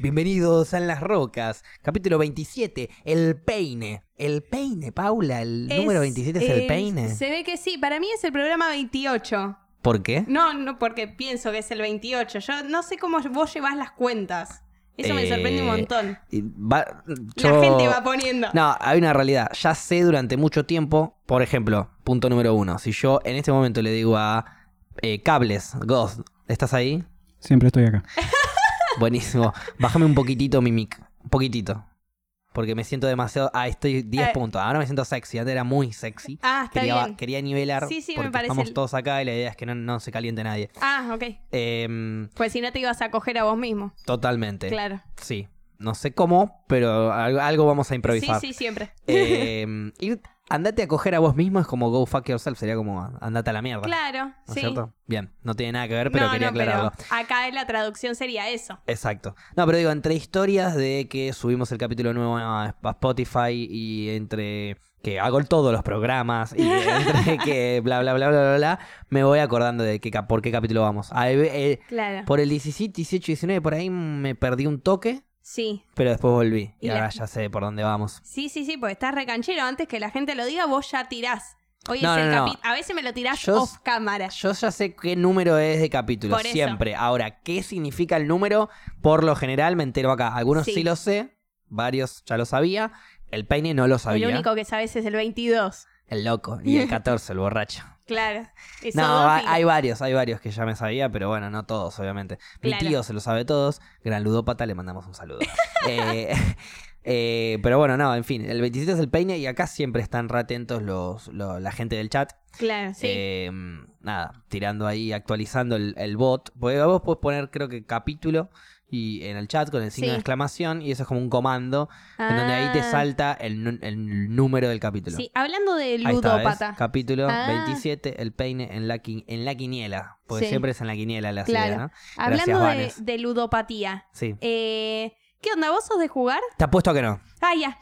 Bienvenidos a Las Rocas, capítulo 27, el peine. El peine, Paula, el Es, número 27 es el eh, peine. Se ve que sí, para mí es el programa 28. ¿Por qué? No, no porque pienso que es el 28. Yo no sé cómo vos llevas las cuentas. Eso me sorprende un Eh, montón. La gente va poniendo. No, hay una realidad. Ya sé durante mucho tiempo, por ejemplo, punto número uno. Si yo en este momento le digo a eh, Cables, Ghost, ¿estás ahí? Siempre estoy acá. Buenísimo. Bájame un poquitito mi mic. Un poquitito. Porque me siento demasiado. Ah, estoy 10 Eh. puntos. Ahora me siento sexy. Antes era muy sexy. Ah, está Quería, bien. quería nivelar. Sí, sí, me porque parece estamos el- todos acá y la idea es que no, no se caliente nadie. Ah, ok. Em, Pues si no te ibas a coger a vos mismo. totalmente. Claro. Sí. No sé cómo, pero algo, algo vamos a improvisar. Sí, sí, siempre. Em, ir- andate a coger a vos mismo es como go fuck yourself. Sería como andate a la mierda. Claro, ¿No sí. cierto? Bien, no tiene nada que ver, pero no, quería no, pero aclararlo. acá la traducción sería eso. Exacto. No, pero digo, entre historias de que subimos el capítulo nuevo a Spotify y entre que hago todos los programas y entre que bla bla bla bla bla bla, me voy acordando de cap- por qué capítulo vamos. Eh, Claro. por el 17, 18, 19, por ahí me perdí un toque, Sí. pero después volví. Y, Y la- ahora ya sé por dónde vamos. Sí, sí, sí, porque estás recanchero. Antes que la gente lo diga, vos ya tirás. Hoy No, es el no, A veces me lo tirás Yo- off cámara. Yo ya sé qué número es de capítulo, Por eso. siempre. Ahora, ¿qué significa el número? Por lo general me entero acá. Algunos sí, Sí. lo sé, varios ya lo sabía. El peine no lo sabía. El único que sabes es el 22. El loco. Y el 14, el borracho. Claro. No, hay, hay varios, hay varios que ya me sabía, pero bueno, no todos, obviamente. Mi Claro. tío se lo sabe todos. Gran ludópata, le mandamos un saludo. Eh, eh, pero bueno, no, en fin. El 27 es el peine y acá siempre están re atentos los, lo- la gente del chat. Claro, sí. Eh, nada, tirando ahí, actualizando el, el bot. Porque vos podés poner, creo que capítulo y en el chat con el signo Sí. de exclamación y eso es como un comando en donde ahí te Ah. salta el, el número del capítulo. Sí, hablando de ludópata. Capítulo Ah. 27, el peine en la, en la quiniela. Porque Sí. siempre es en la quiniela la Claro. idea, ¿no? Hablando de ludopatía. Sí. Eh, ¿Qué onda? ¿Vos sos de jugar? Te apuesto que no. Ah, ya.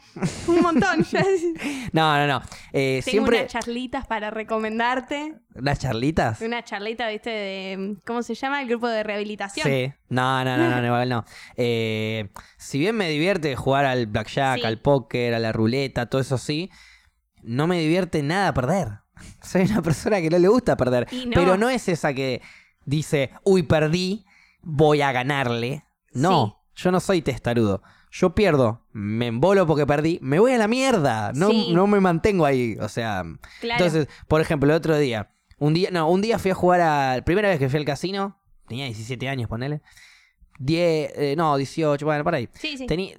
Un montón. No, no, no. Eh, Tengo siempre. unas charlitas para recomendarte. ¿Unas charlitas? Una charlita, viste, de. ¿Cómo se llama? El grupo de rehabilitación. Sí. No, no, no, no, no, no. Eh, si bien me divierte jugar al blackjack, Sí. al póker, a la ruleta, todo eso sí, no me divierte nada perder. Soy una persona que no le gusta perder. No. Pero no es esa que dice, uy, perdí, voy a ganarle. No, yo no soy testarudo. Yo pierdo, me embolo porque perdí, me voy a la mierda. No, Sí. no me mantengo ahí. O sea, Claro. entonces, por ejemplo, el otro día, un día, no, un día fui a jugar a. Primera vez que fui al casino, tenía 17 años, ponele. 10, eh, no, 18, bueno, por ahí. sí, sí. Tenía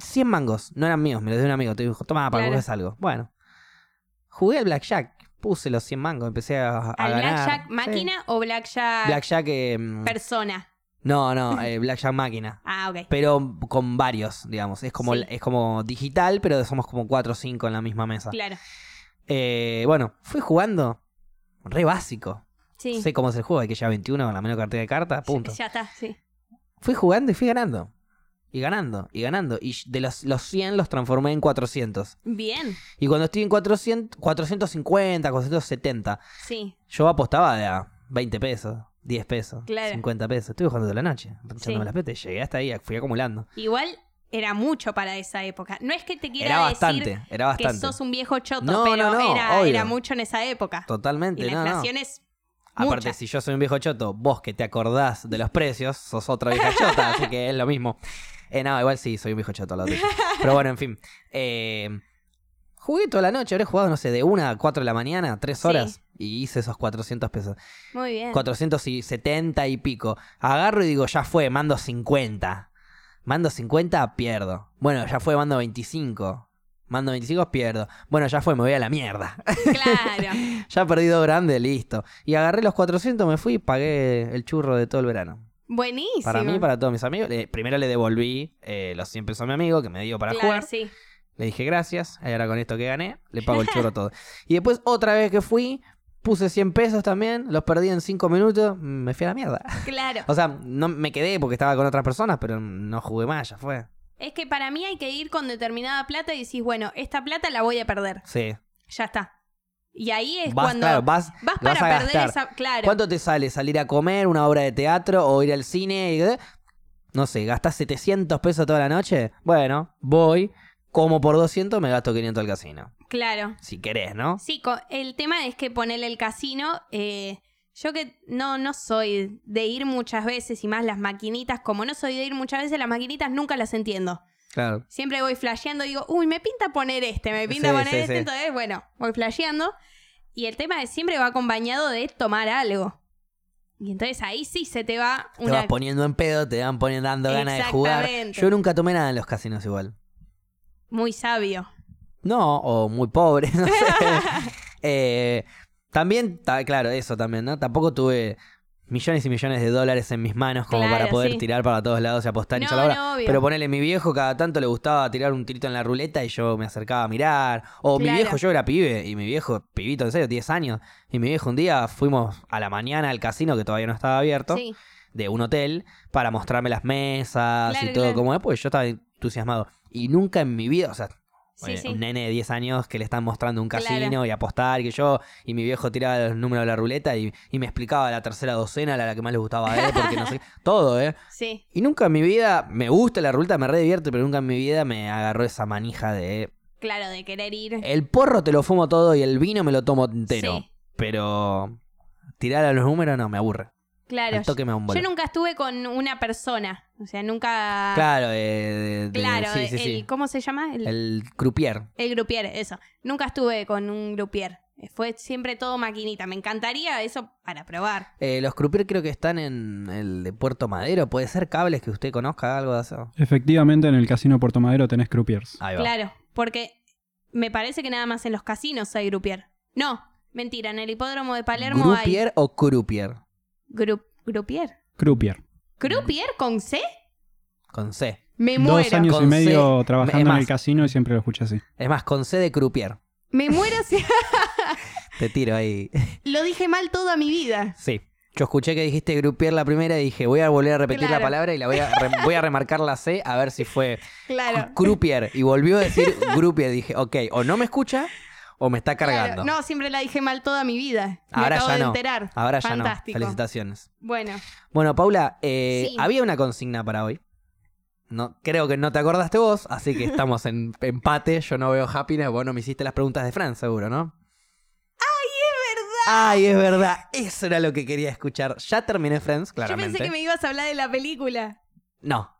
100 mangos, no eran míos, me los dio un amigo. Te dijo, toma, para Claro. que juegues algo. Bueno, jugué al Blackjack, puse los 100 mangos, empecé a, a ¿Al ganar. Blackjack Sí. máquina o Blackjack, Blackjack, eh, mm, persona? No, no, eh, Blackjack máquina. Ah, ok. Pero con varios, digamos. Es como, Sí. es como digital, pero somos como 4 o 5 en la misma mesa. Claro. Eh, bueno, fui jugando re básico. Sí. Sé cómo es el juego, hay que llevar 21 con la menor cartera de cartas, punto. Ya está, sí. Fui jugando y fui ganando. Y ganando, y ganando. Y de los, los 100 los transformé en 400. Bien. Y cuando estoy en 400, 450, 470, Sí. yo apostaba de a 20 pesos, 10 pesos, Claro. 50 pesos. Estuve jugando toda la noche, echándome Sí. las petas. Llegué hasta ahí, fui acumulando. Igual era mucho para esa época. No es que te quiera Era decir bastante, era que bastante. sos un viejo choto, No, pero no, no, era, obvio. era mucho en esa época. Totalmente, y la no, no. inflación es Aparte, mucha. si yo soy un viejo choto, vos que te acordás de los precios, sos otra vieja chota, así que es lo mismo. Eh, no, igual sí, soy un viejo choto, lo. Pero bueno, en fin. Eh, jugué toda la noche, habré jugado, no sé, de 1 a 4 de la mañana, 3 Sí. horas, y hice esos 400 pesos. Muy bien. 470 y pico. Agarro y digo, ya fue, mando 50. Mando 50, pierdo. Bueno, ya fue, mando 25. Mando 25, pierdo. Bueno, ya fue, me voy a la mierda. Claro. ya perdí dos grandes, listo. Y agarré los 400, me fui y pagué el churro de todo el verano. Buenísimo. Para mí y para todos mis amigos. Primero le devolví eh, los 100 pesos a mi amigo que me dio para Claro, jugar. sí. Le dije gracias. Y ahora con esto que gané, le pago el churro todo. Y después otra vez que fui, puse 100 pesos también. Los perdí en 5 minutos. Me fui a la mierda. Claro. O sea, no me quedé porque estaba con otras personas, pero no jugué más, ya fue. Es que para mí hay que ir con determinada plata y decís, bueno, esta plata la voy a perder. Sí. Ya está. Y ahí es Vas, cuando claro, vas, vas vas para a perder gastar. esa. Claro. ¿Cuánto te sale salir a comer, una obra de teatro o ir al cine? Y- no sé, gastás 700 pesos toda la noche, bueno, voy, como por 200 me gasto 500 al casino. Claro. Si querés, ¿no? Sí, el tema es que ponerle el casino, eh, yo que no, no soy de ir muchas veces y más las maquinitas, como no soy de ir muchas veces, las maquinitas nunca las entiendo. Claro. Siempre voy flasheando, digo, uy, me pinta poner este, me pinta Sí, poner sí, este, sí. entonces, bueno, voy flasheando. Y el tema es siempre va acompañado de tomar algo. Y entonces ahí sí se te va Te vas poniendo en pedo, te van poniendo dando ganas de jugar. Yo nunca tomé nada en los casinos igual. Muy sabio. No, o muy pobre, no sé. Eh, también, ta- claro, eso también, ¿no? Tampoco tuve millones y millones de dólares en mis manos como Claro, para poder sí. tirar para todos lados y apostar y No, la. Pero ponele, mi viejo cada tanto le gustaba tirar un tirito en la ruleta y yo me acercaba a mirar. O mi viejo, yo era pibe, y mi viejo, pibito en serio, 10 años. Y mi viejo un día fuimos a la mañana al casino que todavía no estaba abierto. Sí. de un hotel para mostrarme las mesas Claro, y todo como es, pues yo estaba entusiasmado. Y nunca en mi vida, o sea, Sí, eh, sí. un nene de 10 años que le están mostrando un Claro. casino y apostar, que yo, y mi viejo tiraba los números de la ruleta y, y me explicaba la tercera docena, la, la que más le gustaba a él, porque no sé, todo, ¿eh? Sí. Y nunca en mi vida, me gusta la ruleta, me re divierte, pero nunca en mi vida me agarró esa manija de... Claro, de querer ir. El porro te lo fumo todo y el vino me lo tomo entero. Sí. Pero tirar a los números no, me aburre. Claro. Al toque me da un Yo nunca estuve con una persona. O sea, nunca. Claro, de, de- de- Claro, sí, sí, el, sí. ¿cómo se llama? El, El croupier. el grupier, eso. Nunca estuve con un grupier. Fue siempre todo maquinita. Me encantaría eso para probar. Eh, los croupier creo que están en el de Puerto Madero. ¿Puede ser cables que usted conozca algo de eso? Efectivamente, en el casino Puerto Madero tenés croupiers. Ahí va. Claro, porque me parece que nada más en los casinos hay grupier. No, mentira, en el hipódromo de Palermo ¿Grupier o croupier? Gru- ¿Grupier? Croupier. ¿Grupier con C? Con C. Me Dos muero. años Con y medio C. trabajando en el casino y siempre lo escuché así. Es más, con C de croupier. Me muero si Te tiro ahí. lo dije mal toda mi vida. sí. Yo escuché que dijiste croupier la primera y dije, voy a volver a repetir la palabra y la voy a, re- voy a remarcar la C a ver si fue Claro. croupier. Y volvió a decir groupier. Dije, ok, o no me escucha o me está Claro, cargando. No, siempre la dije mal toda mi vida. Me Ahora acabo ya de no. enterar. Ahora ya no. Felicitaciones. Bueno, Bueno, Paula, eh, Sí. había una consigna para hoy. No, creo que no te acordaste vos, así que estamos en empate. Yo no veo happiness. Vos no me hiciste las preguntas de Fran, seguro, ¿no? ¡Ay, es verdad! Eso era lo que quería escuchar. Ya terminé Friends, yo claramente. pensé que me ibas a hablar de la película. No,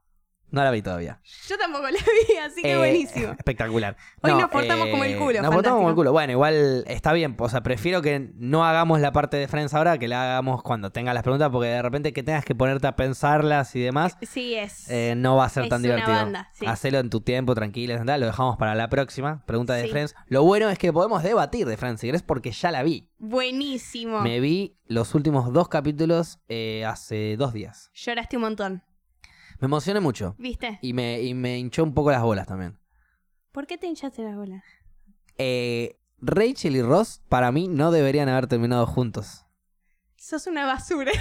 no la vi todavía. Yo tampoco la vi, así que Eh, buenísimo. Espectacular. Hoy nos portamos como el culo, Nos portamos como el culo. Bueno, igual está bien. O sea, prefiero que no hagamos la parte de Friends ahora, que la hagamos cuando tengas las preguntas, porque de repente que tengas que ponerte a pensarlas y demás, Sí, es. eh, no va a ser Es tan una divertido. banda, sí. Hacelo en tu tiempo, tranquilo, lo dejamos para la próxima. Pregunta de Sí. Friends. Lo bueno es que podemos debatir de Friends, si querés, porque ya la vi. Buenísimo. Me vi los últimos dos capítulos eh, hace dos días. Lloraste un montón. Me emocioné mucho. ¿Viste? Y me, y me hinchó un poco las bolas también. ¿Por qué te hinchaste la bola? Eh, Rachel y Ross, para mí, no deberían haber terminado juntos. Sos una basura.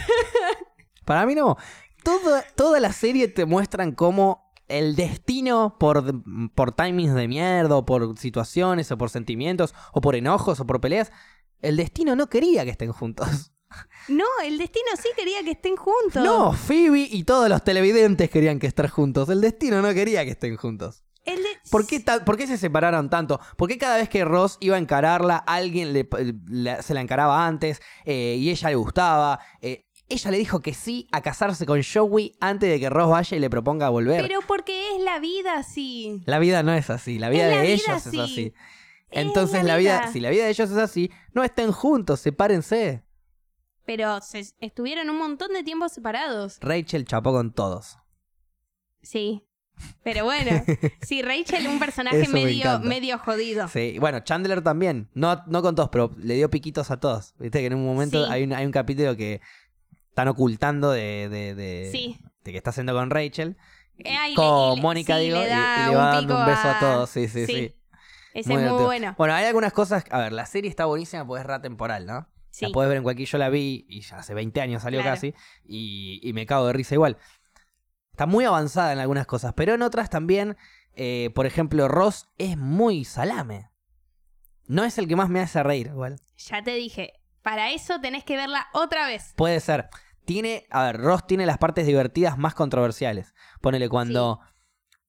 Para mí no. Toda, toda la serie te muestran cómo el destino por, por timings de mierda, o por situaciones, o por sentimientos, o por enojos, o por peleas, el destino no quería que estén juntos. No, el destino sí quería que estén juntos. No, Phoebe y todos los televidentes querían que estén juntos. El destino no quería que estén juntos. El de- ¿Por qué, por qué se separaron tanto? ¿Por qué cada vez que Ross iba a encararla, alguien le- le- se la encaraba antes eh, y ella le gustaba? Eh, ella le dijo que sí a casarse con Joey antes de que Ross vaya y le proponga volver. Pero porque es la vida así. La vida no es así, la vida Es de la ellos es así. Es Entonces la la vida, vida. si la vida de ellos es así, no estén juntos, sepárense. Pero se- estuvieron un montón de tiempo separados. Rachel chapó con todos. Sí. Pero bueno, sí, Rachel, un personaje Eso medio, jodido. Sí, bueno, Chandler también. No, no con todos, pero le dio piquitos a todos. Viste que en un momento Sí. hay, un, hay un capítulo que están ocultando de, de, de- Sí. de que está haciendo con Rachel. Eh, con le- Mónica, sí, digo, le y- le va un dando un beso a, a- todos. Sí, sí, sí. Sí. Ese Muy es muy bueno. Bueno, hay algunas cosas. A ver, la serie está buenísima porque es ratemporal, ¿no? Sí. La puedes ver en cualquier. Yo la vi y ya hace 20 años salió Claro. casi. Y, y me cago de risa igual. Está muy avanzada en algunas cosas, pero en otras también. eh, por ejemplo, Ross es muy salame. No es el que más me hace reír, igual. Ya te dije, para eso tenés que verla otra vez. Puede ser. tiene, a ver, Ross tiene las partes divertidas más controversiales. Ponele cuando,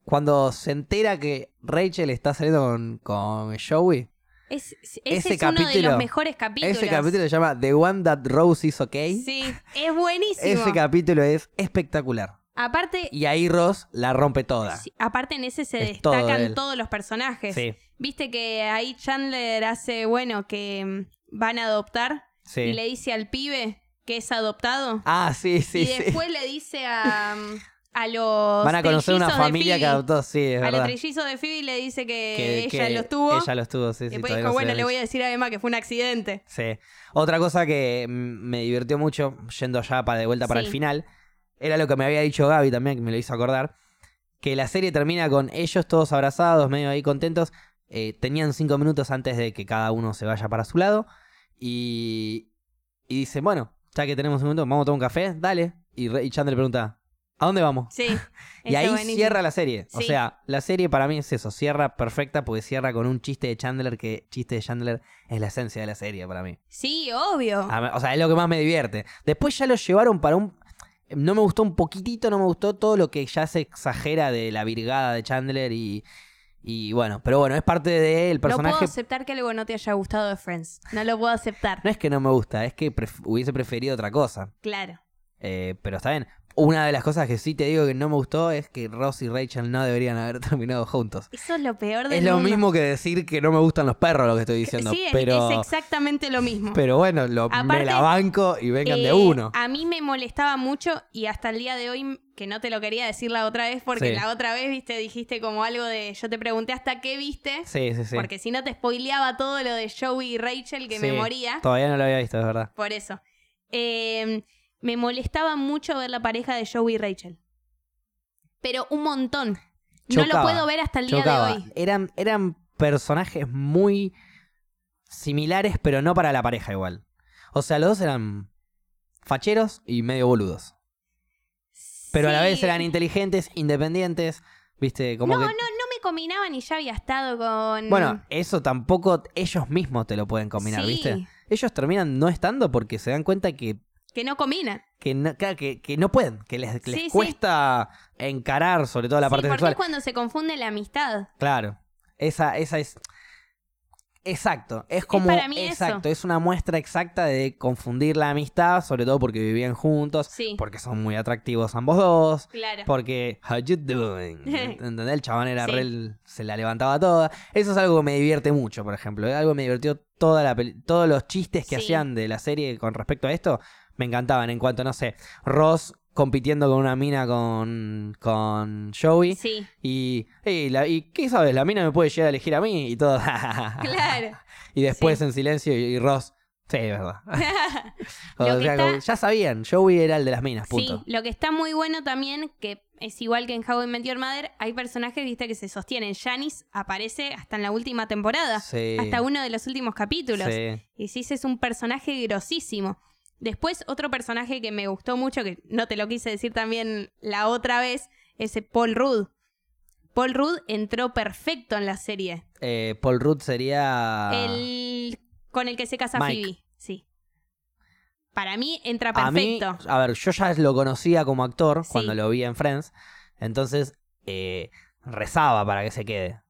cuando se entera que Rachel está saliendo con, con Joey. Es, ese, Ese es uno de los mejores capítulos. Ese capítulo se llama The One That Rose Is Okay. Sí, es buenísimo. Ese capítulo es espectacular. Aparte, Y ahí Ross la rompe toda. sí, aparte en ese se Es destacan todos los personajes. Sí, Viste que ahí Chandler hace, bueno, que mm, van a adoptar sí. y le dice al pibe que es adoptado. Ah, sí, sí, y sí. después le dice a, mm, a los. Van a conocer una familia que adoptó, sí, es A los verdad. trillizos de Phoebe le dice que, Que- ella que los tuvo. Ella los tuvo, sí, sí. después dijo, no bueno, le voy a decir a Emma que fue un accidente. Sí. Otra cosa que me divirtió mucho, yendo ya para de vuelta para Sí. el final, era lo que me había dicho Gaby también, que me lo hizo acordar, que la serie termina con ellos todos abrazados, medio ahí contentos. eh, tenían cinco minutos antes de que cada uno se vaya para su lado. Y, y dice, bueno, ya que tenemos un minuto, vamos a tomar un café, dale. Y, y Chandler pregunta, ¿a dónde vamos? Sí. Y ahí buenísimo. cierra la serie. O sea, la serie para mí es eso, cierra perfecta porque cierra con un chiste de Chandler que chiste de Chandler es la esencia de la serie para mí. Sí, obvio. O sea, es lo que más me divierte. Después ya lo llevaron para un... No me gustó un poquitito, no me gustó todo lo que ya se exagera de la virgada de Chandler y... Y bueno, pero bueno, es parte del No puedo personaje. aceptar que algo no te haya gustado de Friends. No lo puedo aceptar. No es que no me gusta, es que pref- hubiese preferido otra cosa. Claro. Eh, pero está bien. Una de las cosas que sí te digo que no me gustó es que Ross y Rachel no deberían haber terminado juntos. Eso es lo peor del Es lo mundo. mismo que decir que no me gustan los perros lo que estoy diciendo. Sí, es- pero, es exactamente lo mismo. pero bueno, lo, me la banco y vengan de Eh, uno. A mí me molestaba mucho y hasta el día de hoy, que no te lo quería decir la otra vez, porque Sí. la otra vez, viste, dijiste como algo de. Yo te pregunté hasta qué viste, Sí, sí, sí. porque si no te spoileaba todo lo de Joey y Rachel, que me moría. Todavía no lo había visto, es verdad. Por eso. Eh, me molestaba mucho ver la pareja de Joey y Rachel. Pero un montón. No lo puedo ver hasta el día de hoy. Eran, eran personajes muy similares, pero no para la pareja igual. O sea, los dos eran facheros y medio boludos. Pero a la vez eran inteligentes, independientes, viste, como no, que... no, no me combinaban y ya había estado con. Bueno, eso tampoco ellos mismos te lo pueden combinar, Sí. ¿viste? Ellos terminan no estando porque se dan cuenta que, que no combinan. que, no, claro, que, que no pueden, que les, les Sí, sí. cuesta encarar sobre todo la sí, parte porque sexual. es cuando se confunde la amistad. Claro. Esa, esa es. Exacto. Es como. para mí eso. exacto. Es una muestra exacta de confundir la amistad, sobre todo porque vivían juntos. Sí. Porque son muy atractivos ambos dos. Claro. Porque, how you doing? ¿Entendés? El chabón era Sí. re se la levantaba toda. Eso es algo que me divierte mucho, por ejemplo. Algo que me divirtió toda la peli- todos los chistes que Sí. hacían de la serie con respecto a esto. Me encantaban. En cuanto, no sé, Ross compitiendo con una mina con, con Joey. Sí, Y, y, la- y ¿qué sabes? La mina me puede llegar a elegir a mí y todo. claro. y después Sí. en silencio y, y Ross. Sí, es verdad. O sea, está- Ya sabían, Joey era el de las minas, punto. Sí, lo que está muy bueno también, que es igual que en How I Met Your Mother, hay personajes, viste, que se sostienen. Janice aparece hasta en la última temporada. Sí. Hasta uno de los últimos capítulos. Sí. Y sí, es un personaje grosísimo. Después, otro personaje que me gustó mucho, que no te lo quise decir también la otra vez, es Paul Rudd. Paul Rudd entró perfecto en la serie. Eh, Paul Rudd sería. El con el que se casa. Mike. Phoebe. Sí. Para mí entra A mí, perfecto. a ver, yo ya lo conocía como actor Sí. cuando lo vi en Friends. Entonces, eh, rezaba para que se quede.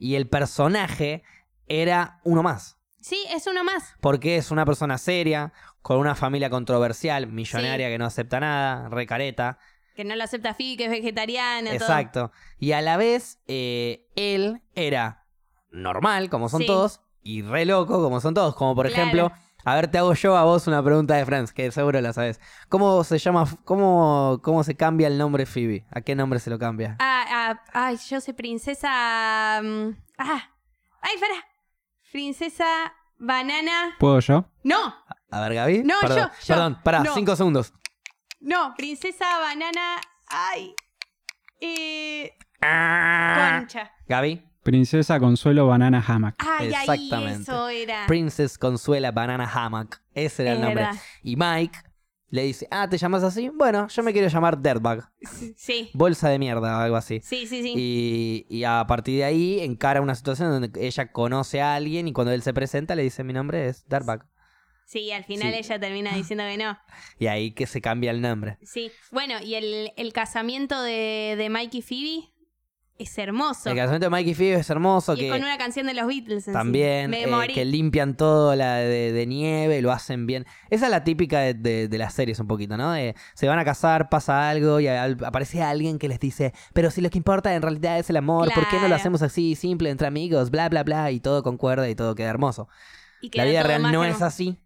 Y el personaje era uno más. Sí, es uno más. Porque es una persona seria, con una familia controversial, millonaria Sí. que no acepta nada, recareta. Que no lo acepta Phoebe, que es vegetariana. todo. Exacto. Y a la vez, eh, él era normal, como son Sí. todos, y re loco, como son todos. Como por Claro. ejemplo, a ver, te hago yo a vos una pregunta de Friends, que seguro la sabes. ¿Cómo se llama, cómo, cómo se cambia el nombre Phoebe? ¿A qué nombre se lo cambia? Ah, ah, ay, yo soy princesa. mm, Ah, ay, para. Princesa banana. ¿Puedo yo? No, A ver, Gaby. No, perdón, yo, yo. Perdón, pará, No. cinco segundos. no, princesa banana. Ay. Eh, Ah. concha. Gaby. Princesa Consuelo Banana Hammock. Ay, ahí Exactamente. eso era. Princess Consuela Banana Hammock. Ese era el Es nombre. verdad. Y Mike le dice, ah, ¿te llamas así? Bueno, yo me quiero llamar Dirtbag. Sí, Bolsa de mierda o algo así. sí, sí, sí. Y, y a partir de ahí encara una situación donde ella conoce a alguien y cuando él se presenta le dice mi nombre es Dirtbag. Sí, al final Sí. ella termina diciendo que no. Y ahí que se cambia el nombre. Sí. Bueno, y el, el casamiento de, de Mike y Phoebe es hermoso. El casamiento de Mikey Phoebe es hermoso. y que con una canción de los Beatles. en sí. También, Me eh, que limpian todo la de, de nieve, lo hacen bien. Esa es la típica de, de- de las series un poquito, ¿no? De, se van a casar, pasa algo y aparece alguien que les dice, pero si lo que importa en realidad es el amor, ¿por qué no lo hacemos así, simple, entre amigos, bla, bla, bla? Y todo concuerda y todo queda hermoso. Y queda la vida real no es así,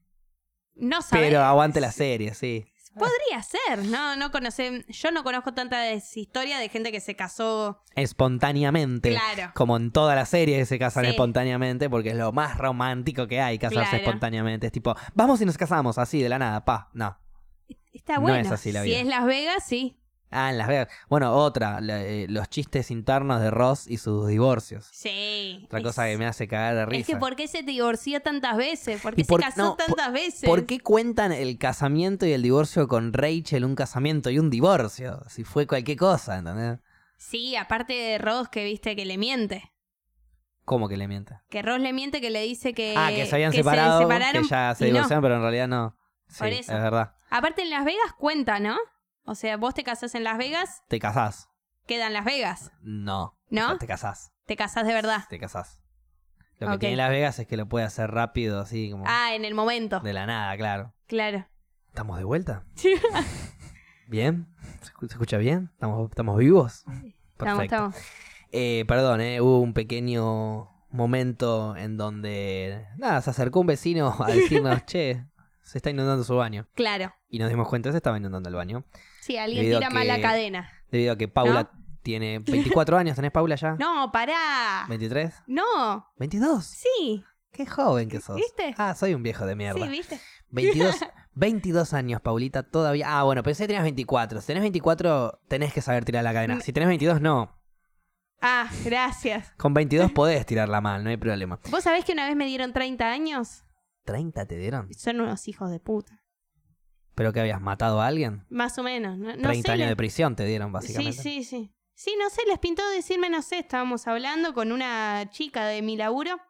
No sabes. pero aguante la serie, sí. Podría ser, no, no conoce, yo no conozco tantas historias de gente que se casó. Espontáneamente. Claro. Como en todas las series se casan Sí. espontáneamente porque es lo más romántico que hay, casarse Claro. espontáneamente. Es tipo, vamos y nos casamos así de la nada, pa. No. Está No bueno. es así la si vida. es Las Vegas, sí. Ah, en Las Vegas. Bueno, otra, la- eh, los chistes internos de Ross y sus divorcios. Sí. Otra Es- cosa que me hace cagar de risa. Es que ¿por qué se divorció tantas veces? ¿Por qué por- se casó no, por- tantas veces? ¿Por qué cuentan el casamiento y el divorcio con Rachel un casamiento y un divorcio? Si fue cualquier cosa, ¿entendés? Sí, aparte de Ross que viste que le miente. ¿Cómo que le miente? Que Ross le miente que le dice que. ah, que se habían separado, separaron que ya se no. divorciaron, pero en realidad no. Sí, Por es eso. verdad. Aparte en Las Vegas cuenta, ¿no? O sea, vos te casás en Las Vegas, ¿Te casás? queda en Las Vegas. No. ¿No? Te casás. Te casás de verdad. Te casás. Lo que Ok. tiene Las Vegas es que lo puede hacer rápido, así como Ah, en el momento. de la nada, claro. Claro. ¿Estamos de vuelta? ¿Bien? ¿Se escu- se escucha bien? ¿Estamos, estamos vivos? Estamos, Perfecto. estamos. Eh, perdón, eh, hubo un pequeño momento en donde, nada, se acercó un vecino a decirnos, che, se está inundando su baño. Claro. Y nos dimos cuenta se estaba inundando el baño. Sí, alguien tira mal la cadena. Debido a que Paula tiene 24 años. ¿Tenés Paula ya? No, pará. ¿23? No. ¿22? Sí. Qué joven que sos. ¿Viste? Ah, soy un viejo de mierda. Sí, ¿viste? 22, 22 años, Paulita, todavía. Ah, bueno, pensé que tenías 24. Si tenés 24, tenés que saber tirar la cadena. Si tenés 22, no. Ah, gracias. Con 22 podés tirarla mal, no hay problema. ¿Vos sabés que una vez me dieron 30 años? ¿30 te dieron? Son unos hijos de puta. ¿Pero que habías matado a alguien? Más o menos. No, no 30 sé, años le- de prisión te dieron, Sí, básicamente. sí, sí. Sí, no sé, les pintó decirme, no sé, estábamos hablando con una chica de mi laburo.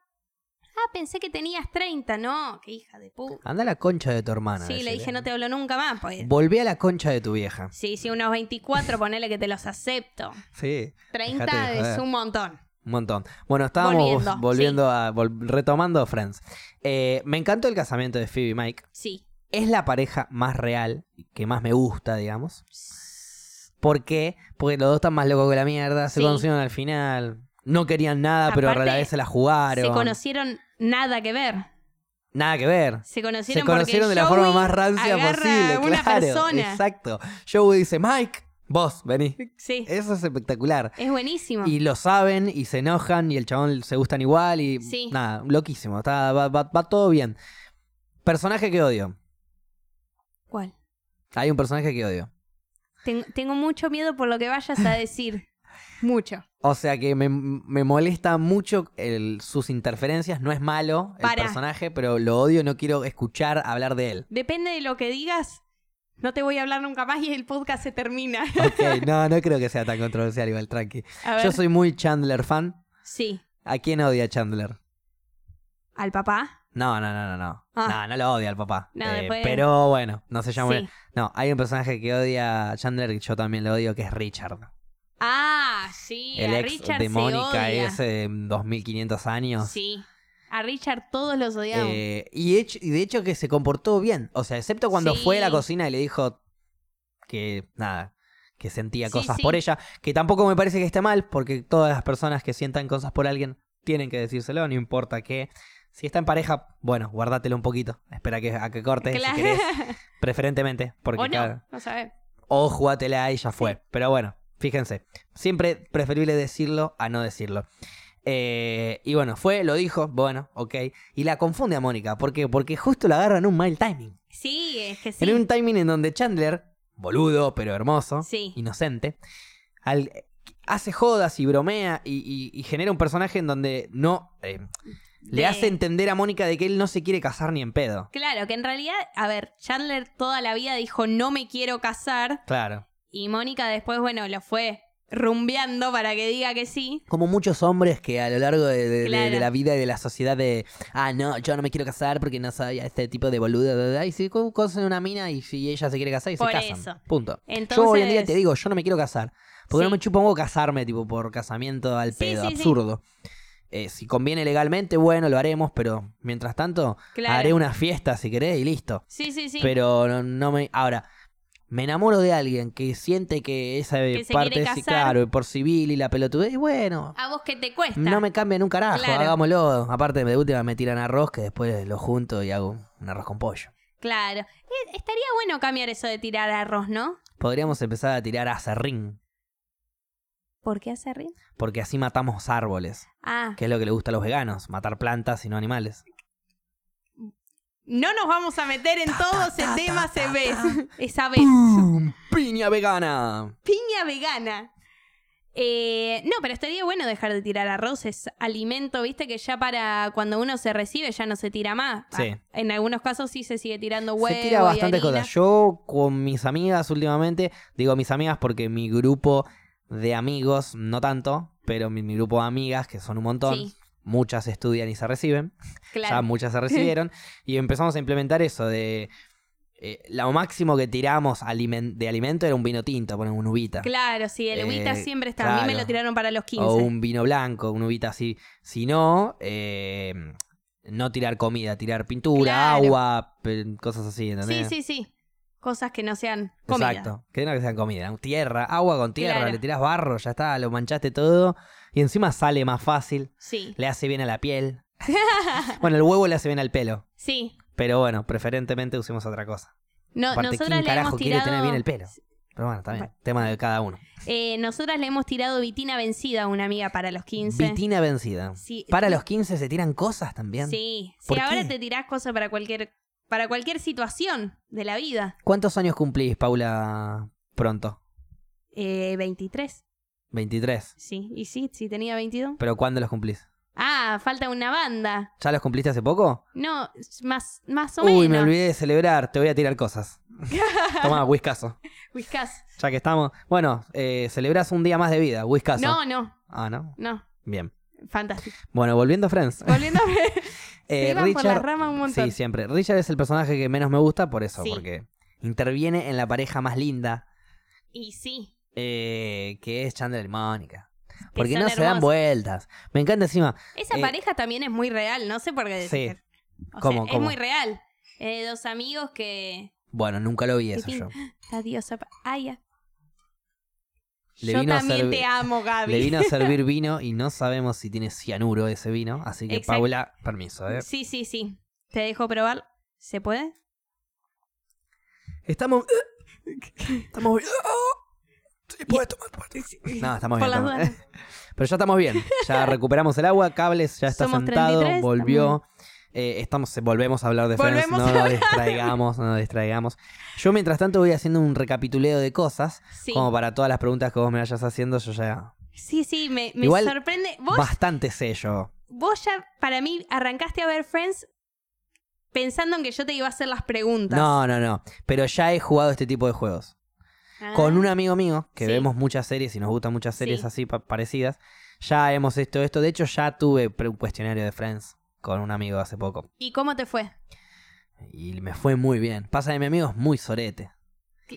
Ah, pensé que tenías 30, no, qué hija de puta. Anda a la concha de tu hermana. Sí, le dije, no te hablo nunca más, pues. Volví a la concha de tu vieja. Sí, sí, unos 24, ponele que te los acepto. Sí. 30 Dejate de es un montón. Un montón. Bueno, estábamos volviendo, Volviendo, a. vol- retomando Friends. Eh, me encantó el casamiento de Phoebe y Mike. Sí. Es la pareja más real, que más me gusta, digamos. ¿Por qué? Porque los dos están más locos que la mierda. Se Sí. conocieron al final. No querían nada, pero a la vez se la jugaron. Se conocieron nada que ver. Nada que ver. Se conocieron, Se conocieron de la forma más rancia posible. una claro, persona. exacto. Joey dice, Mike, vos, vení. Sí. Eso es espectacular. Es buenísimo. Y lo saben y se enojan y el chabón se gustan igual y Sí. nada, loquísimo. Está, va, va- va todo bien. Personaje que odio. ¿Cuál? Hay un personaje que odio. Ten- tengo mucho miedo por lo que vayas a decir. mucho. O sea que me, me molesta mucho el- sus interferencias. No es malo el personaje, pero lo odio. No quiero escuchar hablar de él. Depende de lo que digas, no te voy a hablar nunca más y el podcast se termina. Ok, no, no creo que sea tan controversial igual, tranqui. A ver. Yo soy muy Chandler fan. Sí. ¿A quién odia Chandler? ¿Al papá? No, no, no, no, no. Ah. No, no lo odia al papá. No, Eh, después- Pero bueno, no se llama. Sí. No, hay un personaje que odia a Chandler y yo también lo odio, que es Richard. Ah, sí. el a ex Richard de Mónica ese de 2500 años. Sí. A Richard todos los odiamos. Eh, y, hecho- y de hecho que se comportó bien. O sea, excepto cuando Sí. fue a la cocina y le dijo que nada, que sentía Sí, cosas sí. por ella. Que tampoco me parece que esté mal, porque todas las personas que sientan cosas por alguien tienen que decírselo, no importa qué. Si está en pareja, bueno, guárdatelo un poquito. Espera que, a que corte, Claro. si querés, preferentemente. Porque o no, cada- no sabes. o jugátela y ya fue. Pero bueno, fíjense. Siempre preferible decirlo a no decirlo. Eh, y bueno, fue, lo dijo, bueno, ok. Y la confunde a Mónica. ¿Por qué? Porque justo la agarra en un mal timing. Sí, es que sí. En un timing en donde Chandler, boludo, pero hermoso, Sí. inocente, al- hace jodas y bromea y, y- y genera un personaje en donde no... eh, le hace entender a Mónica de que él no se quiere casar ni en pedo. Claro, que en realidad, a ver, Chandler toda la vida dijo no me quiero casar Claro. y Mónica después, bueno, lo fue rumbeando para que diga que sí. Como muchos hombres que a lo largo de, de- de- Claro. de la vida y de la sociedad de, ah, no, yo no me quiero casar porque no soy este tipo de bla", y si conocen una mina y si ella se quiere casar y Por se casan. eso. Punto. Entonces, Yo hoy en día te digo, yo no me quiero casar. Porque no me chupo un huevo casarme, tipo, por casamiento al Sí, pedo, sí. absurdo. Eh, si conviene legalmente, bueno, lo haremos, pero mientras tanto, Claro. haré una fiesta si querés y listo. Sí, sí, sí. Pero no, no me. Ahora, me enamoro de alguien que siente que esa Que parte casar. claro, por civil y la pelotudez, y bueno. ¿A vos qué te cuesta? No me cambien un carajo, Claro. hagámoslo. Aparte, de última me tiran arroz, que después lo junto y hago un arroz con pollo. Claro. Eh, estaría bueno cambiar eso de tirar arroz, ¿no? Podríamos empezar a tirar acerrín, ¿Por qué hace río? porque así matamos árboles, Ah, que es lo que le gusta a los veganos, matar plantas y no animales. no nos vamos a meter en todo ese ta, tema ta, vez. Esa vez. ¡Pum! ¡Piña vegana! Piña vegana. Eh, no, pero estaría bueno dejar de tirar arroz, es alimento, viste que ya para cuando uno se recibe ya no se tira más. Sí. Ah, en algunos casos sí se sigue tirando huevo. Se tira bastantes cosas. Yo con mis amigas últimamente, digo mis amigas porque mi grupo de amigos, no tanto, pero mi, mi grupo de amigas, que son un montón, Sí. muchas estudian y se reciben, ya Claro. muchas se recibieron, y empezamos a implementar eso de... eh, lo máximo que tiramos de alimento era un vino tinto, poner un uvita. Claro, sí, el uvita Eh, siempre está. A mí me lo tiraron para los 15. O un vino blanco, un uvita así. Si no, eh, no tirar comida, tirar pintura, Claro. agua, cosas así, sí, ¿entendés? sí, sí. Cosas que no sean comida. Exacto. Que no que sean comida. Tierra, agua con tierra, Claro. le tirás barro, ya está, lo manchaste todo. Y encima sale más fácil, Sí, le hace bien a la piel. bueno, el huevo le hace bien al pelo. sí. Pero bueno, preferentemente usemos otra cosa. No, Aparte, nosotras ¿quién le carajo hemos quiere tirado. tener bien el pelo? Pero bueno, bien. Tema de cada uno. Eh, nosotras le hemos tirado vitina vencida a una amiga para los 15. Vitina vencida. Sí, Para los 15 se tiran cosas también. Sí, ¿Por sí, ahora qué? te tirás cosas para cualquier, para cualquier situación de la vida. ¿Cuántos años cumplís, Paula, pronto? Eh, 23, 23. sí. Y sí, sí tenía 22. ¿Pero cuándo los cumplís? Ah, falta una banda. ¿Ya los cumpliste hace poco? No, más, más o Uy, me menos. olvidé de celebrar. Te voy a tirar cosas. Toma, whiskazo. Whiskas. Ya que estamos. Bueno, eh, celebrás un día más de vida. Whiskazo. No, no, Ah, ¿no? no. Bien. Fantástico. Bueno, volviendo a Friends. Volviendo a ver. Eh, Se iban por Richard. las ramas un montón. Sí, siempre. Richard es el personaje que menos me gusta por eso, Sí. porque interviene en la pareja más linda, Y sí. eh, que es Chandler y Mónica. que Porque no se dan vueltas. Me encanta encima. Esa Eh, pareja también es muy real, no sé por qué Sí. decir. O ¿Cómo, sea, es muy real. Eh, dos amigos que. Bueno, nunca lo vi eso yo. Ya. Le Yo vino a también servi- te amo, Gaby. Le vino a servir vino y no sabemos si tiene cianuro ese vino. Así que, Exacto. Paula, permiso, ¿eh? Sí, sí, sí. Te dejo probar. ¿Se puede? Estamos. Estamos bien. Sí, puedes tomar, puedes. No, estamos Por bien. las estamos- dudas. Pero ya estamos bien. Ya recuperamos el agua, cables, ya está Somos sentado, 33, volvió. Eh, estamos, volvemos a hablar de Friends, Volvemos no nos distraigamos, no nos distraigamos. Yo mientras tanto voy haciendo un recapituleo de cosas, Sí. como para todas las preguntas que vos me vayas haciendo, yo ya Sí, sí, me, me Igual, sorprende. Vos, bastante sé yo. vos ya, para mí, arrancaste a ver Friends pensando en que yo te iba a hacer las preguntas. No, no, no. Pero ya he jugado este tipo de juegos. Ah, Con un amigo mío, que Sí. vemos muchas series y nos gustan muchas series Sí. así pa- parecidas, ya hemos hecho esto. De hecho, ya tuve un cuestionario de Friends con un amigo hace poco. ¿Y cómo te fue? Y me fue muy bien. Pasa que mi amigo es muy sorete.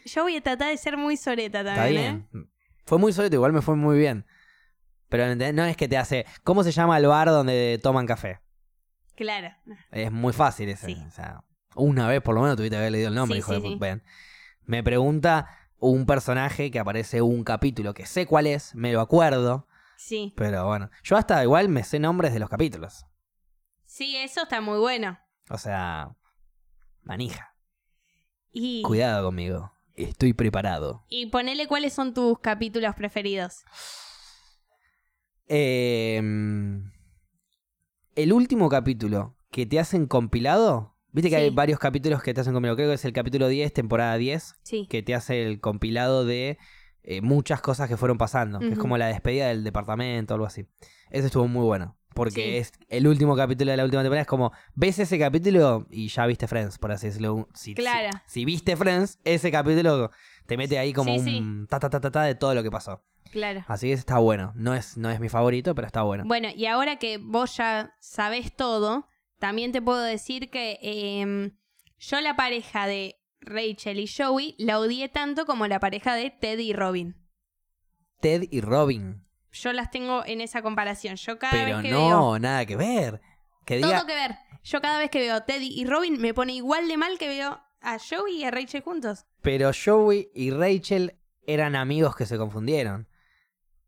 Yo voy a tratar de ser muy soreta Está también. bien. Fue muy sorete, igual me fue muy bien. Pero no es que te hace. ¿Cómo se llama el bar donde toman café? ¿eh? Claro. Es muy fácil ese. Sí. O sea, una vez por lo menos tuviste que haber leído el nombre, Sí, hijo sí, de. Bien. Me pregunta un personaje que aparece un capítulo que sé cuál es, me lo acuerdo. Sí. Pero bueno, yo hasta igual me sé nombres de los capítulos. Sí, eso está muy bueno. O sea, manija. Y, Cuidado conmigo. Estoy preparado. y ponele cuáles son tus capítulos preferidos. Eh, el último capítulo que te hacen compilado. Viste que Sí. hay varios capítulos que te hacen compilado. Creo que es el capítulo 10, temporada 10, Sí. que te hace el compilado de eh, muchas cosas que fueron pasando. Que es como la despedida del departamento algo así. Ese estuvo muy bueno. Porque Sí. es el último capítulo de la última temporada. Es como, ves ese capítulo y ya viste Friends, por así decirlo. Si, Claro. si, si viste Friends, ese capítulo te mete ahí como Sí, un ta ta ta ta ta de todo lo que pasó. Claro. Así que está bueno. No es, no es mi favorito, pero está bueno. Bueno, y ahora que vos ya sabés todo, también te puedo decir que em, yo la pareja de Rachel y Joey la odié tanto como la pareja de Ted y Robin. Ted y Robin. Yo las tengo en esa comparación. Yo cada Pero vez que no, veo nada que ver. Que diga. todo que ver. Yo cada vez que veo Teddy y Robin me pone igual de mal que veo a Joey y a Rachel juntos. Pero Joey y Rachel eran amigos que se confundieron.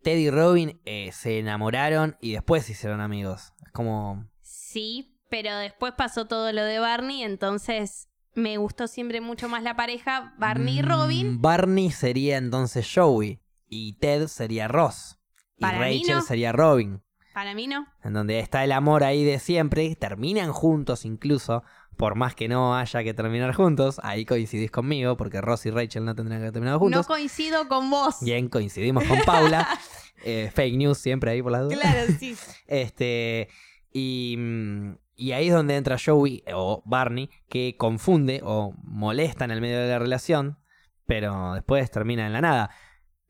Ted y Robin eh, se enamoraron y después se hicieron amigos. Es como. Sí, pero después pasó todo lo de Barney, entonces me gustó siempre mucho más la pareja Barney y mm, Robin. Barney sería entonces Joey. Y Ted sería Ross. Y Para mí Rachel no. sería Robin. Para mí no. En donde está el amor ahí de siempre. Terminan juntos incluso. Por más que no haya que terminar juntos. Ahí coincidís conmigo. Porque Ross y Rachel no tendrían que haber terminado No juntos. coincido con vos. Bien, coincidimos con Paula. Eh, fake news siempre ahí por las dudas. Claro, sí. Este. Y. Y ahí es donde entra Joey o Barney, que confunde o molesta en el medio de la relación, pero después termina en la nada.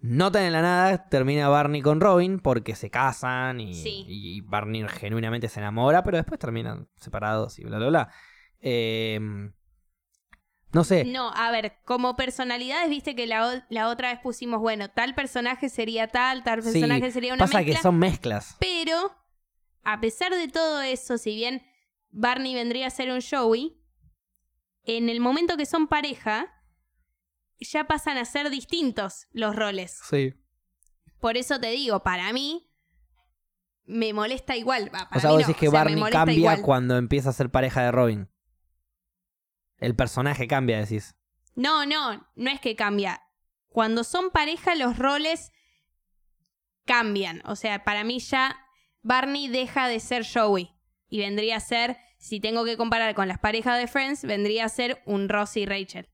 No tan en la nada, termina Barney con Robin porque se casan y, Sí. y Barney genuinamente se enamora, pero después terminan separados y bla, bla, bla. Eh, no sé. No, a ver, como personalidades, viste que la, la otra vez pusimos, bueno, tal personaje sería tal, tal Sí, personaje sería una pasa mezcla. que son mezclas. Pero, a pesar de todo eso, si bien Barney vendría a ser un Joey, en el momento que son pareja, ya pasan a ser distintos los roles. Sí. Por eso te digo, para mí, me molesta igual. Para O sea, mí vos no, decís que o sea, me Barney cambia igual. cuando empieza a ser pareja de Robin. El personaje cambia, decís. No, no, no es que cambia. Cuando son pareja, los roles cambian. O sea, para mí ya Barney deja de ser Joey. Y vendría a ser, si tengo que comparar con las parejas de Friends, vendría a ser un Ross y Rachel.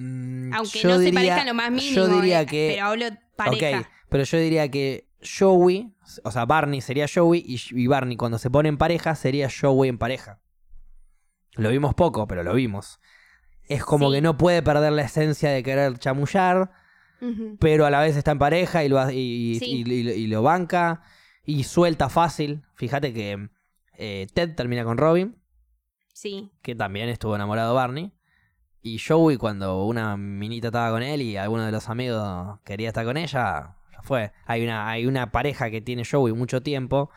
Mm, Aunque no se parezcan lo más mínimo. Yo diría eh, que. Pero hablo pareja. Ok, pero yo diría que Joey, o sea, Barney sería Joey y, y Barney cuando se pone en pareja sería Joey en pareja. Lo vimos poco, pero lo vimos. Es como Sí. que no puede perder la esencia de querer chamullar, pero a la vez está en pareja y lo, ha- y, y- Sí. y- y- y lo banca y suelta fácil. Fíjate que eh, Ted termina con Robin, Sí. que también estuvo enamorado de Barney. Y Joey, cuando una minita estaba con él y alguno de los amigos quería estar con ella, ya fue. Hay una, hay una pareja que tiene Joey mucho tiempo,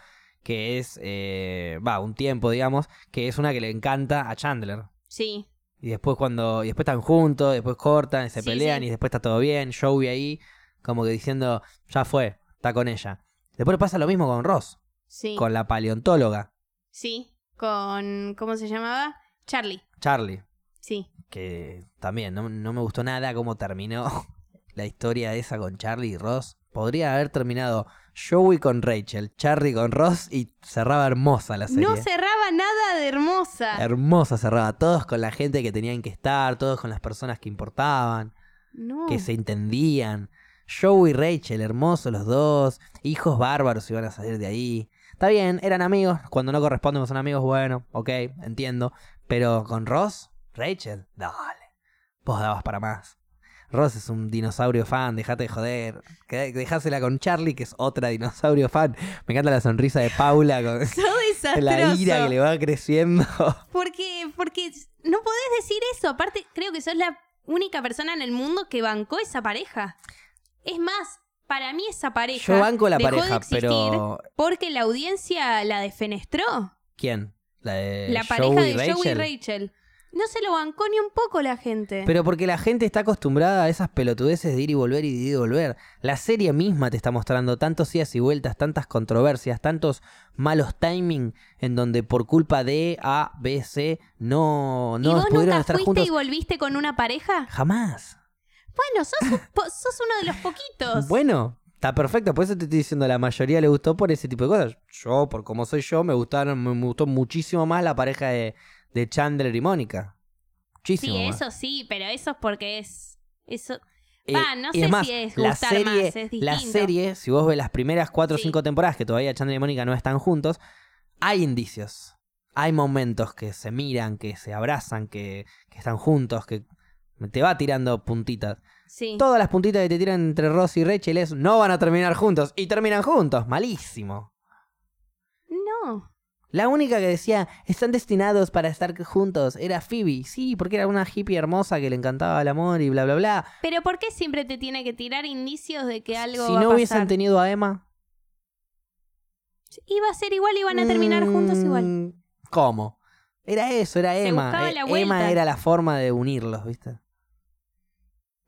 que es, eh, va, un tiempo, digamos, que es una que le encanta a Chandler. Sí. Y después cuando, y después están juntos, después cortan, se Sí, pelean sí. y después está todo bien. Joey ahí, como que diciendo, ya fue, está con ella. Después pasa lo mismo con Ross, Sí. con la paleontóloga, Sí. Con. ¿Cómo se llamaba? Charlie. Charlie. Sí. Que también no, no me gustó nada cómo terminó la historia esa con Charlie y Ross. Podría haber terminado Joey con Rachel, Charlie con Ross y cerraba hermosa la serie. No cerraba nada de hermosa. Hermosa cerraba, todos con la gente que tenían que estar, todos con las personas que importaban, no. que se entendían. Joey y Rachel, hermosos los dos, hijos bárbaros iban a salir de ahí. Está bien, eran amigos, cuando no corresponden son amigos, bueno, ok, entiendo. Pero con Ross, Rachel, dale, vos dabas para más. Ross es un dinosaurio fan, dejate de joder. Dejásela con Charlie, que es otra dinosaurio fan. Me encanta la sonrisa de Paula con la ira que le va creciendo. Porque, porque no podés decir eso. Aparte, creo que sos la única persona en el mundo que bancó esa pareja. Es más, para mí esa pareja. Yo banco la dejó de pareja, existir pero. Porque la audiencia la defenestró. ¿Quién? La de la pareja Joey de y Joey y Rachel. No se lo bancó ni un poco la gente. Pero porque la gente está acostumbrada a esas pelotudeces de ir y volver y de ir y volver. La serie misma te está mostrando tantos idas y vueltas, tantas controversias, tantos malos timing en donde por culpa de A, B, C no, ¿Y no vos pudieron nunca estar fuiste juntos. y volviste con una pareja? Jamás. Bueno, sos, un sos uno de los poquitos. Bueno, está perfecto. Por eso te estoy diciendo, la mayoría le gustó por ese tipo de cosas. Yo, por como soy yo, me gustaron, me gustó muchísimo más la pareja de, de Chandler y Mónica. Muchísimo sí, más. eso sí, pero eso es porque es. Eso. Eh, no sé es más, si es la gustar serie, más, es la serie, si vos ves las primeras cuatro o Sí. cinco temporadas que todavía Chandler y Mónica no están juntos, hay indicios. Hay momentos que se miran, que se abrazan, que, que están juntos, que te va tirando puntitas. Sí. Todas las puntitas que te tiran entre Ross y Rachel es no van a terminar juntos. Y terminan juntos. Malísimo. No. La única que decía, están destinados para estar juntos, era Phoebe. Sí, porque era una hippie hermosa que le encantaba el amor y bla, bla, bla. Pero ¿por qué siempre te tiene que tirar indicios de que algo si va no a hubiesen tenido a Emma. Iba a ser igual, iban a terminar juntos igual. mm, ¿Cómo? Era eso, era Emma. Emma era la forma de unirlos, ¿viste?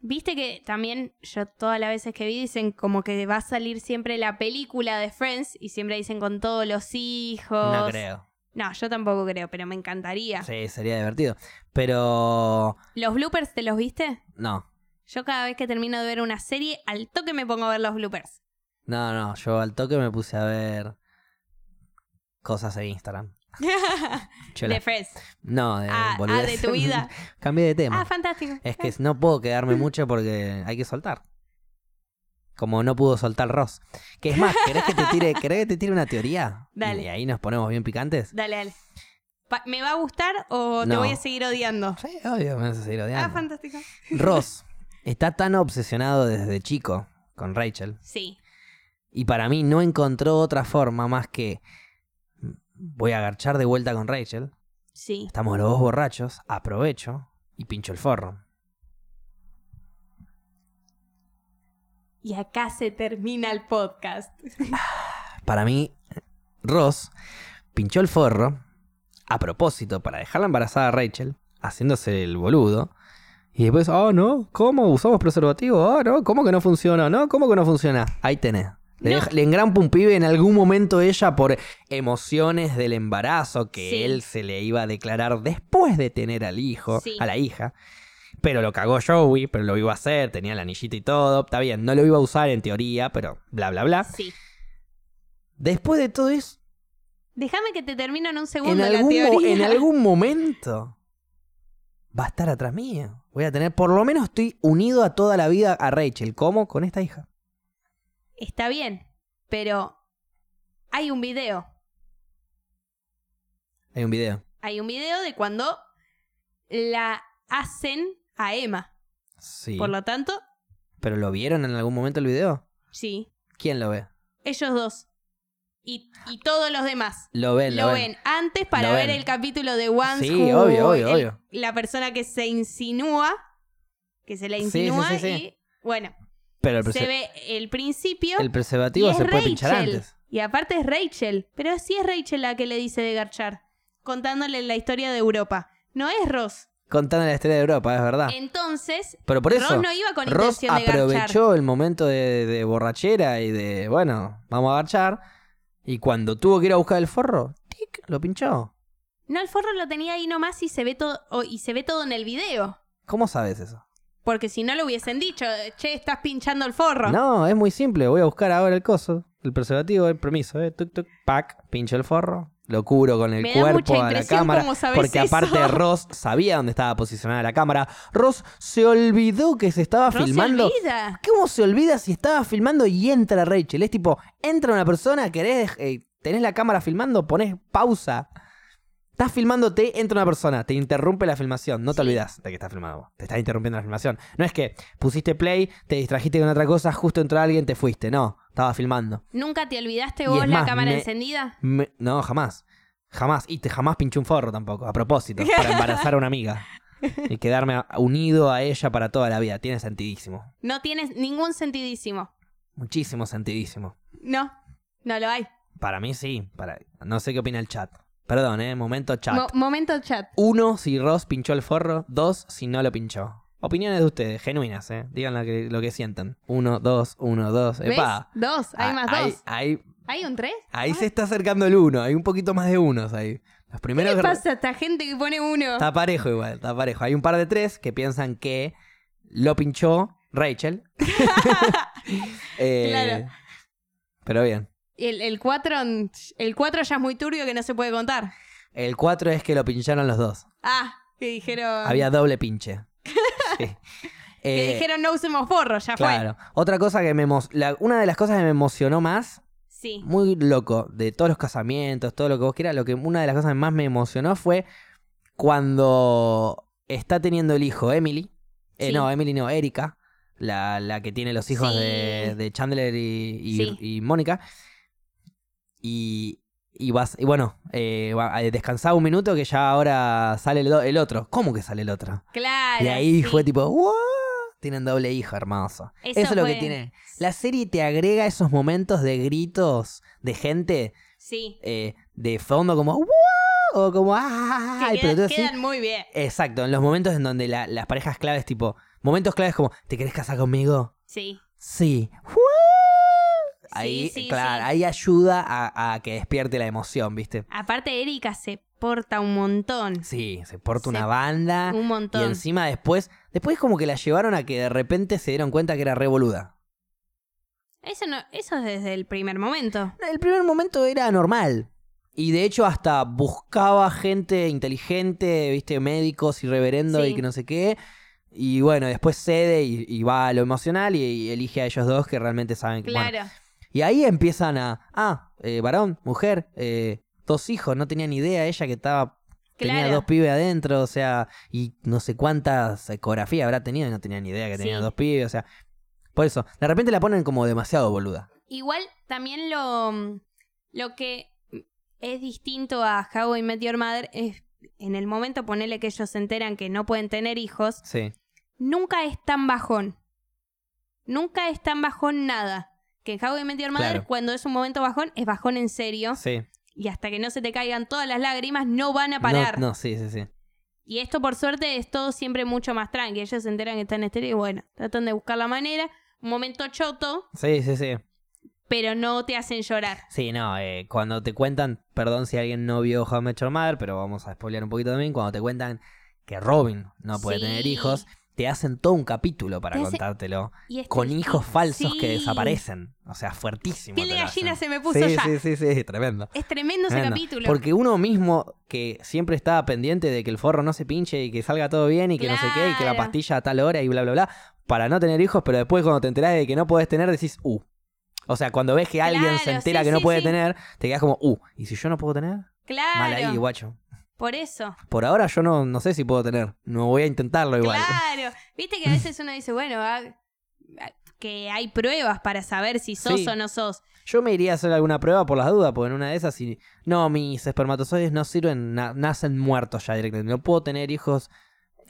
Viste que también yo todas las veces que vi dicen como que va a salir siempre la película de Friends y siempre dicen con todos los hijos. No creo. No, yo tampoco creo, pero me encantaría. Sí, sería divertido. Pero. ¿Los bloopers te los viste? No. Yo cada vez que termino de ver una serie, al toque me pongo a ver los bloopers. No, no. Yo al toque me puse a ver cosas en Instagram. De Friends. No, de Ah, ah, de tu vida. Cambié de tema. Ah, fantástico. es que no puedo quedarme mucho porque hay que soltar. Como no pudo soltar Ross. Que es más, ¿querés que te tire, ¿querés que te tire una teoría? Dale. Y ahí nos ponemos bien picantes. Dale, dale. Pa- ¿Me va a gustar o te voy a seguir odiando? Sí, obvio, me vas a seguir Ah, odiando. fantástico. Ross está tan obsesionado desde chico con Rachel. Sí. Y para mí no encontró otra forma más que voy a agarchar de vuelta con Rachel. Sí. Estamos los dos borrachos, aprovecho y pincho el forro. Y acá se termina el podcast. Para mí, Ross pinchó el forro a propósito para dejarla embarazada a Rachel, haciéndose el boludo. Y después, oh no, ¿cómo usamos preservativo? Oh no, ¿cómo que no funciona? No, ¿cómo que no funciona? Ahí tenés. Le, No. deja- le engrampa un pibe en algún momento ella por emociones del embarazo que Sí. él se le iba a declarar después de tener al hijo, Sí. a la hija. Pero lo cagó Joey, pero lo iba a hacer, tenía el anillito y todo. Está bien, no lo iba a usar en teoría, pero bla, bla, bla. Sí. Después de todo eso, Déjame que te termino en un en segundo la algún, teoría. en algún momento va a estar atrás mío. Voy a tener, por lo menos estoy unido a toda la vida a Rachel. ¿Cómo? Con esta hija. Está bien, pero hay un video. Hay un video. Hay un video de cuando la hacen a Emma. Sí. Por lo tanto, ¿Pero lo vieron en algún momento el video? sí, ¿Quién lo ve? ellos dos. Y, y todos los demás. Lo ven, Lo ven antes para Lo ver ven. el capítulo de Once Sí, Who, obvio, obvio, el- obvio. la persona que se insinúa, que se sí, insinúa sí, sí. y bueno, Pero el, se ve el principio el y preservativo es se puede pinchar antes. Y aparte es Rachel, pero sí es Rachel la que le dice de garchar, contándole la historia de Europa. No es Ross. Contando la historia de Europa, es verdad. Entonces, Pero por eso, Ross no iba con Ross intención de garchar. aprovechó el momento de, de borrachera y de, bueno, vamos a garchar. Y cuando tuvo que ir a buscar el forro, tic, lo pinchó. No, el forro lo tenía ahí nomás y se ve todo, y se ve todo en el video. ¿Cómo sabes eso? Porque si no lo hubiesen dicho, che, estás pinchando el forro. No, es muy simple. Voy a buscar ahora el coso, el preservativo, el permiso, eh. Tuk, tuk, pack, pincho el forro, lo cubro con el Me cuerpo a la cámara. Porque eso. aparte Ross sabía dónde estaba posicionada la cámara. Ross se olvidó que se estaba Ross se filmando. olvida. ¿Cómo se olvida si estaba filmando y entra Rachel? Es tipo, entra una persona, querés, eh, tenés la cámara filmando, ponés pausa. Estás filmándote, entra una persona, te interrumpe la filmación. No te Sí. olvidas de que estás filmando. Te está interrumpiendo la filmación. No es que pusiste play, te distrajiste con otra cosa, justo entró alguien, te fuiste. No, estaba filmando. ¿Nunca te olvidaste Y vos la más, cámara me- encendida? Me- no, jamás. Jamás. Y te jamás pinché un forro tampoco, a propósito, para embarazar a una amiga. Y quedarme unido a ella para toda la vida. Tiene sentidísimo. No tienes ningún sentidísimo. Muchísimo sentidísimo. No, no lo hay. Para mí sí. Para... No sé qué opina el chat. Perdón, eh. Momento chat. Mo- momento chat. Uno, si Ross pinchó el forro. Dos, si no lo pinchó. Opiniones de ustedes, genuinas, eh. Digan lo que, lo que sientan. Uno, dos, uno, dos. ¿Ves? Epa. Dos, hay Ah, más dos. Ahí, ¿Hay un tres? ahí se está acercando el uno. Hay un poquito más de unos ahí. Los ¿Qué primeros le pasa a esta gente que pone uno? Está parejo igual, está parejo. Hay un par de tres que piensan que lo pinchó Rachel. Eh, Claro. Pero bien. El, el cuatro, el cuatro ya es muy turbio que no se puede contar. El 4 es que lo pincharon los dos. Ah, que dijeron. Había doble pinche. Sí. que Eh, dijeron no usemos forro, ya fue. claro. Otra cosa que me la- una de las cosas que me emocionó más, Sí. muy loco, de todos los casamientos, todo lo que vos quieras, lo que una de las cosas que más me emocionó fue cuando está teniendo el hijo Emily. Eh, Sí. No, Emily no, Erika. la, la que tiene los hijos Sí. de, de Chandler y, y Mónica. Y, y vas, y bueno, eh, eh, descansaba un minuto que ya ahora sale el, otro. ¿Cómo que sale el otro? Claro. y ahí sí. fue tipo, ¡wow! Tienen doble hijo, hermoso. Eso Eso, es lo que tiene. La serie te agrega esos momentos de gritos de gente Sí. eh, de fondo como ¡wow! o como ¡ah! Que quedan, así- quedan muy bien. Exacto, en los momentos en donde la- las parejas claves, tipo, momentos claves como, ¿te querés casar conmigo? Sí. Sí. ¡Wow! Ahí, sí, claro, sí. ahí ayuda a, a que despierte la emoción, ¿viste? Aparte, Erika se porta un montón. Sí, se porta Se- una banda. Un Y montón. encima después, después como que la llevaron a que de repente se dieron cuenta que era revoluda. Eso, no, eso es desde el primer momento. El primer momento era normal. Y de hecho hasta buscaba gente inteligente, viste, médicos y reverendo y que no sé qué. Y bueno, después cede y, y va a lo emocional y, y elige a ellos dos que realmente saben que... bueno. Y ahí empiezan a... Ah, eh, varón, mujer, eh, dos hijos, no tenía ni idea ella que estaba... Tenía dos pibes adentro, o sea, y no sé cuántas ecografías habrá tenido y no tenía ni idea que tenía Sí. dos pibes, o sea... Por eso, de repente la ponen como demasiado boluda. Igual también lo, lo que es distinto a How I Met Your Mother es en el momento ponerle que ellos se enteran que no pueden tener hijos, Sí. nunca es tan bajón. Nunca es tan bajón nada. Que en How I Met Your Mother, Claro. cuando es un momento bajón, es bajón en serio. Sí. Y hasta que no se te caigan todas las lágrimas, no van a parar. No, no, sí, sí, sí. Y esto, por suerte, es todo siempre mucho más tranqui. Ellos se enteran que están estéril y bueno, tratan de buscar la manera. Un momento choto, Sí, sí, sí. pero no te hacen llorar. Sí, no, eh, cuando te cuentan, perdón si alguien no vio How I Met Your Mother, pero vamos a spoilear un poquito también, cuando te cuentan que Robin no puede Sí. tener hijos, te hacen todo un capítulo para hace- contártelo, Y es con triste. hijos falsos que desaparecen, o sea, fuertísimo. Piel de gallina se me puso sí, ya. Sí, sí, sí, tremendo. Es tremendo ese Tremendo. capítulo. Porque uno mismo que siempre estaba pendiente de que el forro no se pinche y que salga todo bien y que no sé qué, y que la pastilla a tal hora y bla, bla, bla, para no tener hijos, pero después cuando te enterás de que no podés tener, decís, uh. O sea, cuando ves que alguien se entera sí, que no puede tener, te quedas como, uh, ¿y si yo no puedo tener? Claro. Mal ahí, guacho. Por eso. Por ahora yo no, no sé si puedo tener. No voy a intentarlo igual. Claro. Viste que a veces uno dice, bueno, ah, ah, que hay pruebas para saber si sos Sí. o no sos. Yo me iría a hacer alguna prueba por las dudas, porque en una de esas, si no, mis espermatozoides no sirven, na- nacen muertos ya directamente. No puedo tener hijos.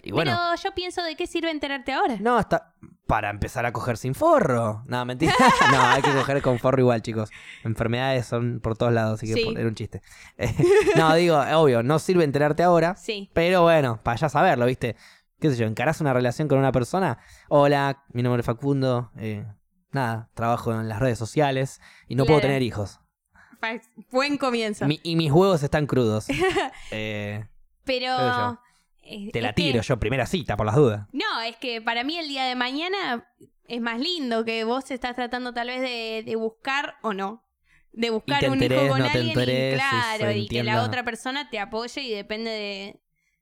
Y bueno, Pero yo pienso, ¿de qué sirve enterarte ahora? no, hasta para empezar a coger sin forro. No, mentira. no, hay que coger con forro igual, chicos. Enfermedades son por todos lados, así que Sí. por- era un chiste. No, digo, obvio, no sirve enterarte ahora, Sí. pero bueno, para ya saberlo, ¿viste? ¿Qué sé yo? ¿Encarás una relación con una persona? Hola, mi nombre es Facundo. eh, nada, trabajo en las redes sociales y no puedo tener hijos. Buen comienzo. Mi- y mis huevos están crudos. Eh, Pero. Te la es que- tiro yo, primera cita, por las dudas. No, es que para mí el día de mañana es más lindo que vos estás tratando tal vez de, de buscar o no. De buscar un hijo con no alguien enterés, y claro, y que la otra persona te apoye y depende de,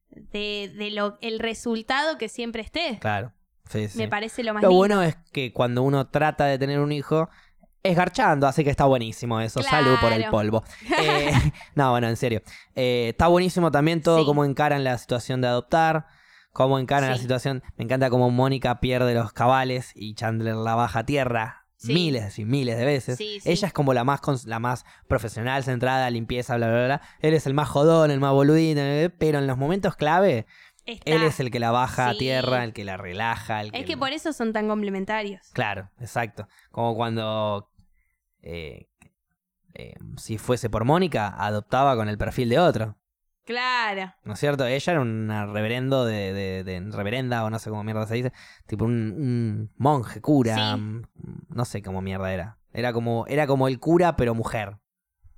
de, de lo, el resultado que siempre esté. Claro. Sí, sí. Me parece lo más Lo lindo. bueno es que cuando uno trata de tener un hijo, es garchando, así que está buenísimo eso. Salud por el Claro. polvo. Eh, no, bueno, en serio. Eh, está buenísimo también todo Sí. cómo encaran la situación de adoptar, cómo encaran la situación. Me encanta cómo Mónica pierde los cabales y Chandler la baja a tierra. Sí. Miles y miles de veces. Ella es como la más, la más profesional, centrada, limpieza, bla, bla, bla. Él es el más jodón, el más boludín, pero en los momentos clave, Está. él es el que la baja a tierra, el que la relaja. El Es que por eso son tan complementarios. Claro, exacto. Como cuando, eh, eh, si fuese por Mónica, adoptaba con el perfil de otro. Claro. ¿No es cierto? Ella era una reverendo de, de- de- reverenda o no sé cómo mierda se dice. Tipo un, un monje, cura. Sí. mm, No sé cómo mierda era. Era como, era como el cura, pero mujer.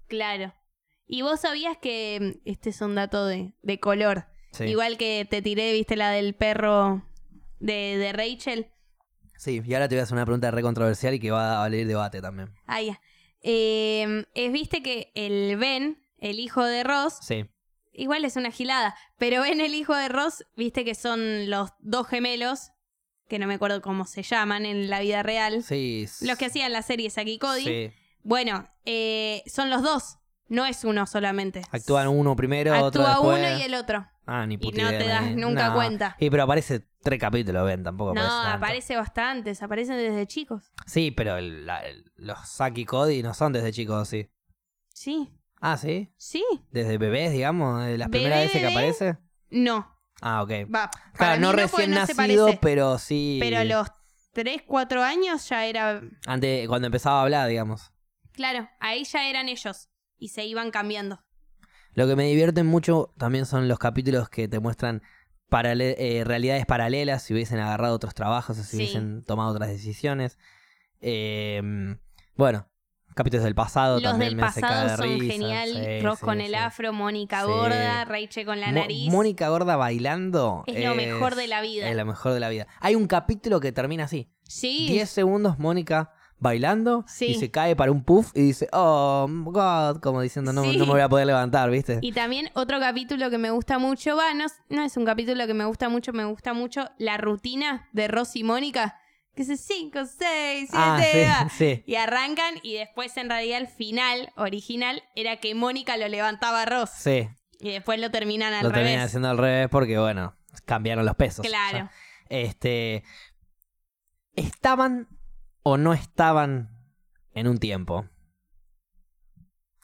Claro. Y vos sabías que mm, este es un dato de, de color. Sí. Igual que te tiré, viste la del perro de, de Rachel. Sí, y ahora te voy a hacer una pregunta re controversial y que va a valer debate también. Ah, ya. Eh, es, viste que el Ben, el hijo de Ross, Sí. igual es una gilada, pero Ben, el hijo de Ross, viste que son los dos gemelos, que no me acuerdo cómo se llaman en la vida real. Sí. Los que hacían la serie Saki y Cody. Sí. Bueno, eh, son los dos. No es uno solamente. Actúan uno primero, otro Actúa después. uno y el otro. Ah, ni y puta no idea, te das nunca no. cuenta. Y pero aparece tres capítulos, ven, tampoco No, aparece tanto. aparece bastantes, aparecen desde chicos. Sí, pero el- la- el- los Saki Cody no son desde chicos, sí. Sí, Ah, ¿sí? sí. Desde bebés, digamos, de las Bebé, primeras veces que bebé. aparece. No. Ah, ok. Va, para Claro, mí no porque recién no se nacido, parece. pero sí. Pero a los 3, 4 años ya era. Antes, cuando empezaba a hablar, digamos. Claro, ahí ya eran ellos. Y se iban cambiando. Lo que me divierte mucho también son los capítulos que te muestran eh, realidades paralelas, si hubiesen agarrado otros trabajos o si Sí. hubiesen tomado otras decisiones. Eh, bueno, capítulos del pasado Los también del me hace pasado de son risa. genial. Sí, Ross sí, con el afro, Mónica gorda, Rachel con la Mo- nariz. Mónica Gorda bailando. Es lo mejor de la vida. Es lo mejor de la vida. Hay un capítulo que termina así. Sí. 10 segundos Mónica bailando Sí. y se cae para un puff y dice, oh, God, como diciendo, no, Sí. no me voy a poder levantar, ¿viste? Y también otro capítulo que me gusta mucho, va, no, no es un capítulo que me gusta mucho, me gusta mucho la rutina de Ross y Mónica, que es 5, 6, 7, ah, sí, sí. y arrancan y después en realidad el final original era que Mónica lo levantaba a Ross Sí, y después lo terminan al lo revés. terminan haciendo al revés porque, bueno, cambiaron los pesos. Claro. Este. ¿Estaban o no estaban en un tiempo?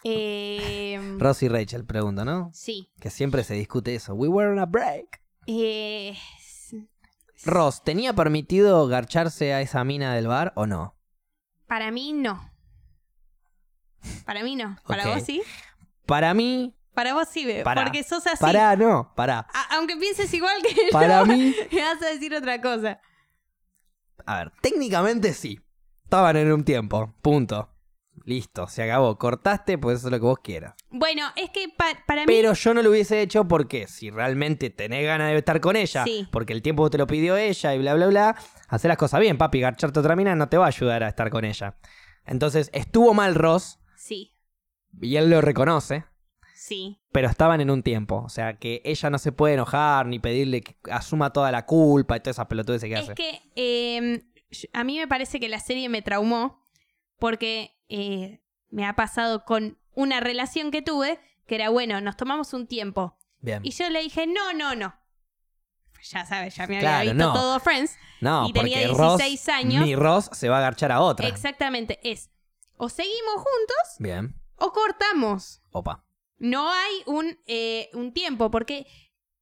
Eh, Ross y Rachel pregunta, ¿no? sí. Que siempre se discute eso. We were on a break. Eh, Ross, ¿tenía permitido garcharse a esa mina del bar o no? para mí no. Para mí no. Para vos sí. Para mí. Para vos sí, veo. Pará. Porque sos así. Pará, no, pará. A- aunque pienses igual que yo, Para mí. me vas a decir otra cosa. A ver, técnicamente sí. Estaban en un tiempo. Punto. Listo, se acabó. Cortaste, pues eso es lo que vos quieras. Bueno, es que pa- para mí. Pero yo no lo hubiese hecho porque si realmente tenés ganas de estar con ella, Sí. porque el tiempo te lo pidió ella y bla, bla, bla, hacer las cosas bien, papi. Garcharte otra mina no te va a ayudar a estar con ella. Entonces, estuvo mal Ross Sí, y él lo reconoce, sí. pero estaban en un tiempo. O sea, que ella no se puede enojar ni pedirle que asuma toda la culpa y todas esas pelotudes que Es hace. que eh, yo- a mí me parece que la serie me traumó porque eh, me ha pasado con una relación que tuve que era, bueno, nos tomamos un tiempo. Bien. Y yo le dije, no, no, no. Ya sabes, ya me había Claro, visto no. todo Friends. No, y tenía porque Ross, 16 años. mi Ross se va a garchar a otra. Exactamente, es o seguimos juntos Bien. o cortamos. Opa. No hay un, eh, un tiempo, porque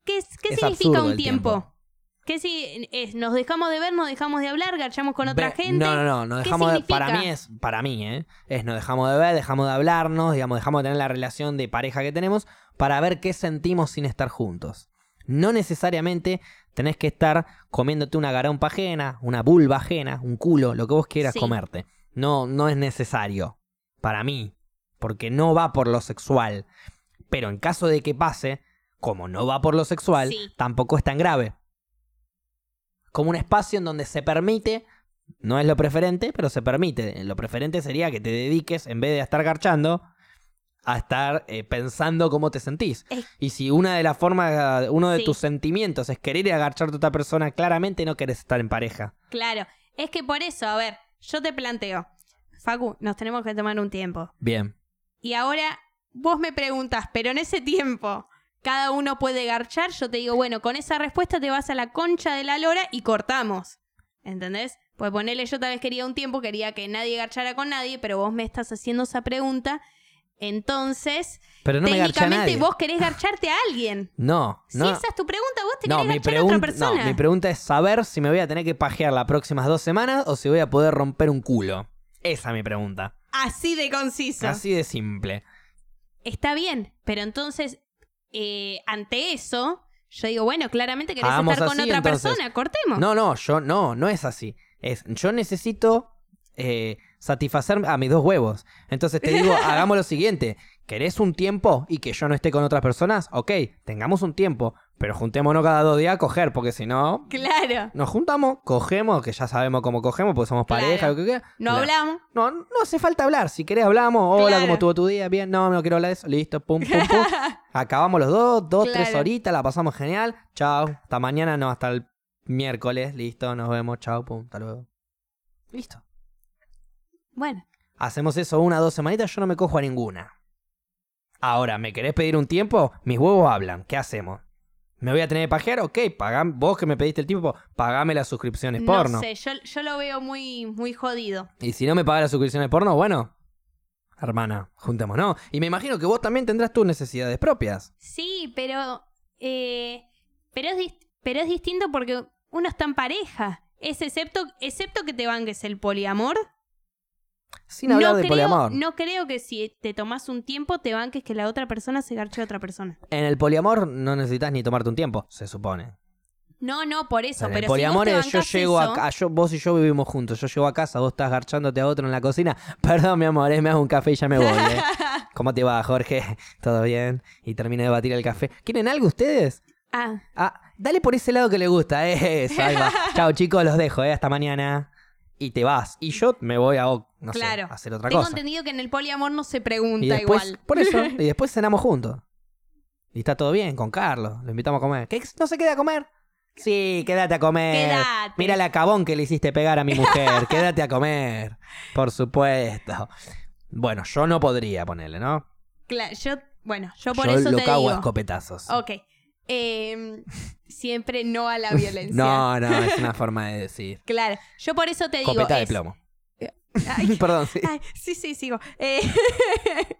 ¿qué, qué Es significa un tiempo. ¿Qué si es, nos dejamos de ver, nos dejamos de hablar, garchamos con otra Ve- gente? No, no, no, nos ¿Qué dejamos de, para mí es, para mí, ¿eh? Es nos dejamos de ver, dejamos de hablarnos, digamos, dejamos de tener la relación de pareja que tenemos para ver qué sentimos sin estar juntos. No necesariamente tenés que estar comiéndote una garompa ajena, una vulva ajena, un culo, lo que vos quieras Sí. comerte. No, no es necesario. Para mí. Porque no va por lo sexual. Pero en caso de que pase, como no va por lo sexual, Sí. tampoco es tan grave. Como un espacio en donde se permite, no es lo preferente, pero se permite. Lo preferente sería que te dediques, en vez de estar garchando, a estar eh, pensando cómo te sentís. Y si una de las formas, uno de Sí. tus sentimientos es querer ir a garcharte a otra persona, claramente no querés estar en pareja. Claro, es que por eso, a ver, yo te planteo, Facu, nos tenemos que tomar un tiempo. Bien. Y ahora vos me preguntas, pero en ese tiempo, ¿cada uno puede garchar? Yo te digo, bueno, con esa respuesta te vas a la concha de la lora y cortamos. ¿Entendés? Pues ponerle, yo tal vez quería un tiempo, quería que nadie garchara con nadie, pero vos me estás haciendo esa pregunta. Entonces, Pero no técnicamente vos querés garcharte a alguien. No, Si no. esa es tu pregunta, vos te No querés garchar a otra persona. no, mi pregunta es saber si me voy a tener que pajear las próximas dos semanas o si voy a poder romper un culo. Esa es mi pregunta. Así de conciso. Así de simple. Está bien, pero entonces, eh, ante eso, yo digo, bueno, claramente querés Hagamos estar con así, otra entonces. persona, cortemos. No, no, yo no, no es así. Es, yo necesito eh, satisfacer a mis dos huevos. Entonces te digo, hagamos lo siguiente. ¿Querés un tiempo y que yo no esté con otras personas? Ok, tengamos un tiempo, pero juntémonos cada dos días a coger, porque si no, Claro. nos juntamos, cogemos, que ya sabemos cómo cogemos, porque somos pareja, lo que quiera. No La- hablamos. No, no hace falta hablar. Si querés hablamos. Hola, Claro. ¿cómo estuvo tu día? Bien, no, no quiero hablar de eso. Listo, pum, pum, pum. Acabamos los dos, dos, tres horitas, la pasamos genial. Chao. Hasta mañana, no, hasta el miércoles. Listo, nos vemos. Chao, pum, hasta luego. Listo. Bueno, Hacemos eso una o dos semanitas, yo no me cojo a ninguna. Ahora, ¿me querés pedir un tiempo? Mis huevos hablan. ¿Qué hacemos? ¿Me voy a tener que pajear? Ok, pagam, vos que me pediste el tiempo, pagame las suscripciones porno. No sé, yo, yo lo veo muy, muy jodido. Y si no me pagas las suscripciones porno, bueno, hermana, juntémonos. Y me imagino que vos también tendrás tus necesidades propias. Sí, pero. eh, pero, es pero es distinto porque uno está en pareja. Es excepto, excepto que te banques el poliamor. Sin hablar de creo, poliamor. no creo que si te tomas un tiempo te banques que la otra persona se garche a otra persona. En el poliamor no necesitas ni tomarte un tiempo, se supone. No, no, por O eso. sea, en pero el poliamor si vos te yo llego eso, acá, yo, vos y yo vivimos juntos, yo llego a casa, vos estás garchándote a otro en la cocina. Perdón, mi amor, eh, me hago un café y ya me voy. eh. ¿Cómo te va, Jorge? ¿Todo bien? Y termino de batir el café. ¿Quieren algo ustedes? Ah, Ah, dale por ese lado que le gusta. Eso, ahí va. Chao, chicos, los dejo, eh. Hasta mañana. Y te vas. Y yo me voy a, no sé, a hacer otra Tengo cosa. entendido que en el poliamor no se pregunta Y después, igual. por eso, y después cenamos juntos. Y está todo bien con Carlos. Lo invitamos a comer. ¿Qué? ¿No se queda a comer? Sí, quédate a comer. Quédate. Mira el acabón que le hiciste pegar a mi mujer. quédate a comer. Por supuesto. Bueno, yo no podría ponerle, ¿no? Claro, yo, bueno, yo por yo eso lo te cago digo. a escopetazos. Ok. Em, siempre no a la violencia. No, no, es una forma de decir. Claro. Yo por eso te digo. Escopeta de es- plomo. Ay, Perdón, sí. ay, sí, sí, sigo. Eh,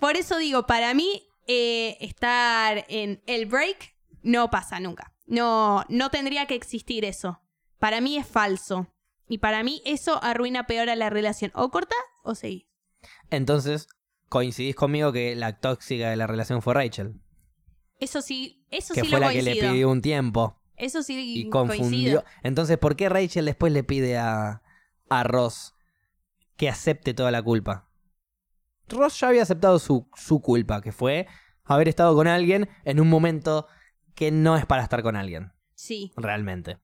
por eso digo, para mí, eh, estar en el break no pasa nunca. No, no tendría que existir eso. Para mí es falso. Y para mí eso arruina peor a la relación. O corta o seguís. Entonces, coincidís conmigo que la tóxica de la relación fue Rachel. Eso sí, eso Que sí fue lo la que le pidió un tiempo. Eso sí y confundió. coincido. Entonces, ¿por qué Rachel después le pide a, a Ross que acepte toda la culpa? Ross ya había aceptado su, su culpa, que fue haber estado con alguien en un momento que no es para estar con alguien, Sí. realmente.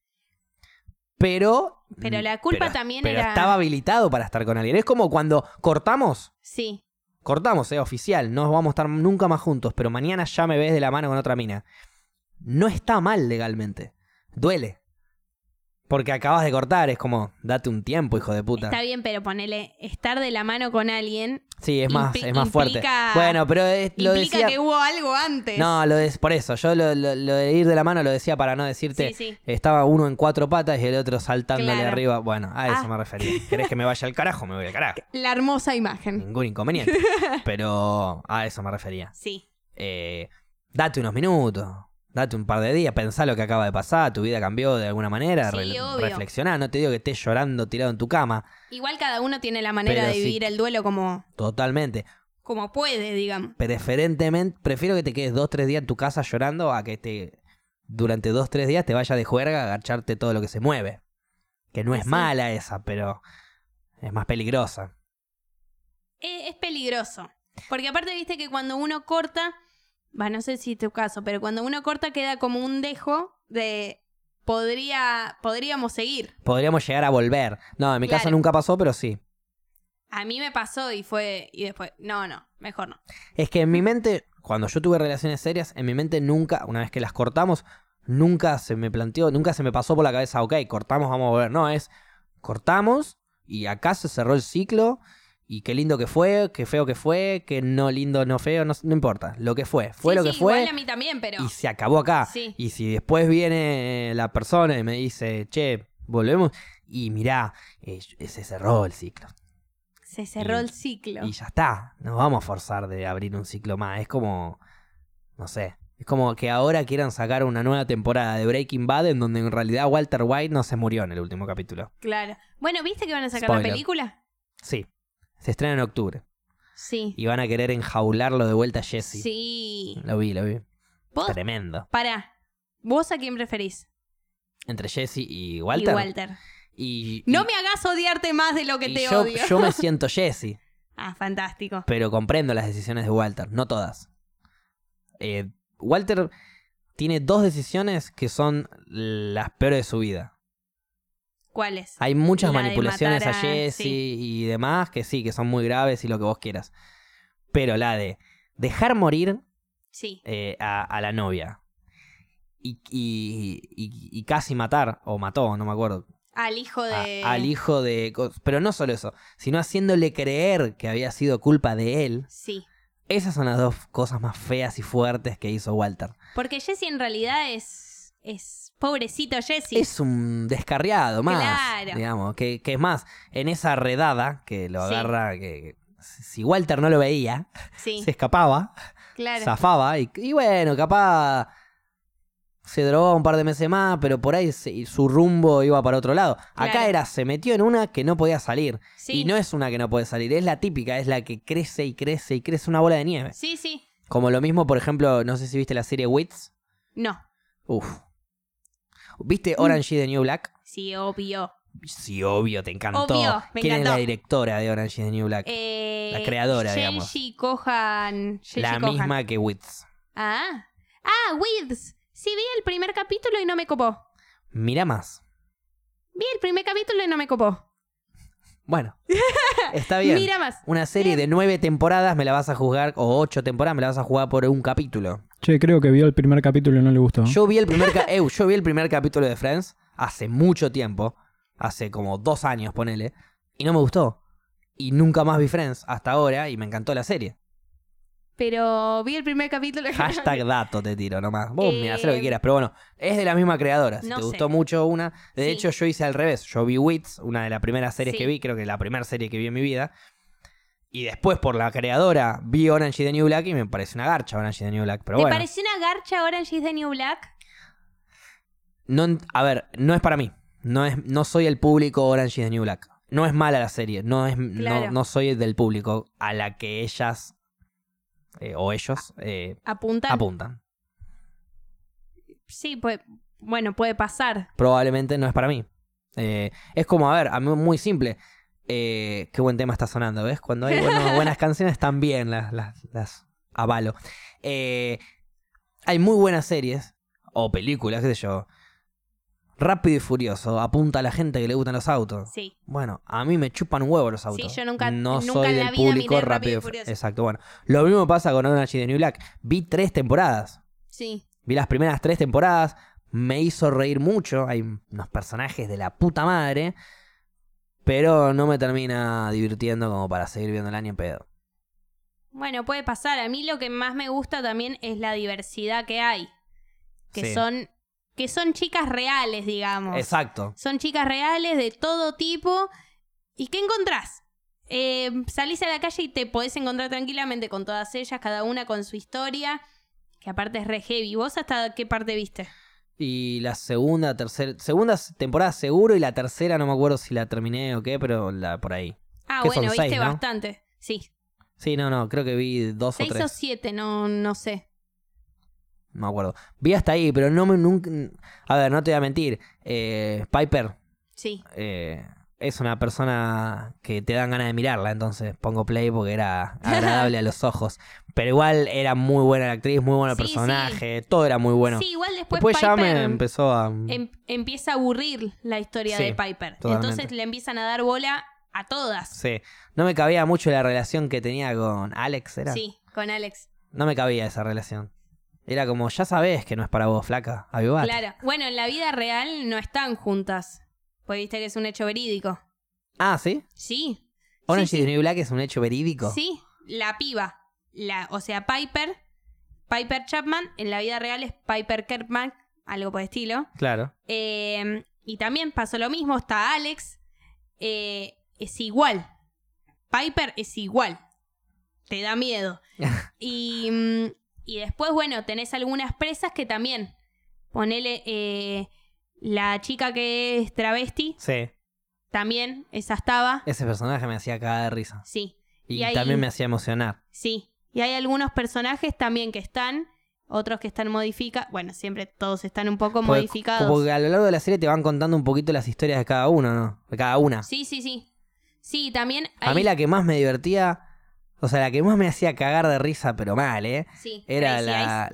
Pero. Pero la culpa pero- también pero era- estaba habilitado para estar con alguien. Es como cuando cortamos. Sí. Cortamos, eh, oficial. No vamos a estar nunca más juntos, pero mañana ya me ves de la mano con otra mina. No está mal legalmente. Duele. Porque acabas de cortar, es como, date un tiempo, hijo de puta. Está bien, pero ponele estar de la mano con alguien Sí, es más, es más fuerte. implica- Bueno, pero es- lo implica decía. que hubo algo antes. No, lo es por eso. Yo lo, lo- lo de ir de la mano lo decía para no decirte. Sí, sí. Estaba uno en cuatro patas y el otro saltándole Claro. arriba. Bueno, a eso Ah. me refería. ¿Querés que me vaya al carajo? Me voy al carajo. La hermosa imagen. Ningún inconveniente. Pero a eso me refería. Sí. eh, date unos minutos, date un par de días, pensá lo que acaba de pasar, tu vida cambió de alguna manera, Sí, re- obvio. reflexioná, no te digo que estés llorando tirado en tu cama, Igual cada uno tiene la manera de sí. vivir el duelo como, totalmente. como puede, digamos. Preferentemente, prefiero que te quedes dos, tres días en tu casa llorando a que te durante dos, tres días te vaya de juerga a agacharte todo lo que se mueve. Que no es Sí. mala esa, pero es más peligrosa. Es, es peligroso. Porque aparte, viste que cuando uno corta, va, no sé si es tu caso, pero cuando uno corta queda como un dejo de podría, podríamos seguir. Podríamos llegar a volver. No, en mi caso nunca pasó, pero sí. A mí me pasó y fue, y después, no, no, mejor no. Es que en mi mente, cuando yo tuve relaciones serias, en mi mente nunca, una vez que las cortamos, nunca se me planteó, nunca se me pasó por la cabeza, ok, cortamos, vamos a volver. No, es cortamos y acá se cerró el ciclo y qué lindo que fue, qué feo que fue, qué no lindo, no feo, no, no importa. Lo que fue, fue Sí, lo sí, que fue Igual a mí también, pero. y se acabó acá. Sí. Y si después viene la persona y me dice, che, volvemos, y mirá, eh, se cerró el ciclo. Se cerró Y- el ciclo. Y ya está. No vamos a forzar de abrir un ciclo más. Es como. No sé. Es como que ahora quieran sacar una nueva temporada de Breaking Bad en donde en realidad Walter White no se murió en el último capítulo. Claro. Bueno, ¿viste que van a sacar Spoiler. la película? Sí. Se estrena en octubre. Sí. Y van a querer enjaularlo de vuelta a Jesse. Sí. Lo vi, lo vi. ¿Vos? Tremendo. Pará. ¿Vos a quién preferís? Entre Jesse y Walter. Y Walter. Y- No me hagas odiarte más de lo que te yo, odio. yo me siento Jesse. Ah, fantástico. pero comprendo las decisiones de Walter, no todas. Eh, Walter tiene dos decisiones que son las peores de su vida. ¿Cuáles? Hay muchas La manipulaciones a a- Jesse sí. y demás que sí, que son muy graves y lo que vos quieras. Pero la de dejar morir Sí. eh, a, a la novia y, y- y- y casi matar, o mató, no me acuerdo, Al hijo a- de. al hijo de... Pero no solo eso, sino haciéndole creer que había sido culpa de él Sí. Esas son las dos cosas más feas y fuertes que hizo Walter. Porque Jesse en realidad es. Es pobrecito Jesse. Es un descarriado más, Claro. digamos, que, que es más, en esa redada que lo agarra, que, que si Walter no lo veía, Sí, se escapaba, claro. zafaba y, y bueno, capaz se drogó un par de meses más, pero por ahí se- su rumbo iba para otro lado. Acá era, se metió en una que no podía salir. Sí. Y no es una que no puede salir, es la típica, es la que crece y crece y crece una bola de nieve. Sí, sí. Como lo mismo, por ejemplo, no sé si viste la serie Wits. No. Uf. ¿Viste Mm. Orange is the New Black? Sí, obvio. Sí, obvio, te encantó. Obvio, me ¿Quién es encantó. la directora de Orange is the New Black? Eh, La creadora, digamos. Shenji la misma que Wits. Ah. Ah, Wids. Sí, vi el primer capítulo y no me copó. Mira más. Vi el primer capítulo y no me copó. Bueno, está bien. Mira más. Una serie de nueve temporadas me la vas a juzgar, o ocho temporadas me la vas a jugar por un capítulo. Che, creo que vio el primer capítulo y no le gustó. Yo vi el primer, ca- Eu, yo vi el primer capítulo de Friends hace mucho tiempo, hace como dos años, ponele, y no me gustó. Y nunca más vi Friends hasta ahora y me encantó la serie. Pero vi el primer capítulo Hashtag dato te tiro nomás. Vos Eh, mira, haz lo que quieras, pero bueno, es de la misma creadora. Si no te sé. gustó mucho una. De Sí. hecho, yo hice al revés. Yo vi Wits, una de las primeras series Sí. que vi, creo que la primera serie que vi en mi vida. Y después, por la creadora, vi Orange is the New Black y me pareció una garcha Orange is the New Black. Pero ¿Te bueno, pareció una garcha Orange is the New Black? no, a ver, no es para mí. No, es, no soy el público Orange is the New Black. No es mala la serie. No, es, no- Claro. no, soy del público a la que ellas eh, o ellos eh, Apuntan. apuntan. Sí, pues. Bueno, puede pasar. probablemente no es para mí. Eh, es como, a ver, a mí muy simple. Eh, qué buen tema está sonando, ¿ves? Cuando hay bueno- buenas canciones también las, las, las avalo. Eh, hay muy buenas series o películas, qué sé yo. Rápido y Furioso apunta a la gente que le gustan los autos. Sí. Bueno, a mí me chupan huevos los autos. yo nunca- no nunca soy en la del vida público miré Rápido y y Fu- Furioso. Exacto, bueno. Lo mismo pasa con Orange the New Black. Vi tres temporadas. Sí. Vi las primeras tres temporadas, me hizo reír mucho, hay unos personajes de la puta madre, pero no me termina divirtiendo como para seguir viendo el ni en pedo. Bueno, puede pasar. A mí lo que más me gusta también es la diversidad que hay. Que Sí. son. Que son chicas reales, digamos. Exacto. Son chicas reales de todo tipo. ¿Y qué encontrás? Eh, salís a la calle y te podés encontrar tranquilamente con todas ellas, cada una con su historia, que aparte es re heavy. ¿Vos hasta qué parte viste? Y la segunda, tercera, segunda temporada seguro y la tercera no me acuerdo si la terminé o qué, pero la por ahí. Ah, ¿Qué bueno, viste seis, no? bastante. Sí, Sí, no, no, creo que vi dos seis o o tres. siete, no, no sé. No me acuerdo. Vi hasta ahí, pero no me nunca. A ver, no te voy a mentir. Eh, Piper Sí, eh, es una persona que te dan ganas de mirarla, entonces pongo play porque era agradable a los ojos. Pero igual era muy buena la actriz, muy bueno el Sí, personaje, todo era muy bueno. sí, igual después, Después ya Piper me empezó a... em- empieza a aburrir la historia Sí, de Piper. totalmente. Entonces le empiezan a dar bola a todas. Sí, no me cabía mucho la relación que tenía con Alex, ¿era? Sí, con Alex. No me cabía esa relación. Era como, ya sabes que no es para vos, flaca, avivate. Claro. Bueno, en la vida real no están juntas. Pues viste que es un hecho verídico. Ah, ¿sí? Sí. Orange sí, is the New Black es un hecho verídico. Sí, la piba. La, o sea, Piper, Piper Chapman, en la vida real es Piper Kirkman, algo por el estilo. Claro. Eh, y también pasó lo mismo, está Alex. eh, es igual. Piper es igual. Te da miedo. y, mm, y después, bueno, tenés algunas presas que también. Ponele eh, la chica que es travesti, Sí, también, esa estaba. ese personaje me hacía cagar de risa. Sí, Y, también me hacía emocionar. sí. Y hay algunos personajes también que están, otros que están modificados. Bueno, siempre todos están un poco Porque- modificados. Porque a lo largo de la serie te van contando un poquito las historias de cada uno, ¿no? De cada una. Sí, sí, sí. Sí, también A mí la que más me divertía, o sea, la que más me hacía cagar de risa, pero mal, ¿eh? sí, Era la-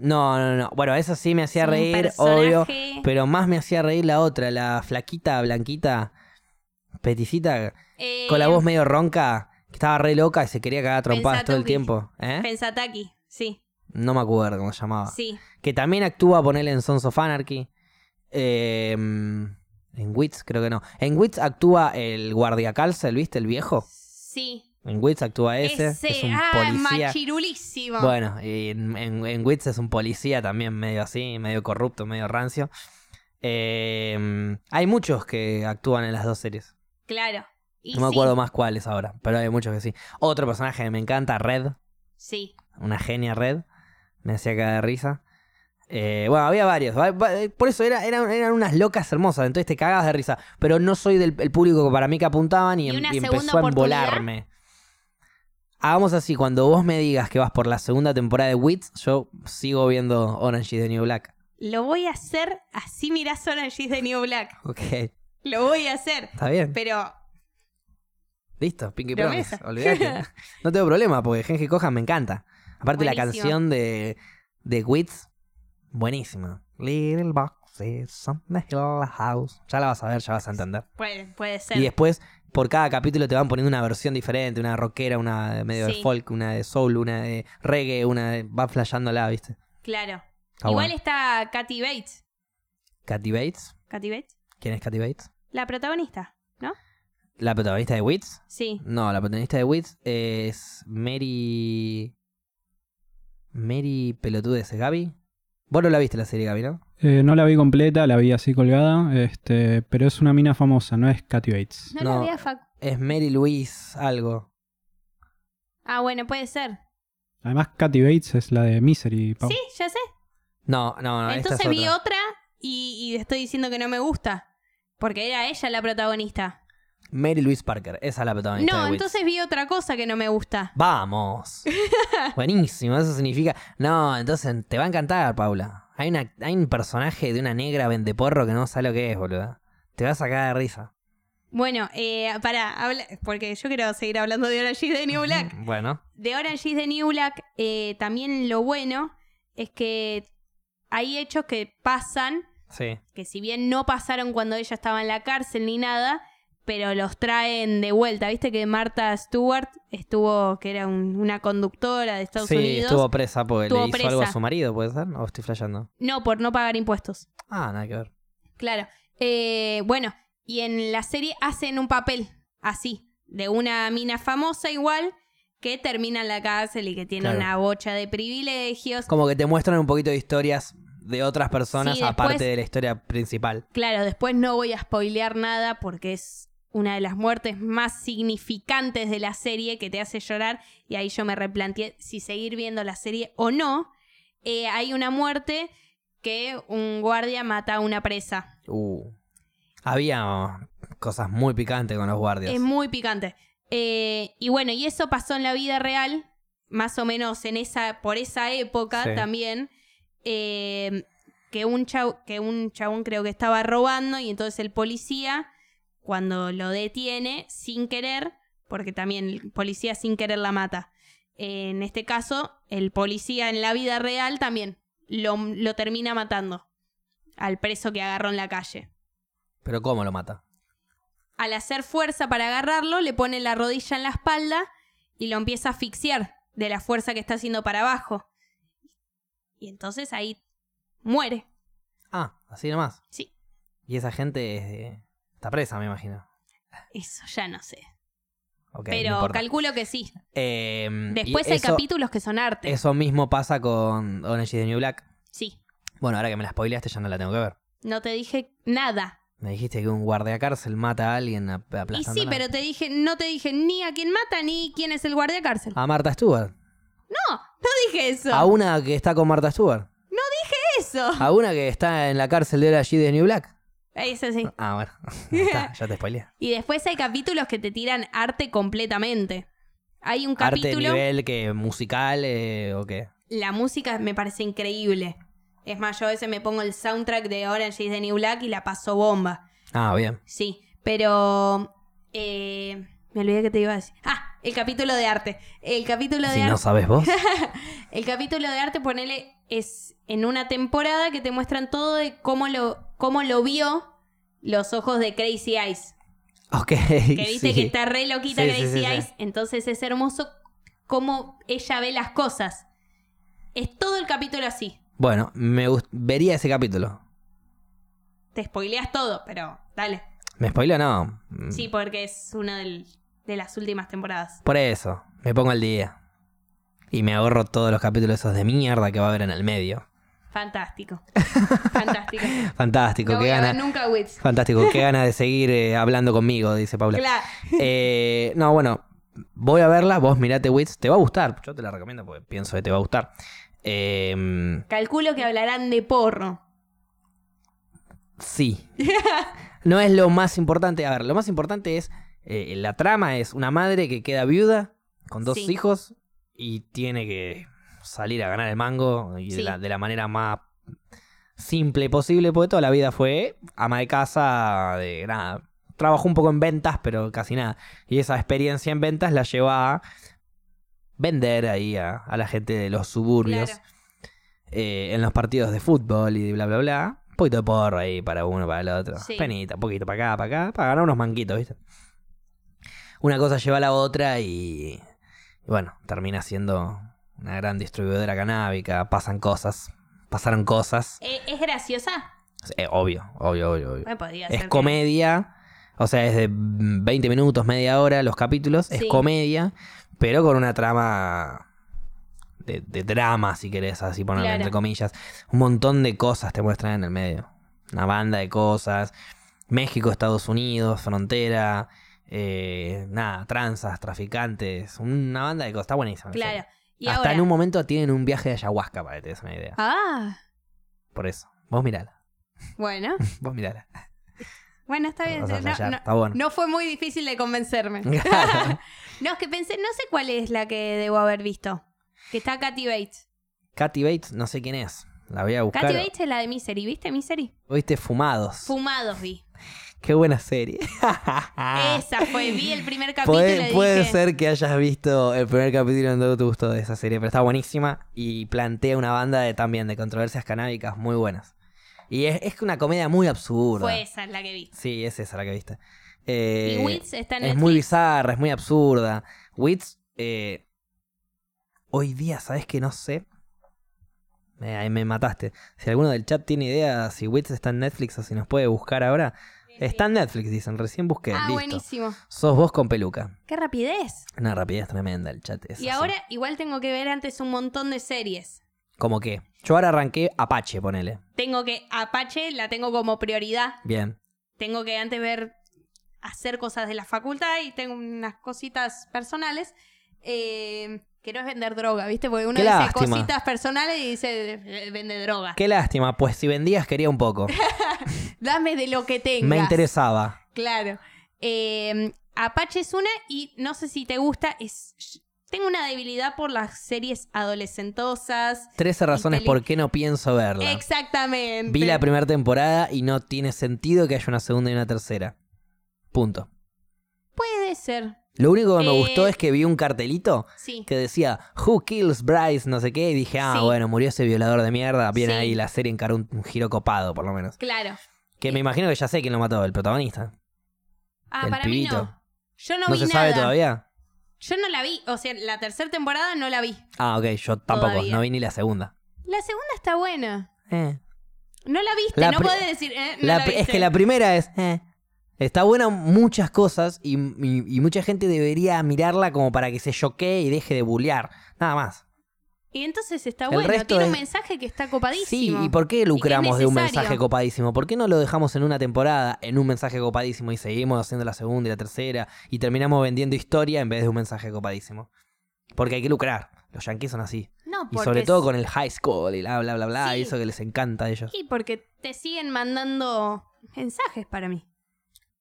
No, no, no. Bueno, eso sí me hacía Es reír, obvio. Pero más me hacía reír la otra, la flaquita, blanquita, peticita, eh, con la voz medio ronca, que estaba re loca y se quería cagar trompadas todo el tiempo. ¿eh? Pensataki, sí, No me acuerdo cómo se llamaba. sí. Que también actúa, ponerle en Sons of Anarchy. Eh, en Wits, creo que no. En Wits actúa el guardiacárcel, ¿viste? El viejo. Sí. En Wits actúa ese, Ese, es un ah, policía. machirulísimo. Bueno, y en, en, en Wits es un policía también medio así, medio corrupto, medio rancio. Eh, hay muchos que actúan en las dos series. Claro. Y No me sí, acuerdo más cuáles ahora, pero hay muchos que sí. Otro personaje que me encanta, Red, Sí. una genia Red, me hacía caer de risa. Eh, bueno, había varios, va- va- por eso era, eran, eran unas locas hermosas, entonces te cagabas de risa. Pero no soy del el público que para mí que apuntaban y, ¿Y em- y empezó a embolarme. Hagamos así, cuando vos me digas que vas por la segunda temporada de Wits, yo sigo viendo Orange is the New Black. Lo voy a hacer así mirás Orange is the New Black. Ok, Lo voy a hacer. está bien. Pero Listo, Pinky. Promise. Olvidate. no tengo problema porque Genji Kohan me encanta. Aparte la canción de, de Wits, buenísima. Little boxes on the hill house. Ya la vas a ver, ya vas a entender. puede, puede ser. Y después, por cada capítulo te van poniendo una versión diferente, una rockera, una de medio de folk, una de soul, una de reggae, una de... va flasheándola, ¿viste? Claro. Igual bueno. está Katy Bates. Katy Bates. ¿Katy Bates? ¿Quién es Katy Bates? La protagonista, ¿no? ¿La protagonista de Wits? Sí. No, la protagonista de Wits es Mary. Mary Pelotudes, ¿es Gaby? Vos no la viste la serie, Gaby, ¿no? Eh, no la vi completa, la vi así colgada, este, pero es una mina famosa, no es Katy Bates. No, No. la vi a Es Mary Louise algo. Ah, bueno, puede ser. Además, Katy Bates es la de Misery. Pau. Sí, ya sé. No, no, no. esta Entonces es vi otra. otra y, y estoy diciendo que no me gusta. Porque era ella la protagonista. Mary Louise Parker, esa es la protagonista No, de Wits. entonces vi otra cosa que no me gusta. Vamos. Buenísimo, eso significa. No, entonces te va a encantar, Paula. Hay, una, hay un personaje de una negra vendeporro que no sabe lo que es, boludo. Te va a sacar de risa. Bueno, eh, para, habla- porque yo quiero seguir hablando de Orange is the New Black. Bueno, De Orange is the New Black, eh, también lo bueno es que hay hechos que pasan, sí. que si bien no pasaron cuando ella estaba en la cárcel ni nada, pero los traen de vuelta. Viste que Martha Stewart estuvo, que era un- una conductora de Estados sí, Unidos. estuvo presa porque Estuvo le hizo algo a su marido, ¿puede ser? ¿O estoy flasheando? No, por no pagar impuestos. Ah, nada que ver. Claro. Eh, bueno, y en la serie hacen un papel así, de una mina famosa igual, que termina en la cárcel y que tiene Claro. una bocha de privilegios. Como que te muestran un poquito de historias de otras personas Sí, después- aparte de la historia principal. Claro, después no voy a spoilear nada porque es una de las muertes más significantes de la serie que te hace llorar y ahí yo me replanteé si seguir viendo la serie o no. Eh, hay una muerte que un guardia mata a una presa. Uh. Había cosas muy picantes con los guardias. Es muy picante. Eh, y bueno, y eso pasó en la vida real, más o menos en esa, por esa época Sí. también. eh, que un chau- que un chabón creo que estaba robando y entonces el policía, cuando lo detiene, sin querer, porque también el policía sin querer la mata. En este caso, el policía en la vida real también lo, lo termina matando al preso que agarró en la calle. Pero ¿cómo lo mata? Al hacer fuerza para agarrarlo, le pone la rodilla en la espalda y lo empieza a asfixiar de la fuerza que está haciendo para abajo. Y entonces ahí muere. Ah, así nomás. Sí, Y esa gente es de- está presa, me imagino. eso ya no sé. No Pero calculo que sí. Eh, y Después hay eso- capítulos que son arte. Eso mismo pasa con Orange is the New Black. Sí. Bueno, ahora que me la spoileaste ya no la tengo que ver. No te dije nada. Me dijiste que un guardia cárcel mata a alguien ap- Y sí, pero te dije, no te dije ni a quién mata ni quién es el guardia cárcel. A Marta Stewart. No, no dije eso. A una que está con Marta Stewart. eso. A una que está en la cárcel de Orange is the New Black. Eso sí. Ah, bueno. Ya, está, ya te spoileé. Y después hay capítulos que te tiran arte completamente. Hay un ¿Arte capítulo. nivel que musical eh, o qué? La música me parece increíble. Es más, yo a veces me pongo el soundtrack de Orange is the New Black y la paso bomba. Ah, bien. Sí, pero. eh, me olvidé que te iba a decir. Ah, el capítulo de arte. El capítulo de Si arte. no sabes vos. El capítulo de arte, ponele, es en una temporada que te muestran todo de cómo lo, cómo lo vio los ojos de Crazy Eyes. ok. Que viste sí. que está re loquita Sí, Crazy sí. Eyes. Entonces es hermoso cómo ella ve las cosas. Es todo el capítulo así. Bueno, me vería ese capítulo. Te spoileas todo, pero dale. ¿Me spoileo? No. Mm, Sí, porque es del, de las últimas temporadas. Por eso, me pongo al día. Y me ahorro todos los capítulos esos de mierda que va a haber en el medio. Fantástico. Fantástico. Fantástico, No qué voy a ver gana. nunca Wits. Fantástico, qué gana de seguir eh, hablando conmigo, dice Paula. Claro. Eh, no, bueno, voy a verla, vos mirate Wits, te va a gustar. Yo te la recomiendo porque pienso que te va a gustar. Eh, Calculo que hablarán de porro. sí. No es lo más importante. A ver, lo más importante es. eh, la trama es una madre que queda viuda con dos Sí. hijos y tiene que salir a ganar el mango y de, la, de la manera más simple posible, porque toda la vida fue ama de casa, de nada. Trabajó un poco en ventas, pero casi nada. Y esa experiencia en ventas la lleva a vender ahí a, a la gente de los suburbios Claro. eh, en los partidos de fútbol y bla, bla, bla. Un poquito de porro ahí para uno, para el otro. Sí. Penita, un poquito para acá, para acá, para ganar unos manquitos, ¿viste? Una cosa lleva a la otra y, y bueno, termina siendo una gran distribuidora canábica. Pasan cosas, pasaron cosas. Eh, ¿Es graciosa? Eh, obvio, obvio, obvio, obvio. Es ser que- comedia, o sea, es de 20 minutos, media hora los capítulos. Es comedia, pero con una trama de, de drama, si querés, así ponerlo Claro. entre comillas. Un montón de cosas te muestran en el medio. Una banda de cosas. México, Estados Unidos, frontera. eh, nada, tranzas, traficantes. Una banda de cosas. Está buenísima. la Claro. Y Hasta ahora. en un momento tienen un viaje de ayahuasca, para que te des una idea. Ah, Por eso. Vos mirala. bueno. Vos mirala. Bueno, está bien. No, flashear, no- está bueno. no fue muy difícil de convencerme. Claro. No, es que pensé, no sé cuál es la que debo haber visto. Que está Katy Bates. Katy Bates, no sé quién es. La voy a buscar. Katy Bates es la de Misery, ¿viste Misery? Viste Fumados. Fumados vi. Qué buena serie. Esa fue, vi el primer capítulo. Puede, y puede dije, ser que hayas visto el primer capítulo en todo tu gusto de esa serie, pero está buenísima y plantea una banda de también de controversias canábicas muy buenas. Y es, es una comedia muy absurda. fue esa la que vi. Sí, es esa la que viste. Eh, y Wits está en es Netflix. muy bizarra, es muy absurda. Wits, eh, hoy día, ¿sabes que no sé? Me, me mataste. Si alguno del chat tiene idea si Wits está en Netflix o si nos puede buscar ahora. Está en Netflix, dicen. Recién busqué. Ah, Listo. buenísimo. Sos vos con peluca. Qué rapidez. Una rapidez tremenda el chat. es Y así. ahora igual tengo que ver antes un montón de series. Como que. Yo ahora arranqué Apache, ponele. Tengo que, Apache la tengo como prioridad. Bien. Tengo que antes ver, hacer cosas de la facultad y tengo unas cositas personales. Eh, que no es vender droga, ¿viste? Porque uno Qué dice lástima. cositas personales y dice eh, vende droga. Qué lástima, pues si vendías quería un poco. Dame de lo que tengas. Me interesaba. Claro. Eh, Apache es una y no sé si te gusta, es... Tengo una debilidad por las series adolescentosas. 13 razones por qué no pienso verla. Exactamente. Vi la primera temporada y no tiene sentido que haya una segunda y una tercera. Punto. Puede ser. Lo único que me Eh, gustó es que vi un cartelito Sí. que decía Who kills Bryce, no sé qué, y dije, ah, Sí. bueno, murió ese violador de mierda. Bien Sí. ahí la serie encaró un, un giro copado, por lo menos. Claro. Que me imagino que ya sé quién lo mató, el protagonista. Ah, El para pibito. mí no. Yo no, ¿No, vi se nada. sabe todavía? Yo no la vi. O sea, la tercera temporada no la vi. Ah, ok, yo tampoco, Todavía. no vi ni la segunda. La segunda está buena. Eh. No la viste, La no podés decir. eh, no La es que la primera es. eh. Está buena muchas cosas y, y- y mucha gente debería mirarla como para que se choquee y deje de bullear. Nada más. Y entonces está El bueno. Tiene un es- mensaje que está Sí, copadísimo. ¿y por qué lucramos de un mensaje copadísimo? ¿Por qué no lo dejamos en una temporada en un mensaje copadísimo y seguimos haciendo la segunda y la tercera y terminamos vendiendo historia en vez de un mensaje copadísimo? Porque hay que lucrar. Los yankees son así. No, Y sobre todo con el high school y bla, bla, bla, bla. Sí. Y eso que les encanta a ellos. Y porque te siguen mandando mensajes para mí.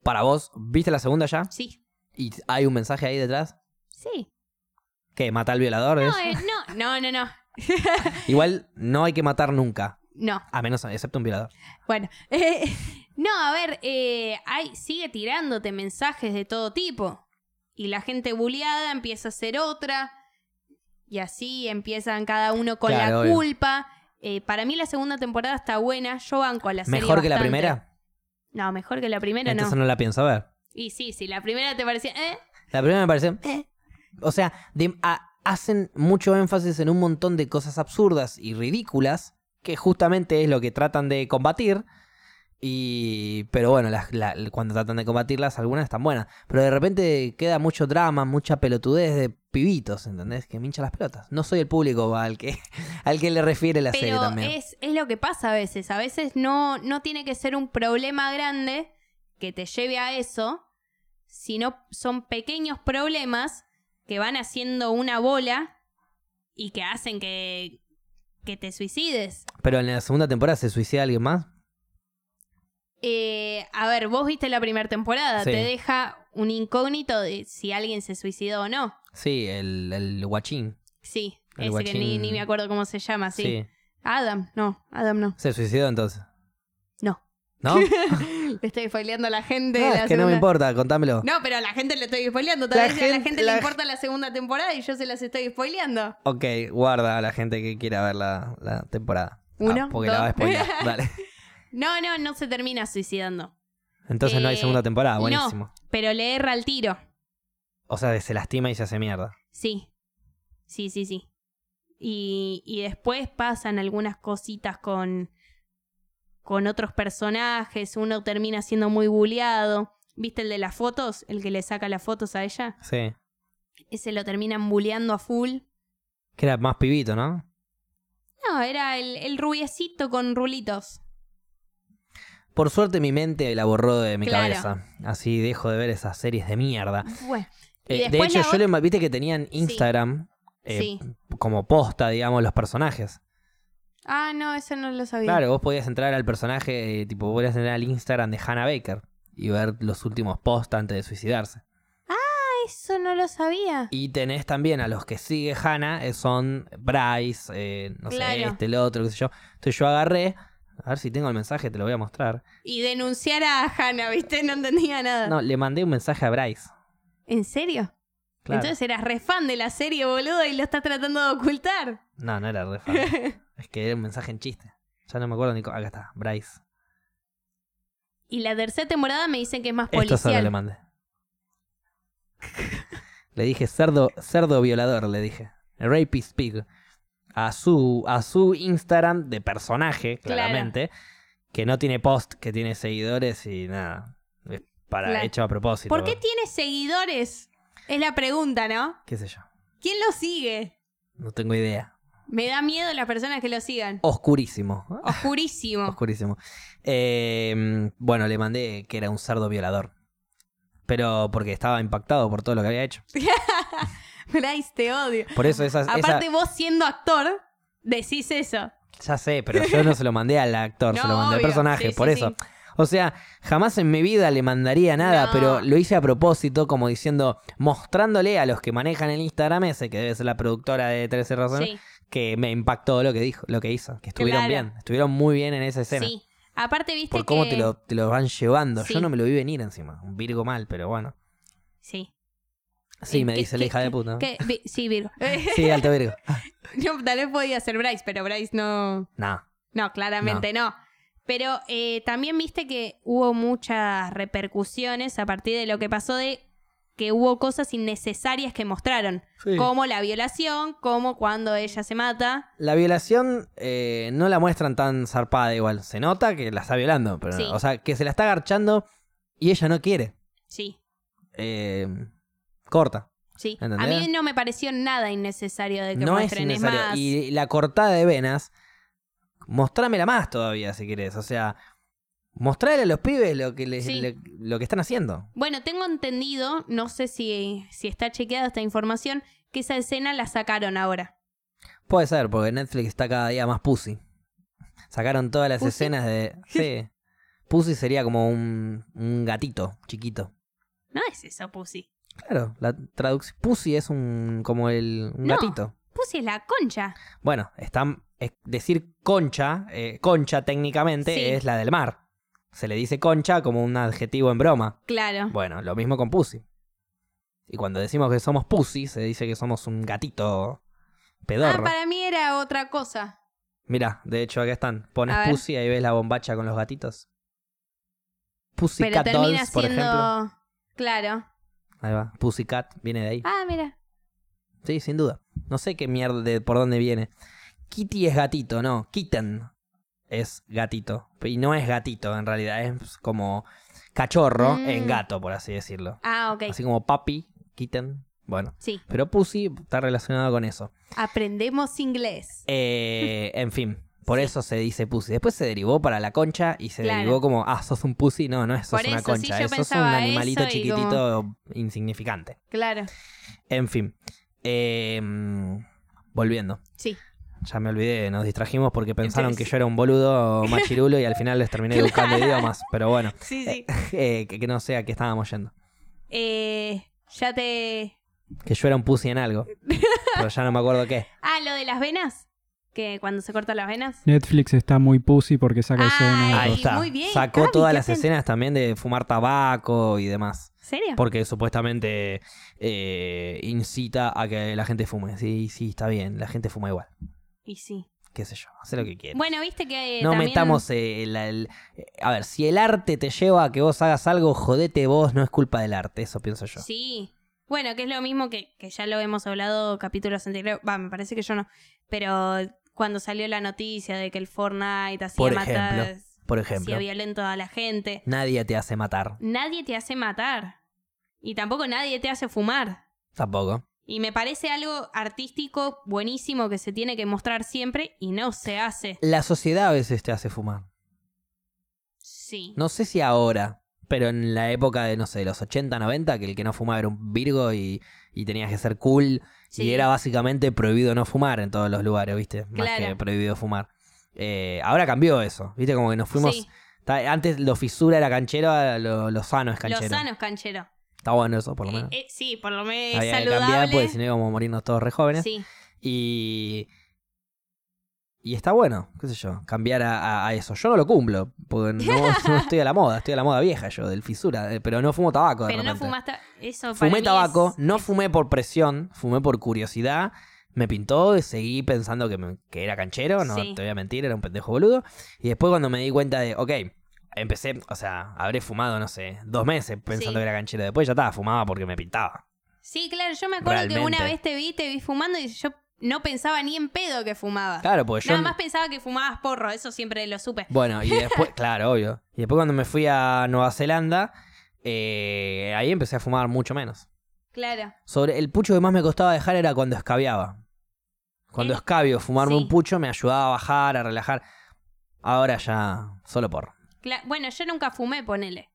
Para vos, ¿viste la segunda ya? Sí. ¿Y hay un mensaje ahí detrás? Sí. ¿Qué? ¿Mata al violador? No, eh, no, no, no, no. Igual no hay que matar nunca. No. A menos, excepto un violador. Bueno. eh, no, a ver, eh, hay, sigue tirándote mensajes de todo tipo. Y la gente bulleada empieza a hacer otra. Y así empiezan cada uno con Claro, la obvio. culpa. Eh, para mí la segunda temporada está buena. Yo banco a la serie ¿Mejor que la primera? No, mejor que la primera Entonces no. no la pienso ver. Y sí, sí, la primera te parecía... Eh, La primera me parece. eh. O sea, de- a- hacen mucho énfasis en un montón de cosas absurdas y ridículas, que justamente es lo que tratan de combatir. Y, pero bueno, las- la- cuando tratan de combatirlas, algunas están buenas. Pero de repente queda mucho drama, mucha pelotudez de pibitos, ¿entendés? Que me hincha las pelotas. No soy el público al que, al que le refiere la serie también. es, es lo que pasa a veces. A veces no, no tiene que ser un problema grande que te lleve a eso, sino son pequeños problemas que van haciendo una bola y que hacen que, que te suicides. Pero en la segunda temporada se suicida alguien más. Eh, a ver, vos viste la primera temporada, Sí. te deja un incógnito de si alguien se suicidó o no. Sí, el, el guachín. Sí, El ese que ni, ni me acuerdo cómo se llama, sí. Sí. Adam, no, Adam no. Se suicidó entonces. No. ¿No? Le estoy spoileando a la gente. No, la es que no me segunda- importa, contámelo. No, pero a la gente le estoy spoileando. Tal La vez a la gente- la- le importa la segunda temporada y yo se las estoy spoileando. Ok, guarda a la gente que quiera ver la, la temporada. Ah, Uno, porque la va a dos. spoiler. Dale. No, no, no se termina suicidando. Entonces no hay Eh, segunda temporada, no. buenísimo. Pero le erra al tiro. O sea, se lastima y se hace mierda. Sí. Sí, sí, sí. Y, y después pasan algunas cositas con, con otros personajes. Uno termina siendo muy bulleado. ¿Viste el de las fotos? El que le saca las fotos a ella. Sí. Ese lo terminan bulleando a full. Que era más pibito, ¿no? No, era el, el rubiecito con rulitos. Por suerte mi mente la borró de mi Claro. cabeza. Así dejo de ver esas series de mierda. Bueno. Eh, de hecho, yo le viste que tenían Instagram eh, Sí. como posta, digamos, los personajes. Ah, no, eso no lo sabía. Claro, vos podías entrar al personaje, eh, tipo, podías entrar al Instagram de Hannah Baker y ver los últimos posts antes de suicidarse. Eso no lo sabía. Y tenés también a los que sigue Hannah, eh, son Bryce, no sé, este, el otro, qué sé yo. Entonces yo agarré, a ver si tengo el mensaje, te lo voy a mostrar. Y denunciar a Hannah, ¿viste? No entendía nada. No, le mandé un mensaje a Bryce. ¿En serio? Claro. Entonces eras re fan de la serie, boludo, y lo estás tratando de ocultar. No, no era re fan. es que era un mensaje en chiste. Ya no me acuerdo ni cómo. Acá está, Bryce. Y la tercera temporada me dicen que es más Esto solo le policial. mandé. le dije cerdo, cerdo violador, le dije. Rapist pig. A su, a su Instagram de personaje, Claro. claramente. Que no tiene post, que tiene seguidores y nada. Es para Claro. hecho a propósito. ¿Por qué tiene seguidores? Es la pregunta, ¿no? ¿Qué sé yo? ¿Quién lo sigue? No tengo idea. Me da miedo las personas que lo sigan. Oscurísimo. Oscurísimo. Oscurísimo. Eh, bueno, le mandé que era un cerdo violador. Pero porque estaba impactado por todo lo que había hecho. Bryce, te odio. Por eso esa, esa- Aparte, vos siendo actor, decís eso. Ya sé, pero yo no se lo mandé al actor, se lo mandé al personaje, Sí, por sí, eso. sí. O sea, jamás en mi vida le mandaría nada, No. pero lo hice a propósito, como diciendo, mostrándole a los que manejan el Instagram ese, que debe ser la productora de 13 razones, Sí, que me impactó lo que dijo, lo que hizo, que estuvieron Claro. bien, estuvieron muy bien en esa escena. sí. Aparte, viste por cómo que... te, lo, te lo van llevando. Sí. Yo no me lo vi venir encima. Un Virgo mal, pero bueno. Sí. Sí, Eh, me ¿qué- dice la hija de puta. ¿no? qué- vi- sí, Virgo. Sí, alto Virgo. no, tal vez podía ser Bryce, pero Bryce no... No. No, claramente no. Pero eh, también viste que hubo muchas repercusiones a partir de lo que pasó de que hubo cosas innecesarias que mostraron, Sí. como la violación, como cuando ella se mata. La violación eh, no la muestran tan zarpada igual. Se nota que la está violando, pero Sí. o sea, que se la está agarchando y ella no quiere. Sí, Eh, corta. sí. ¿Entendés? A mí no me pareció nada innecesario de que No es muestren. Es, innecesario. más, Y la cortada de venas, mostrámela más todavía si querés. O sea, mostrarle a los pibes lo que, les- Sí. lo que están haciendo. Bueno, tengo entendido, no sé si, si está chequeada esta información, que esa escena la sacaron ahora. Puede ser, porque Netflix está cada día más pussy. Sacaron todas las ¿Pussy? escenas de. Sí. Pussy sería como un, un gatito chiquito. No es eso, Pussy. Claro, la traducción. Pussy es un. como el. un No. gatito. Pussy es la concha. Bueno, están. es decir concha, eh, concha técnicamente Sí. es la del mar. Se le dice concha como un adjetivo en broma. Claro. Bueno, lo mismo con pussy. Y cuando decimos que somos pussy, se dice que somos un gatito pedorro. Ah, para mí era otra cosa. Mira, de hecho acá están. Pones pussy, ahí ves la bombacha con los gatitos. Pussy Pero Cat termina Dolls, por siendo. ejemplo. Claro. Ahí va. Pussycat viene de ahí. Ah, mira. Sí, sin duda. No sé qué mierda de por dónde viene. Kitty es gatito, no. Kitten. es gatito. Y no es gatito, en realidad, es como cachorro Mm. en gato, por así decirlo. Ah, ok. Así como puppy, kitten, bueno. Sí. Pero pussy está relacionado con eso. Aprendemos inglés. Eh, en fin, por eso se dice pussy. Después se derivó para la concha y se Claro. derivó como, ah, sos un pussy. No, no es sos una sí, concha, es- sos un animalito chiquitito insignificante. Claro. En fin, eh, volviendo. Sí. Ya me olvidé, nos distrajimos porque pensaron Entonces- que yo era un boludo machirulo y al final les terminé buscando idiomas. Pero bueno, Sí, sí. eh, que, que no sé a qué estábamos yendo. Eh, ya te. Que yo era un pussy en algo. Pero ya no me acuerdo qué. Ah, lo de las venas. Que cuando se cortan las venas. Netflix está muy pussy porque saca Ay, escenas. Ahí está. muy bien, Sacó todas ¿qué las hacen? escenas también de fumar tabaco y demás. ¿Serio? Porque supuestamente eh, incita a que la gente fume. Sí, sí, está bien. La gente fuma igual. Y sí. Qué sé yo. Hace lo que quiera. Bueno, viste que. no también- metamos eh, el, el- eh, A ver, si el arte te lleva a que vos hagas algo, jodete vos, no es culpa del arte. Eso pienso yo. Sí. Bueno, que es lo mismo que, que ya lo hemos hablado capítulos anteriores. Va, me parece que yo no. Pero cuando salió la noticia de que el Fortnite hacía Por matar. Por ejemplo, hacía violento a la gente. nadie te hace matar. Nadie te hace matar. Y tampoco nadie te hace fumar. Tampoco. Y me parece algo artístico buenísimo que se tiene que mostrar siempre y no se hace. La sociedad a veces te hace fumar. Sí. No sé si ahora, pero en la época de, no sé, los 80, 90, que el que no fumaba era un virgo y, y tenías que ser cool. Sí. Y era básicamente prohibido no fumar en todos los lugares, ¿viste? Más Claro. que prohibido fumar. Eh, ahora cambió eso, ¿viste? Como que nos fuimos... Sí. Antes lo fisura era canchero, lo, lo sano es Lo canchero. sano es canchero. Está bueno eso, por lo Eh, menos. eh, sí, por lo menos Había que saludable. cambiar porque si no íbamos a morirnos todos re jóvenes. Sí. Y. Y está bueno, qué sé yo, cambiar a, a- a eso. Yo no lo cumplo, porque no, no estoy a la moda, estoy a la moda vieja yo, del fisura, eh, pero no fumo tabaco de Pero no fumaste. Eso para Fumé mí tabaco, es- no fumé por presión, fumé por curiosidad. Me pintó y seguí pensando que, me- que era canchero, no Sí. te voy a mentir, era un pendejo boludo. Y después cuando me di cuenta de, ok, empecé, o sea, habré fumado, no sé, dos meses pensando Sí. que era canchero. Después ya estaba, fumaba porque me pintaba. Sí, claro, yo me acuerdo que una vez te vi, te vi fumando y yo no pensaba ni en pedo que fumabas. Claro, yo... Nada más pensaba que fumabas porro, eso siempre lo supe. Bueno, y después, claro, obvio. Y después cuando me fui a Nueva Zelanda, eh, ahí empecé a fumar mucho menos. Claro. Sobre el pucho que más me costaba dejar era cuando escabiaba. Cuando El- escabio, fumarme sí. un pucho me ayudaba a bajar, a relajar. Ahora ya, solo por. Cla- bueno, yo nunca fumé, ponele.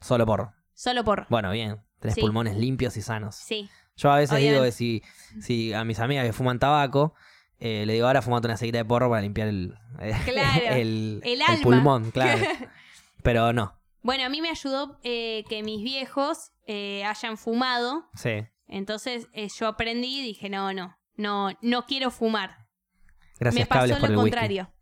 Solo por. Solo porro. Bueno, bien. Tenés Sí. pulmones limpios y sanos. Sí. Yo a veces digo que si, si a mis amigas que fuman tabaco, eh, le digo ahora fumate una seguita de porro para limpiar el, Claro, el, el el alma. pulmón, claro. Pero no, Bueno, a mí me ayudó eh, que mis viejos eh, hayan fumado. sí. Entonces eh, yo aprendí y dije, no, no, no, no quiero fumar. Gracias, me pasó por lo el whisky. contrario.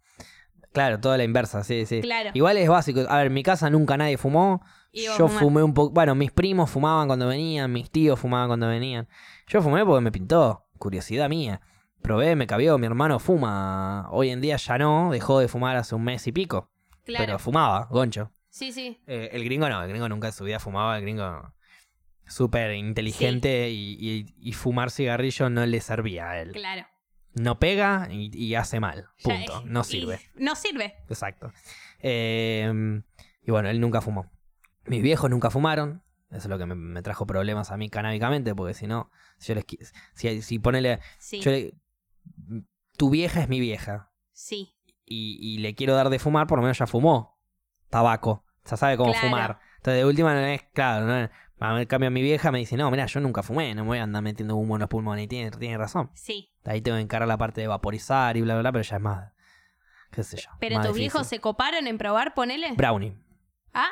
Claro, toda la inversa, sí, sí. Claro. Igual es básico. A ver, en mi casa nunca nadie fumó. Yo fumé un poco. Bueno, mis primos fumaban cuando venían, mis tíos fumaban cuando venían. Yo fumé porque me pintó. Curiosidad mía. Probé, me cabió. Mi hermano fuma. Hoy en día ya no. Dejó de fumar hace un mes y pico. Claro. Pero fumaba, goncho. Sí, sí. Eh, el gringo no. El gringo nunca en su vida fumaba. El gringo súper inteligente y, y- y fumar cigarrillo no le servía a él. Claro. No pega y, y hace mal. Punto. eh, No sirve. no sirve. Exacto. Eh, y bueno, él nunca fumó. Mis viejos nunca fumaron. Eso es lo que me, me trajo problemas a mí canábicamente, porque si no, si yo les si, si ponele, Sí. yo le- tu vieja es mi vieja Sí. y, y le quiero dar de fumar, por lo menos ya fumó tabaco, ya sabe cómo Claro. fumar. Entonces de última no es, claro, no es, cambio mi vieja me dice, no, mira, yo nunca fumé, no me voy a andar metiendo humo en los pulmones, y tiene, tiene razón. Sí. Ahí tengo que encarar la parte de vaporizar y bla, bla, bla, pero ya es más, qué sé yo. Pero tus viejos se coparon en probar, ponele. Brownie. ah,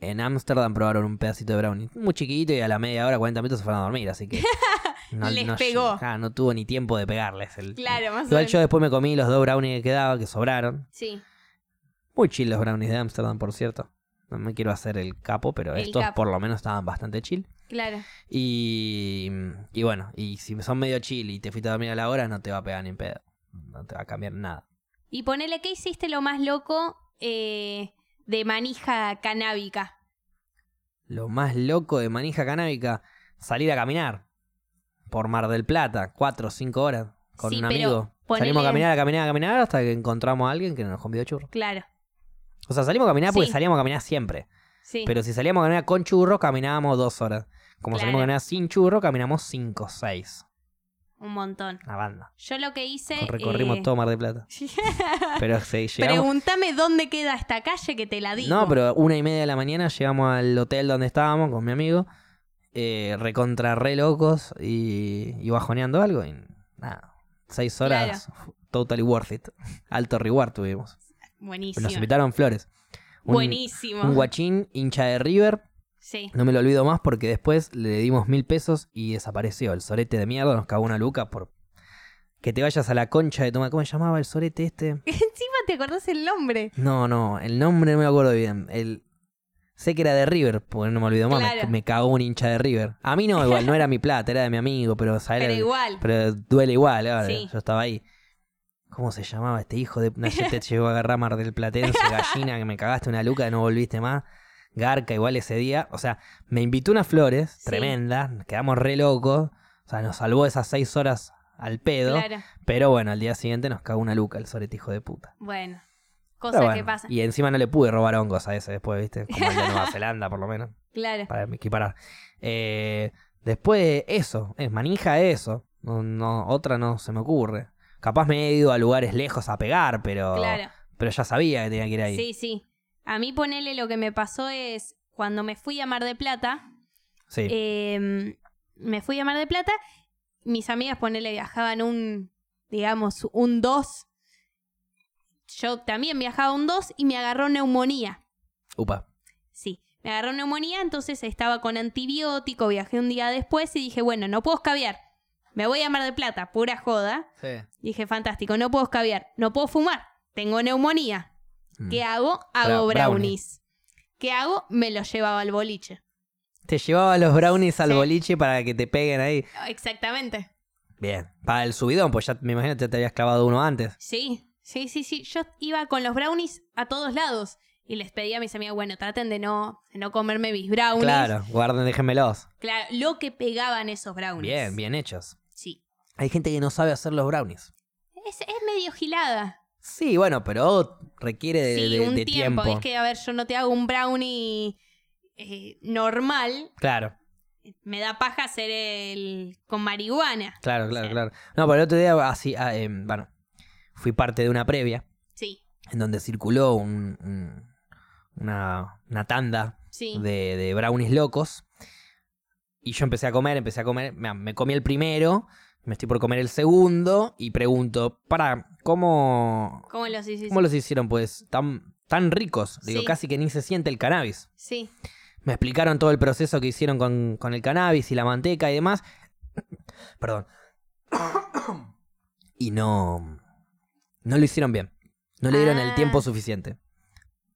En Ámsterdam probaron un pedacito de brownie. Muy chiquitito y a la media hora, 40 minutos se fueron a dormir, así que. Les pegó. ah, no tuvo ni tiempo de pegarles. El, claro, más o Igual menos. yo después me comí los dos brownies que quedaban, que sobraron. Sí. Muy chill los brownies de Ámsterdam, por cierto. No me quiero hacer el capo, pero El estos capo. por lo menos estaban bastante chill. Claro. Y, y bueno, y si son medio chill y te fuiste a dormir a la hora, no te va a pegar ni en pedo. No te va a cambiar nada. Y ponele, ¿qué hiciste lo más loco eh, de manija canábica? Lo más loco de manija canábica, salir a caminar por Mar del Plata, cuatro o cinco horas, con Sí, un amigo. ponele- Salimos a caminar, a caminar, a caminar hasta que encontramos a alguien que nos convidó churro. Claro. O sea, salimos a caminar porque Sí. salíamos a caminar siempre. Sí. Pero si salíamos a caminar con churro, caminábamos dos horas. Como Claro. salimos a caminar sin churro, caminamos cinco, seis. Un montón. Una banda. Yo lo que hice. Recorrimos eh, todo Mar de Plata. Pero sí, llegamos. Pregúntame dónde queda esta calle que te la digo. No, pero una y media de la mañana llegamos al hotel donde estábamos con mi amigo. Eh, recontra re locos y, y bajoneando algo. Y nada, seis horas, totally worth it. Alto reward tuvimos. Buenísimo. Nos invitaron flores. Un, Buenísimo. un guachín hincha de River. Sí. No me lo olvido más porque después le dimos mil pesos y desapareció. El sorete de mierda nos cagó una luca por que te vayas a la concha de tomar. ¿Cómo se llamaba el sorete este? Encima te acordás el nombre. No, no, el nombre no me acuerdo bien. El... Sé que era de River, porque no me olvido más. me- Claro. Me, cagó un hincha de River. A mí no, igual, no era mi plata, era de mi amigo, pero, ¿sabes? Pero igual. pero duele igual, ahora, Sí. yo estaba ahí. ¿Cómo se llamaba este hijo de Nayet te llegó a agarrar Mar del Platense, gallina, que me cagaste una luca y no volviste más? Garca igual ese día. O sea, me invitó unas flores Sí. tremendas, quedamos re locos. O sea, nos salvó esas seis horas al pedo. Claro. Pero bueno, al día siguiente nos cagó una luca el sorete hijo de puta. Bueno. Cosas bueno, que pasan. Y encima no le pude robar hongos a ese después, ¿viste? Como el de Nueva Zelanda, por lo menos, Claro. para equiparar. Eh, después, eso, es manija eso. No, no, otra no se me ocurre. Capaz me he ido a lugares lejos a pegar, pero, Claro. pero ya sabía que tenía que ir ahí. Sí, sí. A mí ponele lo que me pasó es cuando me fui a Mar de Plata, Sí. eh, me fui a Mar de Plata, mis amigas ponele viajaban un, digamos, un 2. Yo también viajaba un 2 y me agarró neumonía. Upa. Sí, me agarró neumonía, entonces estaba con antibiótico, viajé un día después y dije, bueno, no puedo escabiar. Me voy a Mar de Plata, pura joda. Sí. Dije, fantástico, no puedo escabiar, no puedo fumar, tengo neumonía. Mm. ¿Qué hago? Hago Bra- brownie. brownies. ¿Qué hago? Me los llevaba al boliche. Te llevaba los brownies al Sí. boliche para que te peguen ahí. Exactamente. Bien. Para el subidón, pues ya me imagino que te habías clavado uno antes. Sí, sí, sí, sí. Yo iba con los brownies a todos lados y les pedía a mis amigas, bueno, traten de no, de no comerme mis brownies. Claro, guarden, déjenmelos. Claro, lo que pegaban esos brownies. Bien, bien hechos. Sí. Hay gente que no sabe hacer los brownies. Es, es medio gilada. Sí, bueno, pero requiere de, sí, de- un de tiempo. tiempo. Es que, a ver, yo no te hago un brownie eh, normal. Claro, Me da paja hacer el con marihuana. claro, claro, claro. No, pero el otro día, así, ah, eh, bueno, fui parte de una previa Sí, en donde circuló un- un- una, una tanda sí. de, de brownies locos. Y yo empecé a comer, empecé a comer. Me, me comí el primero, me estoy por comer el segundo y pregunto, para, ¿cómo, ¿Cómo los hiciste? cómo los hicieron? Pues tan, tan ricos. Digo, Sí. casi que ni se siente el cannabis. Sí, Me explicaron todo el proceso que hicieron con, con el cannabis y la manteca y demás. Perdón. Y no. No lo hicieron bien. No le dieron el Ah. tiempo suficiente.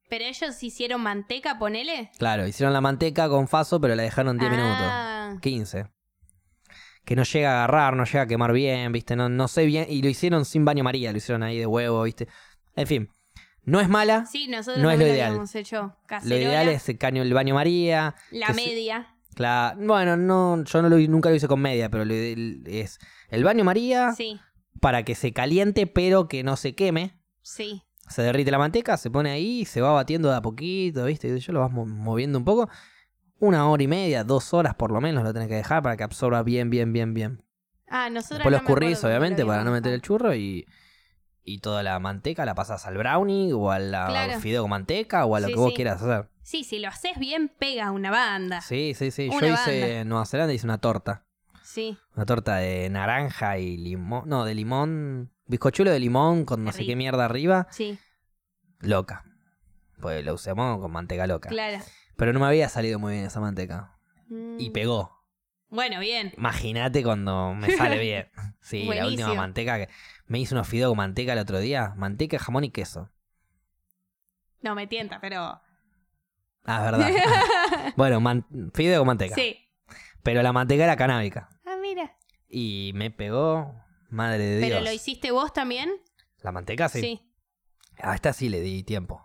pero ellos hicieron manteca, ponele. Claro, hicieron la manteca con faso, pero la dejaron 10 minutos. Ah, 15. Que no llega a agarrar, no llega a quemar bien, ¿viste? No, no sé bien. Y lo hicieron sin baño María, lo hicieron ahí de huevo, ¿viste? En fin. No es mala. Sí, nosotros No es lo ideal. habíamos hecho Lo cacerola, ideal es el caño, el baño María. la media. Cla- bueno, no, yo no lo, nunca lo hice con media, pero lo ideal es el baño María Sí, para que se caliente, pero que no se queme. sí. Se derrite la manteca, se pone ahí se va batiendo de a poquito, ¿viste? Y yo lo vas mo- moviendo un poco. Una hora y media, dos horas por lo menos lo tenés que dejar para que absorba bien, bien, bien, bien. Ah, nosotros Después lo no acuerdo escurrís, lo obviamente, para no meter el churro y, y toda la manteca la pasas al brownie o al Claro. fideo con manteca o a lo Sí, que vos sí. quieras hacer. Sí, si lo haces bien, pega una banda. Sí, sí, sí. Una Yo hice en Nueva Zelanda, hice una torta. Sí, Una torta de naranja y limón. No, de limón. Bizcochuelo de limón con no sé qué mierda arriba. sí, Loca. Pues lo usamos con manteca loca. claro. Pero no me había salido muy bien esa manteca. Y Mm, pegó. Bueno, bien. Imagínate cuando me sale bien. Sí, la última manteca que. Me hice unos fideos con manteca el otro día. Manteca, jamón y queso. No me tienta, pero. Ah, es verdad. bueno, man- fideo con manteca. Sí. Pero la manteca era canábica. Ah, mira. Y me pegó. Madre de Dios. ¿Pero lo hiciste vos también? La manteca sí. Sí. A esta sí le di tiempo.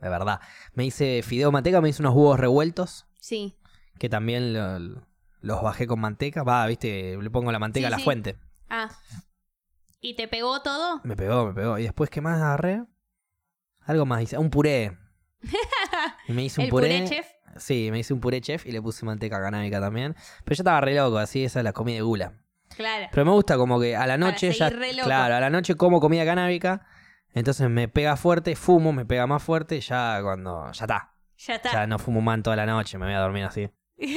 De verdad. Me hice fideo manteca, me hice unos huevos revueltos. Sí. Que también lo- los bajé con manteca. Va, viste, le pongo la manteca Sí, a la sí. fuente. Ah, ¿Y te pegó todo? Me pegó, me pegó. Y después, ¿qué más agarré? Algo más hice. Un puré. Y me hice un ¿El puré. puré chef? Sí, me hice un puré chef y le puse manteca canábica también. Pero yo estaba re loco, así esa es la comida de gula. Claro. Pero me gusta como que a la Para noche ya. seguir re loco. Claro, a la noche como comida canábica. Entonces me pega fuerte, fumo, me pega más fuerte, ya cuando. Ya está. Ya está. Ya no fumo más en toda la noche, me voy a dormir así.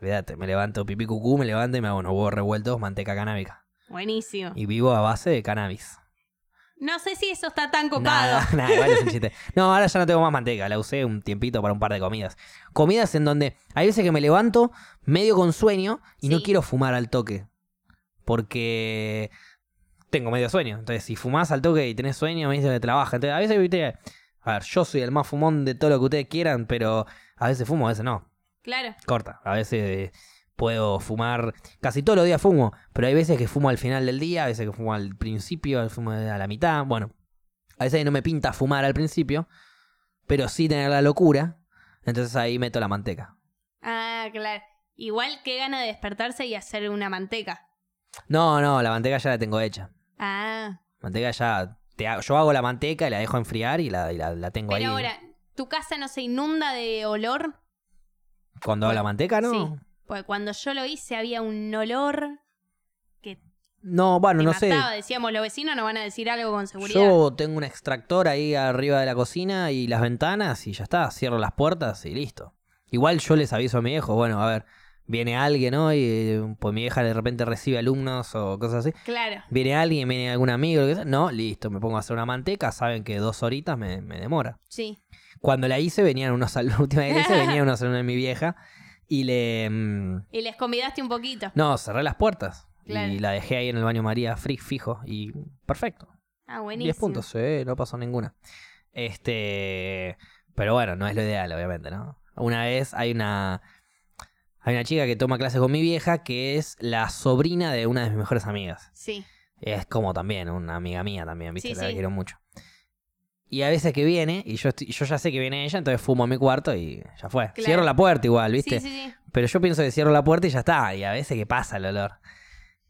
Olvídate, me levanto pipí cucú, me levanto y me hago unos huevos revueltos, manteca canábica. Buenísimo. Y vivo a base de cannabis. No sé si eso está tan copado. Nada, nada, igual es un chiste. No, ahora ya no tengo más manteca, la usé un tiempito para un par de comidas. Comidas en donde hay veces que me levanto medio con sueño y no quiero fumar al toque. Porque tengo medio sueño. Entonces, si fumás al toque y tenés sueño, me dice que trabaja. Entonces, a veces, viste, a ver, yo soy el más fumón de todo lo que ustedes quieran, pero a veces fumo, a veces no. Claro. Corta. A veces eh, puedo fumar, casi todos los días fumo, pero hay veces que fumo al final del día, a veces que fumo al principio, a veces fumo a la mitad. Bueno, a veces no me pinta fumar al principio, pero sí tener la locura. Entonces ahí meto la manteca. Ah, claro. Igual que gana de despertarse y hacer una manteca. No, no, la manteca ya la tengo hecha. Ah. Manteca ya. Te hago- yo hago la manteca y la dejo enfriar y la, y la, la tengo Pero ahí. ahora, ¿tu casa no se inunda de olor? Cuando hago la manteca, ¿no? Sí. Porque cuando yo lo hice había un olor que No, bueno, te no sé. Decíamos, los vecinos no van a decir algo con seguridad. Yo tengo un extractor ahí arriba de la cocina y las ventanas y ya está, cierro las puertas y listo. Igual yo les aviso a mi viejo, bueno, a ver, viene alguien hoy, eh, pues mi vieja de repente recibe alumnos o cosas así. Claro. Viene alguien, viene algún amigo, lo que sea. No, listo, me pongo a hacer una manteca, saben que dos horitas me, me demora. Sí. Cuando la hice venían unos alumnos, la última iglesia venían unos alumnos de mi vieja y le... mm, Y les convidaste un poquito. no, cerré las puertas. Claro. Y la dejé ahí en el baño María free, fijo y perfecto. Ah, buenísimo. 10 puntos, sí, no pasó ninguna. Este. Pero bueno, no es lo ideal, obviamente, ¿no? Una vez hay una. Hay una chica que toma clases con mi vieja que es la sobrina de una de mis mejores amigas. Sí. Es como también, una amiga mía también, ¿viste? Sí, la sí. quiero mucho. Y a veces que viene, y yo, estoy- yo ya sé que viene ella, entonces fumo a mi cuarto y ya fue. Claro. Cierro la puerta igual, ¿viste? Sí, sí, sí. Pero yo pienso que cierro la puerta y ya está. Y a veces que pasa el olor.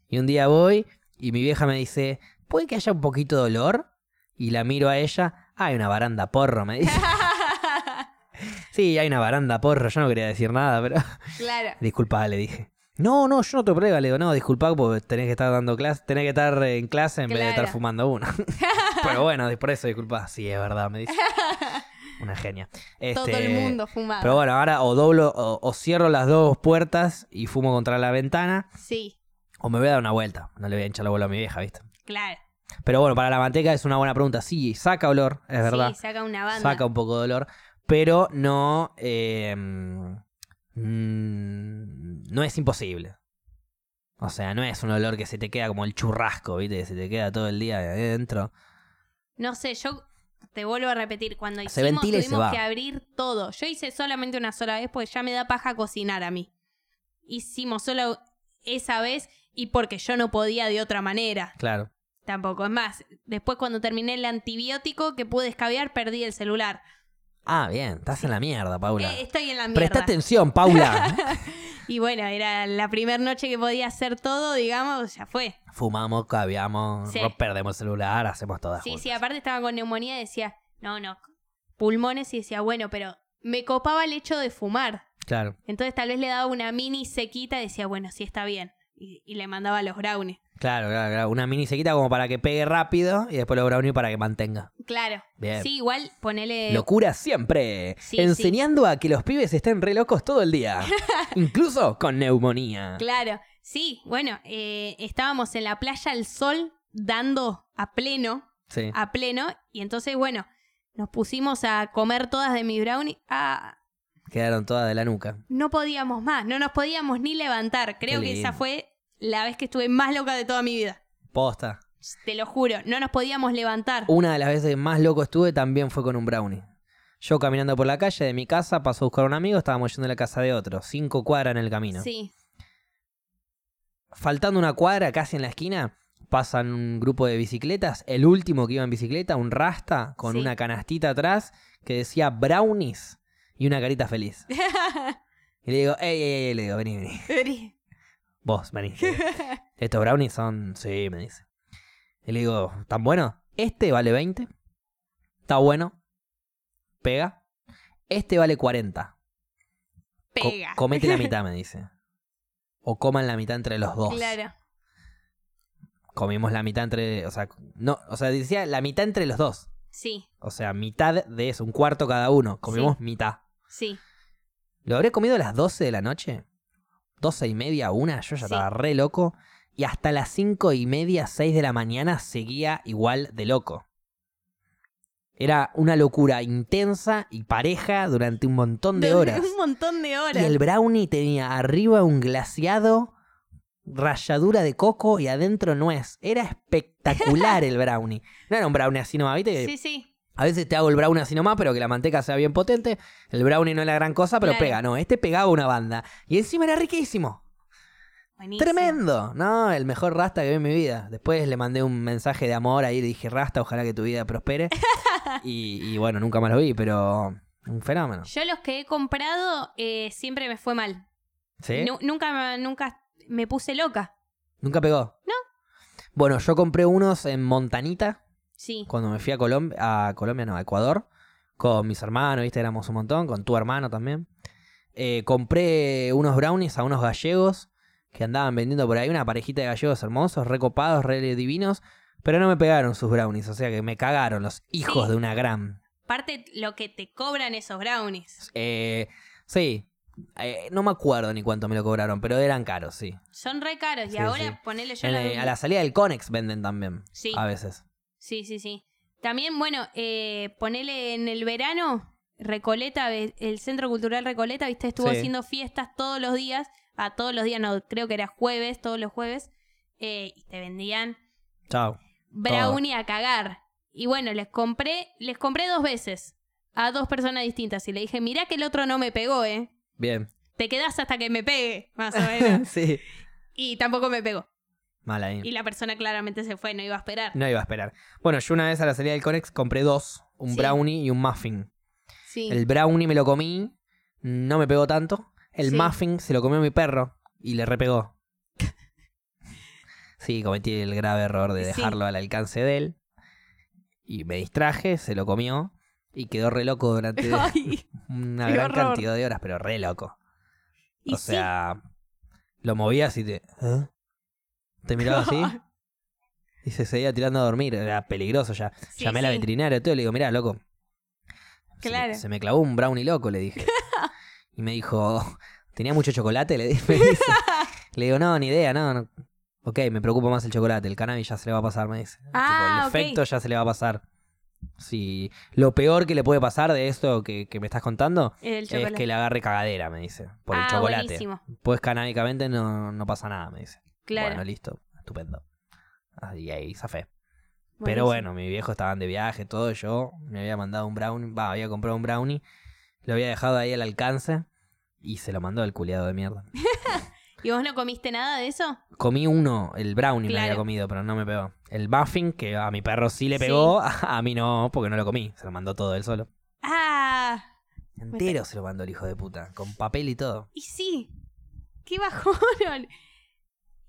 Y un día voy y mi vieja me dice, ¿puede que haya un poquito de olor? Y la miro a ella, hay una baranda porro, me dice. sí, hay una baranda porro, yo no quería decir nada, pero... claro. disculpa, le dije. No, no, yo no te prueba, le digo, no, disculpa porque tenés que estar dando clase, tenés que estar en clase en vez de estar fumando uno. pero bueno, por eso disculpa. Sí, es verdad, me dice. Una genia. Todo Este, el mundo fumaba. pero bueno, ahora o doblo o, o cierro las dos puertas y fumo contra la ventana Sí, o me voy a dar una vuelta. No le voy a hinchar la bola a mi vieja, ¿viste? claro. Pero bueno, para la manteca es una buena pregunta. Sí, saca olor, es verdad. Sí, saca una banda. saca un poco de olor, pero no... eh, no es imposible. O sea, no es un olor que se te queda como el churrasco, ¿viste? Que se te queda todo el día adentro. No sé, yo te vuelvo a repetir, cuando Se hicimos tuvimos que abrir todo. Yo hice solamente una sola vez porque ya me da paja cocinar a mí. Hicimos solo esa vez y porque yo no podía de otra manera. Claro. Tampoco. Es más, después cuando terminé el antibiótico que pude escabiar, perdí el celular. Ah, bien, estás en la mierda, Paula. Eh, estoy en la Presta mierda. atención, Paula. Y bueno, era la primera noche que podía hacer todo, digamos, ya fue. Fumamos, caviamos, Sí. ro- perdemos el celular, hacemos todas Sí, juntas. sí, aparte estaba con neumonía y decía, no, no, pulmones y decía, bueno, pero me copaba el hecho de fumar. Claro, Entonces tal vez le daba una mini sequita y decía, bueno, sí está bien. Y, y le mandaba los brownies. Claro, claro, claro. Una mini sequita como para que pegue rápido y después los brownies para que mantenga. Claro. Bien. Sí, igual ponele... Locura siempre. Sí, Enseñando a que los pibes estén re locos todo el día. Incluso con neumonía. Claro. Sí, bueno, eh, estábamos en la playa al sol dando a pleno, Sí. a pleno. Y entonces, bueno, nos pusimos a comer todas de mi brownie. Ah, Quedaron todas de la nuca. no podíamos más, no nos podíamos ni levantar. Creo que esa fue la vez que estuve más loca de toda mi vida. Posta. Te lo juro, no nos podíamos levantar. Una de las veces más loco estuve también fue con un brownie. Yo caminando por la calle de mi casa, paso a buscar a un amigo, estábamos yendo a la casa de otro. Cinco cuadras en el camino. Sí, Faltando una cuadra, casi en la esquina, pasan un grupo de bicicletas. El último que iba en bicicleta, un rasta, con Sí. una canastita atrás que decía brownies y una carita feliz. Y le digo, ey, ey, ey, le digo, vení, vení. Vos, vení. Estos brownies son. Sí, me dice. Y le digo, ¿tan bueno? Este vale 20. Está bueno. Pega. Este vale 40. Co- Pega. comete la mitad, me dice. O coman la mitad entre los dos. Claro. Comimos la mitad entre. O sea, no, o sea, decía la mitad entre los dos. Sí, O sea, mitad de eso, un cuarto cada uno. Comimos mitad. sí. ¿Lo habré comido a las 12 de la noche? 12 y media, una, yo ya Sí. estaba re loco. Y hasta las 5 y media, 6 de la mañana seguía igual de loco. Era una locura intensa y pareja durante un montón de horas. Un montón de Y horas. el brownie tenía arriba un glaciado, ralladura de coco y adentro nuez. Era espectacular el brownie. No era un brownie así nomás, ¿viste? Sí, sí. A veces te hago el brownie así nomás, pero que la manteca sea bien potente. El brownie no es la gran cosa, pero Claro. pega. No, este pegaba una banda. Y encima era riquísimo. Buenísimo. Tremendo. No, el mejor Rasta que vi en mi vida. Después le mandé un mensaje de amor ahí. Le dije, Rasta, ojalá que tu vida prospere. y, y bueno, nunca más lo vi, pero un fenómeno. Yo los que he comprado eh, siempre me fue mal. ¿Sí? Nu- nunca, nunca me puse loca. ¿Nunca pegó? No. Bueno, yo compré unos en Montanita. Sí. cuando me fui a Colombia, a Colombia no, a Ecuador, con mis hermanos, viste, éramos un montón, con tu hermano también. Eh, compré unos brownies a unos gallegos que andaban vendiendo por ahí, una parejita de gallegos hermosos, recopados, re divinos, pero no me pegaron sus brownies, o sea que me cagaron los hijos Sí. de una gran. Aparte, lo que te cobran esos brownies. Eh, sí, eh, no me acuerdo ni cuánto me lo cobraron, pero eran caros, sí. Son re caros. Y Sí, ahora, sí. ponele yo En- la- a la salida del Conex venden también, Sí. a veces. Sí, sí, sí. También, bueno, eh, ponele en el verano, Recoleta, el Centro Cultural Recoleta, viste, estuvo Sí. haciendo fiestas todos los días. A todos los días, no, creo que era jueves, todos los jueves. eh, y te vendían Chao. brownie a cagar. Y bueno, les compré, les compré dos veces a dos personas distintas. Y le dije, mirá que el otro no me pegó, ¿eh? Bien. Te quedás hasta que me pegue, más o menos. sí. y tampoco me pegó. Mal ahí. Y la persona claramente se fue, no iba a esperar. No iba a esperar. Bueno, yo una vez a la salida del Conex compré dos, un Sí. brownie y un muffin. Sí. El brownie me lo comí, no me pegó tanto. El Sí. muffin se lo comió mi perro y le repegó. sí, cometí el grave error de Sí. dejarlo al alcance de él. Y me distraje, se lo comió y quedó re loco durante Ay, una qué gran horror. cantidad de horas, pero re loco. y o sí. sea, lo movía así de... ¿eh? Te miraba así y se seguía tirando a dormir. Era peligroso ya. Sí, Llamé a la sí. veterinaria y todo y le digo, mirá, loco. se me- Claro. Se me, clavó un brownie loco, le dije. y me dijo, ¿tenía mucho chocolate? Le, di- me dice. Le digo, no, ni idea, no, no. Ok, me preocupa más el chocolate. El cannabis ya se le va a pasar, me dice. Ah, Tipo, el efecto ya se le va a pasar. Sí. Lo peor que le puede pasar de esto que, que me estás contando es que le agarre cagadera, me dice. Por el Ah, chocolate. buenísimo. Pues canábicamente no, no pasa nada, me dice. Claro. Bueno, listo. Estupendo. Ahí, ahí, zafé. Pero bueno, mi viejo estaban de viaje, todo. Yo me había mandado un brownie, va, había comprado un brownie, lo había dejado ahí al alcance y se lo mandó el culiado de mierda. ¿Y vos no comiste nada de eso? Comí uno, el brownie me había comido, pero no me pegó. El muffin, que a mi perro sí le pegó, a mí no, porque no lo comí. Se lo mandó todo él solo. Ah, Entero se lo mandó el hijo de puta, con papel y todo. y sí. Qué bajón.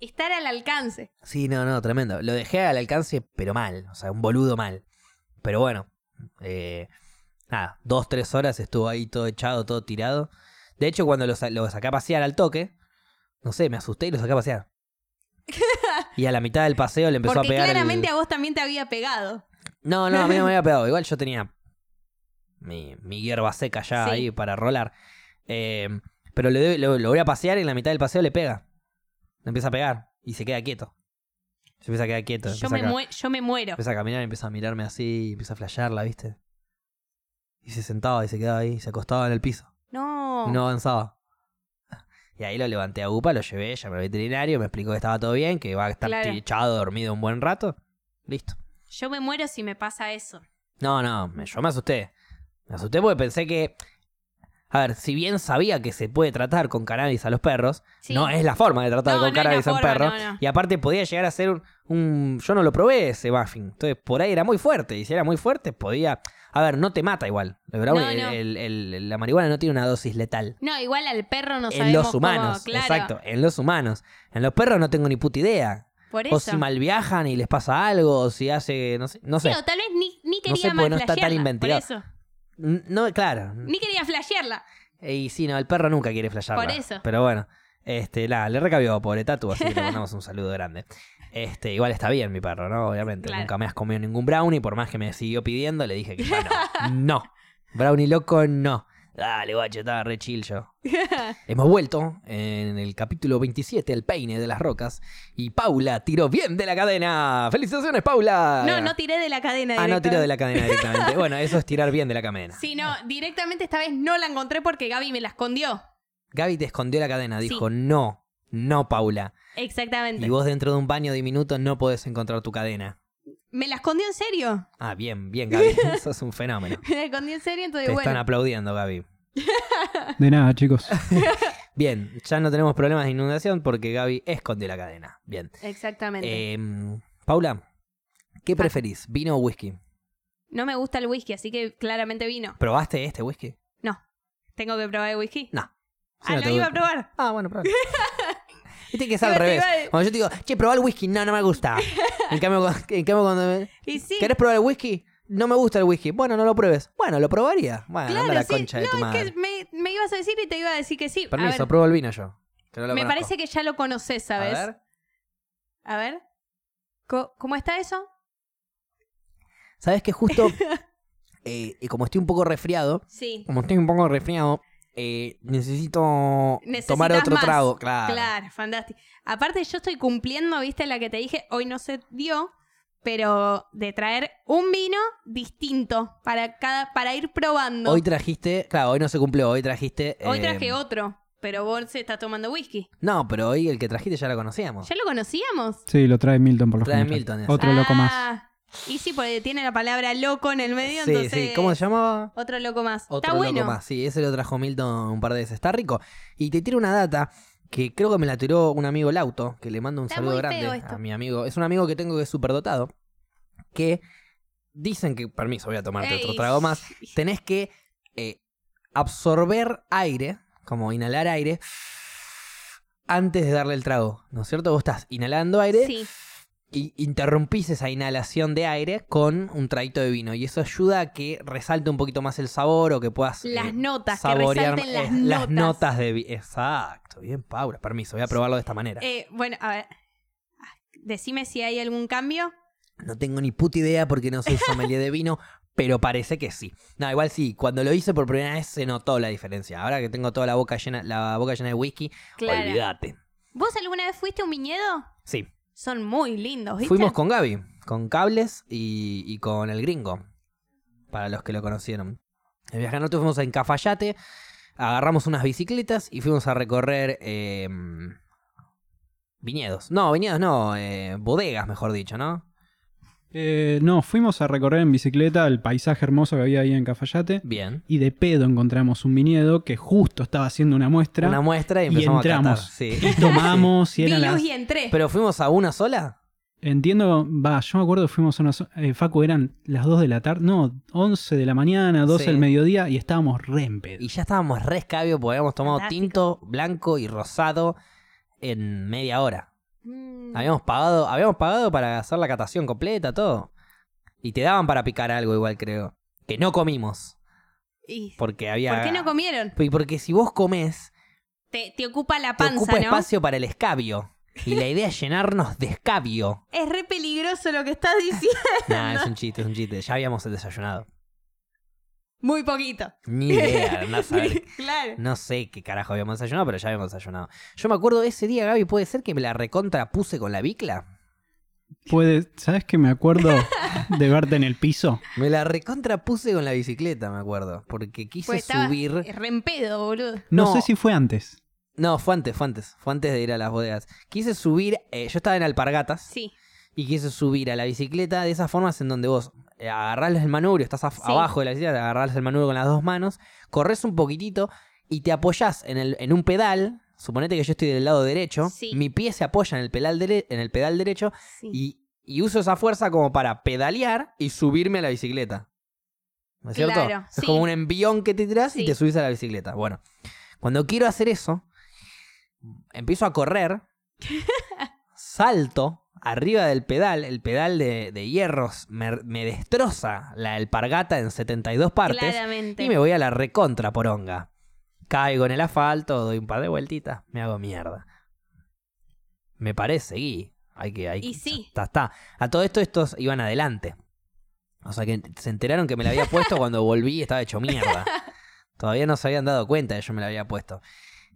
Estar al alcance. Sí, no, no, tremendo. Lo dejé al alcance, pero mal. O sea, un boludo mal. Pero bueno, eh, nada, dos, tres horas estuvo ahí todo echado, todo tirado. De hecho, cuando lo, lo saqué a pasear al toque, no sé, me asusté y lo saqué a pasear. Y a la mitad del paseo le empezó Porque a pegar. el- claramente a vos también te había pegado. No, no, a mí no me había pegado. Igual yo tenía mi, mi hierba seca ya Sí. ahí para rolar. Eh, pero doy- lo, lo voy a pasear y en la mitad del paseo le pega. Le empieza a pegar y se queda quieto. Se empieza a quedar quieto. Yo me, a yo me muero. Empieza a caminar, empieza a mirarme así, empieza a flashearla, ¿viste? Y se sentaba y se quedaba ahí, se acostaba en el piso. No. Y no avanzaba. Y ahí lo levanté a UPA, lo llevé, llamé al veterinario, me explicó que estaba todo bien, que va a estar Claro. echado, dormido un buen rato. Listo. Yo me muero si me pasa eso. No, no, me- yo me asusté. Me asusté porque pensé que. A ver, si bien sabía que se puede tratar con cannabis a los perros, Sí. no es la forma de tratar No, con no cannabis a un perro. no, no. Y aparte podía llegar a ser un, un- Yo no lo probé ese muffin. Entonces por ahí era muy fuerte. Y si era muy fuerte, podía. A ver, no te mata igual. El brownie- No, no. el- el- el- la marihuana no tiene una dosis letal. No, igual al perro no en sabemos los humanos, cómo- claro. exacto, en los humanos. En los perros no tengo ni puta idea. Por eso. O si mal viajan y les pasa algo, o si hace, no sé, no sé. o tal vez ni, ni No quería sé, más porque no está tan investigado. Por eso. No, claro. Ni quería flashearla. Y sí, no, el perro nunca quiere flashearla. Por eso. Pero bueno, este, nada, le recabió pobre Tatu, así que le mandamos un saludo grande. Este, igual está bien mi perro, ¿no? Obviamente. Claro. Nunca me has comido ningún brownie, por más que me siguió pidiendo, le dije que ya no. No. Brownie loco, no. Dale, guacho, estaba re chill yo. Hemos vuelto en el capítulo 27, el peine de las rocas. Y Paula tiró bien de la cadena. ¡Felicitaciones, Paula! No, no tiré de la cadena. Ah, no tiró de la cadena directamente. Bueno, eso es tirar bien de la cadena. Sí, no, directamente esta vez no la encontré porque Gaby me la escondió. Gaby te escondió la cadena, Sí. dijo, no, no, Paula. Exactamente. Y vos dentro de un baño diminuto no podés encontrar tu cadena. Me la escondió en serio. Ah, bien, bien, Gaby. Eso es un fenómeno. Me la escondió en serio, entonces Te bueno. están aplaudiendo, Gaby. De nada, chicos. Bien, ya no tenemos problemas de inundación porque Gaby escondió la cadena. Bien. Exactamente. Em, Paula, ¿qué preferís? ¿Vino o whisky? No me gusta el whisky, así que claramente vino. ¿Probaste este whisky? No. ¿Tengo que probar el whisky? No. Si ah, no lo iba a probar. Ah, bueno, probá. Viste que es al te revés. iba a- Cuando yo te digo, che, probá el whisky, no, no me gusta. En cambio, cu- en cambio cuando me- Y sí. ¿Querés probar el whisky? No me gusta el whisky. Bueno, no lo pruebes. Bueno, lo probaría. Bueno, Claro, anda la concha de no, tu es madre. que me, me ibas a decir y te iba a decir que sí. Permiso, ver, pruebo el vino yo. que no lo me conozco. parece que ya lo conoces, ¿sabes? A ver. A ver. Co- ¿Cómo está eso? ¿Sabes que justo, eh, y como estoy un poco resfriado, Sí. como estoy un poco resfriado, eh, necesito Necesitas tomar otro más. trago. Claro. Claro, fantástico. Aparte, yo estoy cumpliendo, viste, la que te dije, hoy no se dio, pero de traer un vino distinto para cada, para ir probando. Hoy trajiste, claro, hoy no se cumplió, hoy trajiste... Hoy eh, traje otro, pero vos se está tomando whisky. No, pero hoy el que trajiste ya lo conocíamos. ¿Ya lo conocíamos? Sí, lo trae Milton por lo Trae general. Milton ese. Otro loco más. Y sí, porque tiene la palabra loco en el medio, sí, entonces. sí. ¿Cómo se llamaba? Otro loco más. Otro está bueno. loco más. Sí, ese lo trajo Milton un par de veces. Está rico. Y te tiro una data que creo que me la tiró un amigo Lauto, que le mando un Está saludo grande a mi amigo. Es un amigo que tengo que es superdotado. Que dicen que, permiso, voy a tomarte otro trago más. Tenés que eh, absorber aire, como inhalar aire, antes de darle el trago. ¿No es cierto? Vos estás inhalando aire Sí, interrumpís esa inhalación de aire con un traguito de vino. Y eso ayuda a que resalte un poquito más el sabor o que puedas las eh, notas, que saborear resalten las eh, notas. las notas de Exacto, bien, Paula. Permiso, voy a probarlo de esta manera. Eh, bueno, a ver. Decime si hay algún cambio. No tengo ni puta idea porque no soy sommelier de vino, pero parece que sí. No, igual sí, cuando lo hice por primera vez se notó la diferencia. Ahora que tengo toda la boca llena, la boca llena de whisky, Claro. olvídate. ¿Vos alguna vez fuiste a un viñedo? Sí, Son muy lindos, ¿viste? fuimos con Gaby, con cables y, y con el gringo, para los que lo conocieron. El viaje nosotros fuimos en Cafayate, agarramos unas bicicletas y fuimos a recorrer eh, viñedos. No, viñedos no, eh, bodegas, mejor dicho, ¿no? Eh, no, fuimos a recorrer en bicicleta el paisaje hermoso que había ahí en Cafayate. Bien. Y de pedo encontramos un viñedo que justo estaba haciendo una muestra. Una muestra y y empezamos a entramos. catar. Sí. Y tomamos y eran las... y entré. Pero fuimos a una sola. Entiendo, va, yo me acuerdo que fuimos a una... so- eh, Facu, eran las 2 de la tarde, no, 11 de la mañana, 12 Sí. del mediodía y estábamos re en pedo. Y ya estábamos re escabio porque habíamos tomado Fantástico. tinto, blanco y rosado en media hora. Mm, Habíamos pagado, habíamos pagado para hacer la catación completa, todo. Y te daban para picar algo igual, creo. Que no comimos. y- Porque había. ¿Por qué no comieron? Y Porque si vos comés, Te, te ocupa la te panza, ocupa ¿no? espacio para el escabio. Y la idea es llenarnos de escabio. Es re peligroso lo que estás diciendo. Nah, es un chiste, es un chiste. Ya habíamos desayunado. Muy poquito. Ni idea, a saber. claro. No sé qué carajo habíamos desayunado, pero ya habíamos desayunado. Yo me acuerdo de ese día, Gaby, puede ser que me la recontra puse con la bicla. Puede, ¿Sabes que me acuerdo de verte en el piso? Me la recontra puse con la bicicleta, me acuerdo. Porque quise Pues subir. re en pedo, boludo. No, No. sé si fue antes. No, fue antes, fue antes. Fue antes de ir a las bodegas. Quise subir. eh, yo estaba en Alpargatas. Sí. Y quise subir a la bicicleta de esas formas en donde vos eh, agarrás el manubrio, estás Sí. abajo de la bicicleta, agarrás el manubrio con las dos manos, corres un poquitito y te apoyás en, el, en un pedal. Suponete que yo estoy del lado derecho. Sí. Mi pie se apoya en el pedal, dere- en el pedal derecho sí. y, y uso esa fuerza como para pedalear y subirme a la bicicleta. ¿No es cierto? Es como un envión que te tirás y te subís a la bicicleta. Bueno, cuando quiero hacer eso, empiezo a correr, salto arriba del pedal, el pedal de, de hierros me, me destroza la alpargata en 72 partes Claramente. y me voy a la recontra poronga. Caigo en el asfalto, doy un par de vueltitas, me hago mierda. Me parece, seguí. Hay que, hay Y sí. Está, está. A todo esto estos iban adelante. O sea que se enteraron que me la había puesto cuando volví y estaba hecho mierda. Todavía no se habían dado cuenta de que yo me la había puesto.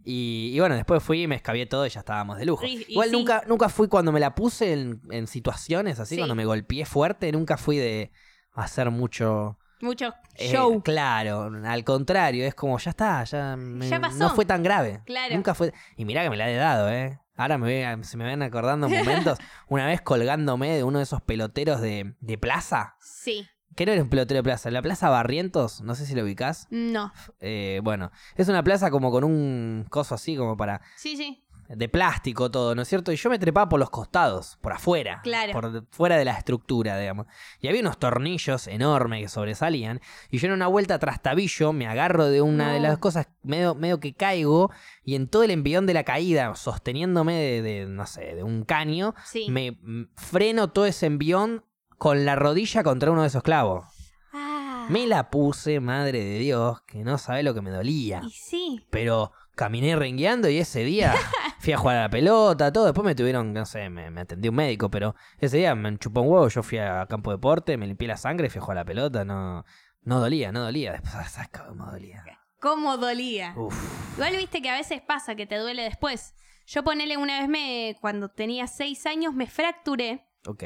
Y, y bueno, después fui y me escabié todo y ya estábamos de lujo. Y- y Igual sí. nunca, nunca fui cuando me la puse en, en situaciones así, Sí. cuando me golpeé fuerte, nunca fui de hacer mucho Mucho eh, show. claro, al contrario, es como ya está, ya, me- Ya pasó. no fue tan grave. Claro. Nunca fue. Y mirá que me la he dado, ¿eh? Ahora me voy a- se me van acordando momentos. una vez colgándome de uno de esos peloteros de, de plaza. Sí. ¿Qué no era un pelotero de plaza? La plaza Barrientos, no sé si lo ubicás. No. Eh, bueno, es una plaza como con un coso así, como para. Sí, sí. de plástico todo, ¿no es cierto? Y yo me trepaba por los costados, por afuera, Claro. por fuera de la estructura, digamos. Y había unos tornillos enormes que sobresalían. Y yo en una vuelta trastabillo me agarro de una de las cosas, medio, medio que caigo, y en todo el envión de la caída, sosteniéndome de, de, no sé, de un caño, Sí. me mm, freno todo ese envión con la rodilla contra uno de esos clavos. Ah. Me la puse, madre de Dios, que no sabe lo que me dolía. Y sí. Pero caminé rengueando y ese día fui a jugar a la pelota, todo. Después me tuvieron, no sé, me, me atendió un médico, pero ese día me chupó un huevo. Yo fui a campo de deporte, me limpié la sangre y fui a jugar a la pelota. No, no dolía, no dolía. Después, ¿sabes cómo dolía? ¿Cómo dolía? Uf, Igual viste que a veces pasa que te duele después. Yo ponele una vez me, cuando tenía seis años, me fracturé ok.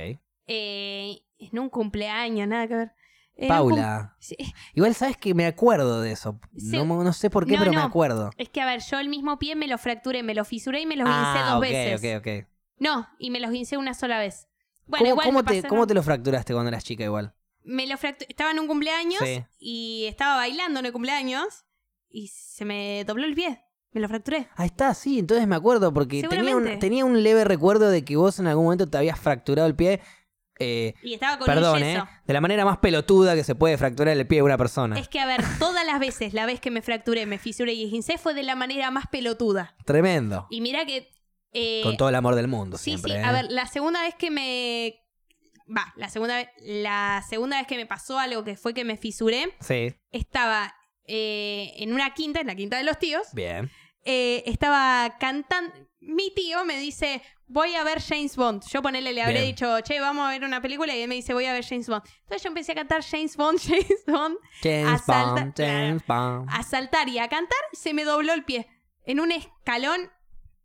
Eh, en un cumpleaños, nada que ver. En Paula, Sí, igual sabes que me acuerdo de eso. Sí. No, no sé por qué, No, pero me no. acuerdo. Es que a ver, yo el mismo pie me lo fracturé, me lo fisuré y me lo guincé Ah, dos ok, veces. ok, ok. No, y me los guincé una sola vez. Bueno, ¿Cómo, igual cómo me te, ¿Cómo te lo fracturaste cuando eras chica igual? Me lo fractu- Estaba en un cumpleaños Sí. y estaba bailando en el cumpleaños y se me dobló el pie. Me lo fracturé. Ahí está, sí, entonces me acuerdo porque tenía un, tenía un leve recuerdo de que vos en algún momento te habías fracturado el pie. Eh, Y estaba con Perdón, un ¿eh? yeso. De la manera más pelotuda que se puede fracturar el pie de una persona. Es que, a ver, todas las veces, la vez que me fracturé, me fisuré y esguincé fue de la manera más pelotuda. Tremendo. Y mira que... eh, Con todo el amor del mundo, Sí, siempre. sí. ¿eh? A ver, la segunda vez que me... Va, la segunda vez... La segunda vez que me pasó algo que fue que me fisuré, Sí, estaba eh, en una quinta, en la quinta de los tíos. bien. Eh, estaba cantando. Mi tío me dice, voy a ver James Bond. Yo ponele, le habré Bien. dicho, che, vamos a ver una película. Y él me dice, voy a ver James Bond. Entonces yo empecé a cantar James Bond, James Bond. James A salta- Bond, James Bond. A saltar y a cantar, se me dobló el pie. En un escalón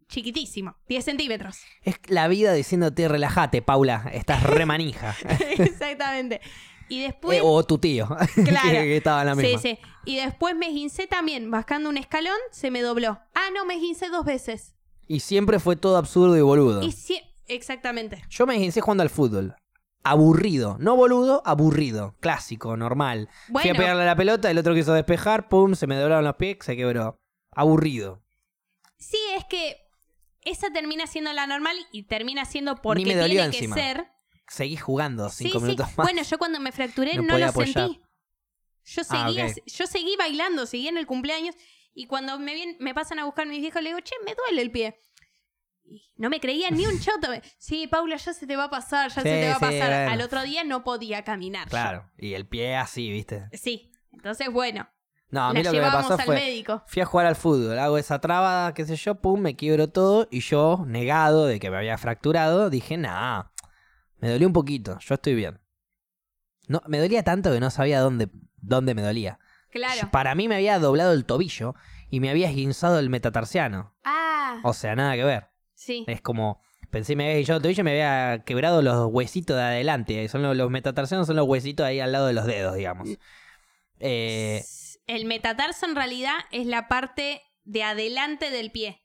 chiquitísimo, 10 centímetros. Es la vida diciéndote, relájate, Paula, estás re manija. Exactamente. Y después... Eh, o tu tío, Claro. que, que estaba en la Sí, misma. sí. Y después me esguincé también, bajando un escalón, se me dobló. Ah, no, me esguincé dos veces. Y siempre fue todo absurdo y boludo. Y sí, exactamente. Yo me esguincé jugando al fútbol. Aburrido. No boludo, aburrido. Clásico, normal. Fui a Bueno. pegarle a la pelota, el otro quiso despejar, pum, se me doblaron los pies, se quebró. Aburrido. Sí, es que esa termina siendo la normal y termina siendo porque tiene encima. que ser. Seguí jugando cinco sí. minutos más. Bueno, yo cuando me fracturé No lo apoyar. sentí. Yo Ah, seguía, ok. yo seguí bailando, seguí en el cumpleaños y cuando me, vien- me pasan a buscar mis viejos le digo, che, me duele el pie. Y no me creían ni un choto. Sí, Paula, ya se te va a pasar, ya Sí, se te va a pasar. bueno. Al otro día no podía caminar. yo. Claro. Y el pie así, ¿viste? Sí. Entonces, bueno, No, a mí la lo que me pasó fue. médico. Fui a jugar al fútbol, hago esa traba, qué sé yo, pum, me quiebro todo. Y yo, negado de que me había fracturado, dije, nah, me dolió un poquito, yo estoy bien. No, me dolía tanto que no sabía dónde, dónde me dolía. Claro. Para mí me había doblado el tobillo y me había esguinzado el metatarsiano. Ah, O sea, nada que ver. sí. Es como, pensé me había guinzado el tobillo y me había quebrado los huesitos de adelante. Son los, los metatarsianos son los huesitos ahí al lado de los dedos, digamos. Eh, El metatarso en realidad es la parte de adelante del pie.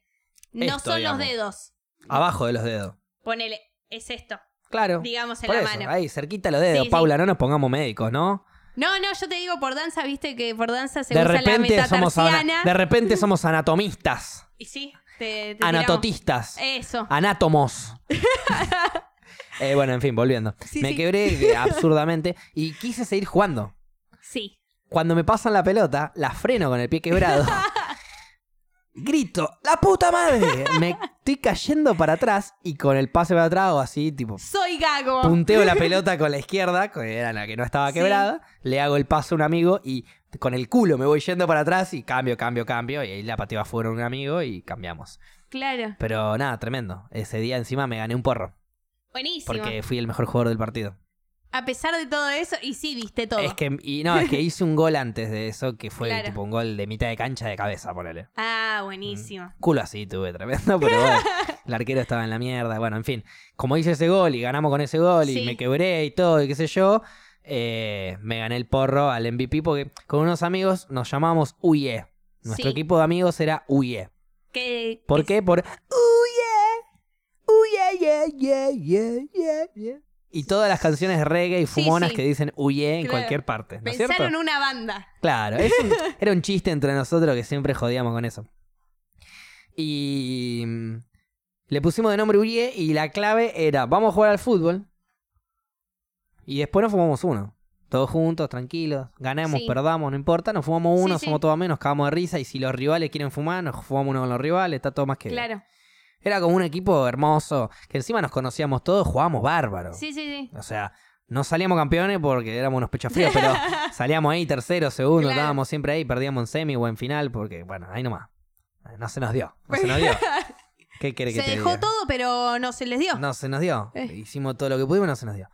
No Esto, son digamos. los dedos. abajo de los dedos. Ponele, es esto, Claro. digamos en Por la eso, mano. ahí, cerquita los dedos, Sí, sí. Paula, no nos pongamos médicos, ¿no? No, no, yo te digo por danza, viste que por danza se De usa repente, la somos ana- de repente somos anatomistas, Y sí, te, te tiramos. anatotistas, Eso. anátomos. Eh, bueno, en fin, volviendo. Sí, me sí. quebré absurdamente y quise seguir jugando. Sí. Cuando me pasan la pelota, la freno con el pie quebrado. grito, ¡la puta madre! Me estoy cayendo para atrás y con el pase para atrás o así, tipo, Soy Gago. punteo la pelota con la izquierda, que era la que no estaba Sí. quebrada, le hago el paso a un amigo y con el culo me voy yendo para atrás y cambio, cambio, cambio, y ahí la pateo afuera a un amigo y cambiamos. Claro. Pero nada, tremendo. Ese día encima me gané un porro, Buenísimo. porque fui el mejor jugador del partido. A pesar de todo eso, y sí, viste todo. Es que, y no, es que hice un gol antes de eso, que fue Claro. tipo un gol de mitad de cancha de cabeza, ponele. Ah, buenísimo. Culo así tuve tremendo, pero bueno, el arquero estaba en la mierda. Bueno, en fin, como hice ese gol y ganamos con ese gol y Sí. me quebré y todo y qué sé yo, eh, me gané el porro al MVP porque con unos amigos nos llamamos UIE. Nuestro Sí. equipo de amigos era UIE. Que, ¿Por qué? Por UIE, UIE, yeah, yeah, yeah, yeah, yeah. Y todas las canciones de reggae y fumonas sí. que dicen UIE en Claro. cualquier parte, ¿no es cierto? Pensaron una banda. Claro, es un- era un chiste entre nosotros que siempre jodíamos con eso. Y mm, le pusimos de nombre Urié y la clave era, vamos a jugar al fútbol. Y después nos fumamos uno. Todos juntos, tranquilos. Ganamos, Sí. perdamos, no importa. Nos fumamos uno, somos todos amigos, nos cagamos de risa. Y si los rivales quieren fumar, nos fumamos uno con los rivales. Está todo más que bien. Era como un equipo hermoso. Que encima nos conocíamos todos, jugábamos bárbaro. Sí, sí, sí. O sea, no salíamos campeones porque éramos unos pechos fríos, pero salíamos ahí tercero, segundo, Claro. estábamos siempre ahí, perdíamos en semi o en final, porque, bueno, ahí nomás. No se nos dio, no se nos dio. ¿Qué quiere que Se te dejó diga? todo, pero no se les dio. No se nos dio. Eh. Hicimos todo lo que pudimos, no se nos dio.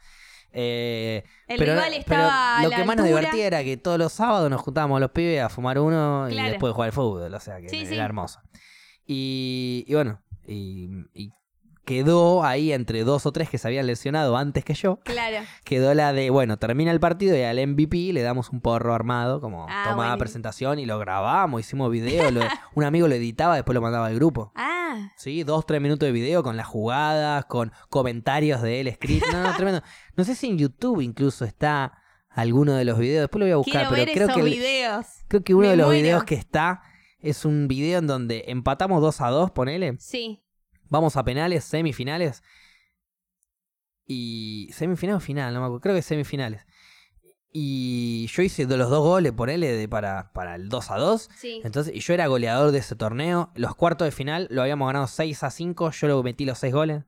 Eh, El pero, rival pero estaba a lo la que más nos divertía era que todos los sábados nos juntábamos los pibes a fumar uno y después jugar al fútbol, o sea que Sí, era sí. hermoso. Y, y bueno, y, y quedó ahí entre dos o tres que se habían lesionado antes que yo Claro. quedó la de, bueno, termina el partido y al MVP le damos un porro armado como Ah, tomada buenísimo. presentación y lo grabamos, hicimos video, lo- un amigo lo editaba, después lo mandaba al grupo. Ah, Sí, dos, tres minutos de video con las jugadas, con comentarios de él escrito. No, no, tremendo. No sé si en YouTube incluso está alguno de los videos, después lo voy a buscar, quiero pero ver creo esos que, videos. creo que uno Me de los muero. videos que está es un video en donde empatamos 2 a 2, ponele. Sí. Vamos a penales, semifinales. Y. Semifinal o final, no me acuerdo. Creo que semifinales. Y yo hice de los dos goles, ponele, de para, para el 2 a 2. Sí. Entonces, y yo era goleador de ese torneo. Los cuartos de final lo habíamos ganado 6 a 5. Yo lo metí los 6 goles.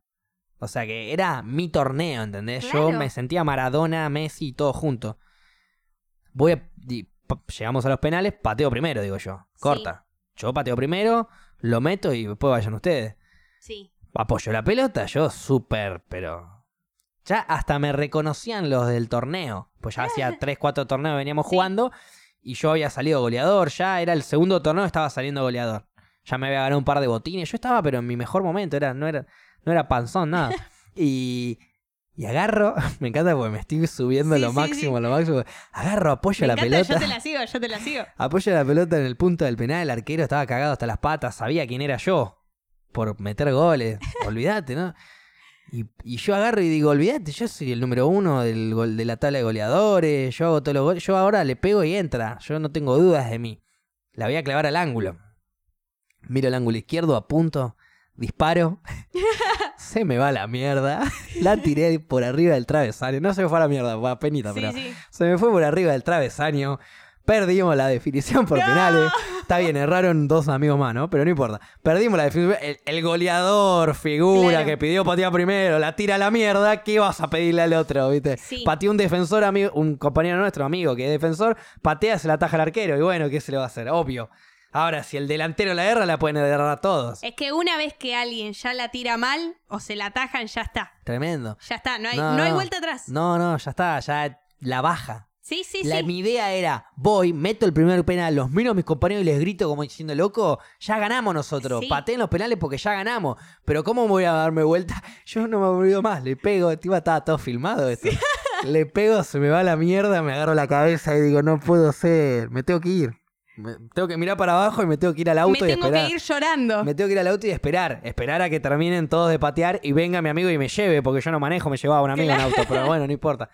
O sea que era mi torneo, ¿entendés? Yo Claro. me sentía Maradona, Messi, todo junto. Voy a. Llegamos a los penales, pateo primero, digo yo. Corta. Yo pateo primero, lo meto y después vayan ustedes Sí. apoyo la pelota, yo súper, pero... Ya hasta me reconocían los del torneo. Pues ya hacía 3, 4 torneos veníamos Sí. jugando y yo había salido goleador, ya era el segundo torneo, estaba saliendo goleador. Ya me había ganado un par de botines, yo estaba pero en mi mejor momento, era, no, era, no era panzón, nada. y, y agarro, me encanta porque me estoy subiendo Sí, lo sí, máximo, sí. lo máximo. Agarro, apoyo Me la encanta, pelota. yo te la sigo, yo te la sigo. Apoyo la pelota en el punto del penal, el arquero estaba cagado hasta las patas, sabía quién era yo por meter goles, olvídate, ¿no? Y, y yo agarro y digo, olvídate, yo soy el número uno del gol, de la tabla de goleadores, yo hago todos los goles, yo ahora le pego y entra, yo no tengo dudas de mí. La voy a clavar al ángulo. Miro el ángulo izquierdo, apunto, disparo, se me va a la mierda, la tiré por arriba del travesaño, no se me fue a la mierda, fue a penita, Sí, pero sí. se me fue por arriba del travesaño. Perdimos la definición por ¡No! penales. Está bien, erraron dos amigos más, ¿no? Pero no importa. Perdimos la definición. El, el goleador, figura, Claro. que pidió patear primero, la tira a la mierda. ¿Qué vas a pedirle al otro, viste? Sí. Pateó un defensor, amigo, un compañero nuestro, amigo, que es defensor, patea, se la ataja al arquero. Y bueno, ¿qué se le va a hacer? Obvio. Ahora, si el delantero la erra, la pueden errar a todos. Es que una vez que alguien ya la tira mal o se la atajan, ya está. Tremendo. Ya está, no hay, No, no, hay no. vuelta atrás. No, no, ya está, ya la baja. Sí, sí, La- sí. Mi idea era, voy, meto el primer penal, los miro a mis compañeros y les grito como diciendo, loco, ya ganamos nosotros, Sí. pateen los penales porque ya ganamos. Pero ¿cómo voy a darme vuelta? Yo no me olvido más, le pego, encima estaba todo filmado esto. Le pego, se me va la mierda, me agarro la cabeza y digo, no puedo ser, me tengo que ir. Me- tengo que mirar para abajo y me tengo que ir al Me auto y tengo esperar. que ir llorando. Me tengo que ir al auto y esperar. Esperar a que terminen todos de patear y venga mi amigo y me lleve, porque yo no manejo, me llevaba un amigo en auto, pero bueno, no importa.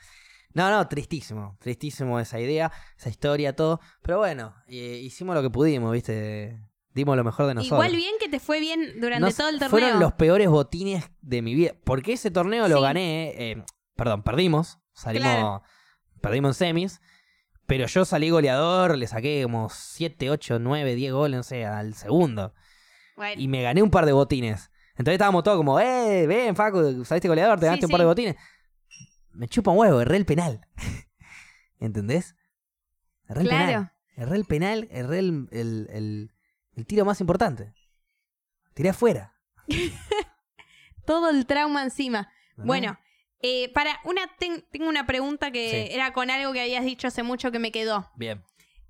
No, no, tristísimo. Tristísimo esa idea, esa historia, todo. Pero bueno, eh, hicimos lo que pudimos, ¿viste? Dimos lo mejor de nosotros. Igual bien que te fue bien durante todo el torneo. Fueron los peores botines de mi vida. Porque ese torneo lo gané. eh, perdón, perdimos. Salimos. Claro. Perdimos en semis. Pero yo salí goleador, le saqué como 7, 8, 9, 10 goles, no sé, al segundo. Bueno, y me gané un par de botines. Entonces estábamos todos como, eh, ven, Facu, saliste goleador, te Sí, ganaste un sí. par de botines. Me chupa un huevo, erré el penal. ¿Entendés? Erré el penal. claro. Erré el penal, erré el, el- el- el tiro más importante. Tiré afuera. Todo el trauma encima. ¿no? Bueno, eh, para una ten- tengo una pregunta que Sí. era con algo que habías dicho hace mucho que me quedó. Bien.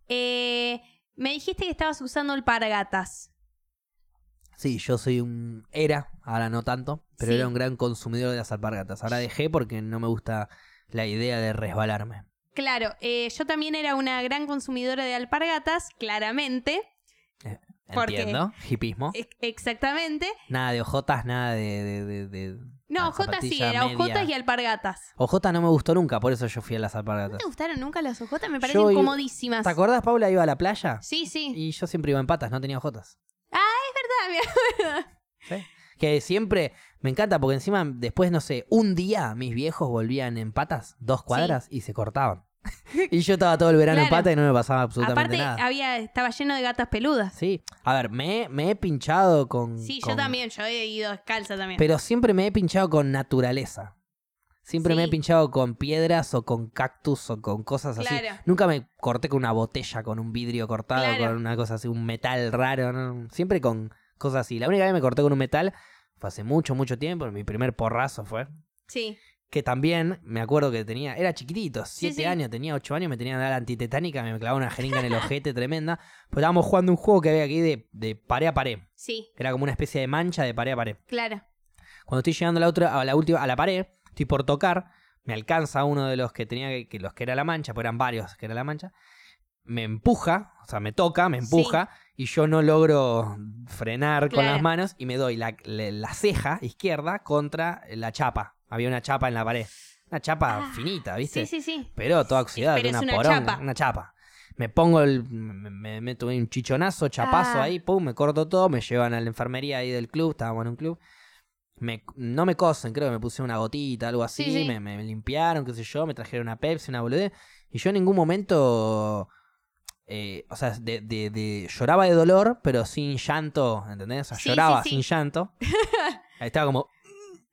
Eh, me dijiste que estabas usando alpargatas. Sí, yo soy un... Era, ahora no tanto, pero Sí. era un gran consumidor de las alpargatas. Ahora dejé porque no me gusta la idea de resbalarme. Claro, eh, yo también era una gran consumidora de alpargatas, claramente. Porque- Entiendo. Hipismo. E- exactamente. Nada de ojotas, nada de... de, de- de- No, ojotas sí, era ojotas y alpargatas. Ojotas no me gustó nunca, por eso yo fui a las ¿No alpargatas. te gustaron nunca las ojotas? Me parecen Yo comodísimas. ¿Te acordás, Paula, iba a la playa? Sí, sí. Y yo siempre iba en patas, no tenía ojotas. Ah, mira. Que siempre me encanta porque encima después, no sé, un día mis viejos volvían en patas, dos cuadras, y se cortaban. y yo estaba todo el verano en Claro. pata y no me pasaba absolutamente Aparte, nada. había, estaba lleno de gatas peludas. Sí, a ver, me, me he pinchado con... Sí, con- yo también, yo he ido descalza también. Pero siempre me he pinchado con naturaleza. Siempre me he pinchado con piedras o con cactus o con cosas así. Claro. Nunca me corté con una botella, con un vidrio cortado, Claro. con una cosa así, un metal raro. ¿no? Siempre con cosas así. La única vez que me corté con un metal fue hace mucho, mucho tiempo. Mi primer porrazo fue. Sí. Que también me acuerdo que tenía, era chiquitito, siete sí. años, tenía ocho años, me tenía que dar la antitetánica, me clavaba una jeringa en el ojete tremenda. Pues estábamos jugando un juego que había aquí de, de pared a pared. Sí, Era como una especie de mancha de pared a pared. claro. Cuando estoy llegando a la otra, a la última, a la pared, estoy por tocar, me alcanza uno de los que tenía que, que los que era la mancha, pues eran varios que era la mancha, me empuja, o sea, me toca, me empuja, y yo no logro frenar con las manos y me doy la, la- la ceja izquierda contra la chapa. Había una chapa en la pared. Una chapa Ah, finita, ¿viste? Sí, sí, sí. Pero toda oxidada, Pero una es una poronga, chapa. una chapa. Me pongo el. Me, me meto un chichonazo, chapazo Ah. ahí, pum, me corto todo, me llevan a la enfermería ahí del club, estábamos en un club. Me, no me cosen, creo que me puse una gotita, algo así, Sí, sí. Me, me limpiaron, qué sé yo, me trajeron una Pepsi, una boludez. Y yo en ningún momento. eh, o sea, de, de- de- lloraba de dolor, pero sin llanto, ¿entendés? O sea, Sí, lloraba sin llanto. Ahí estaba como.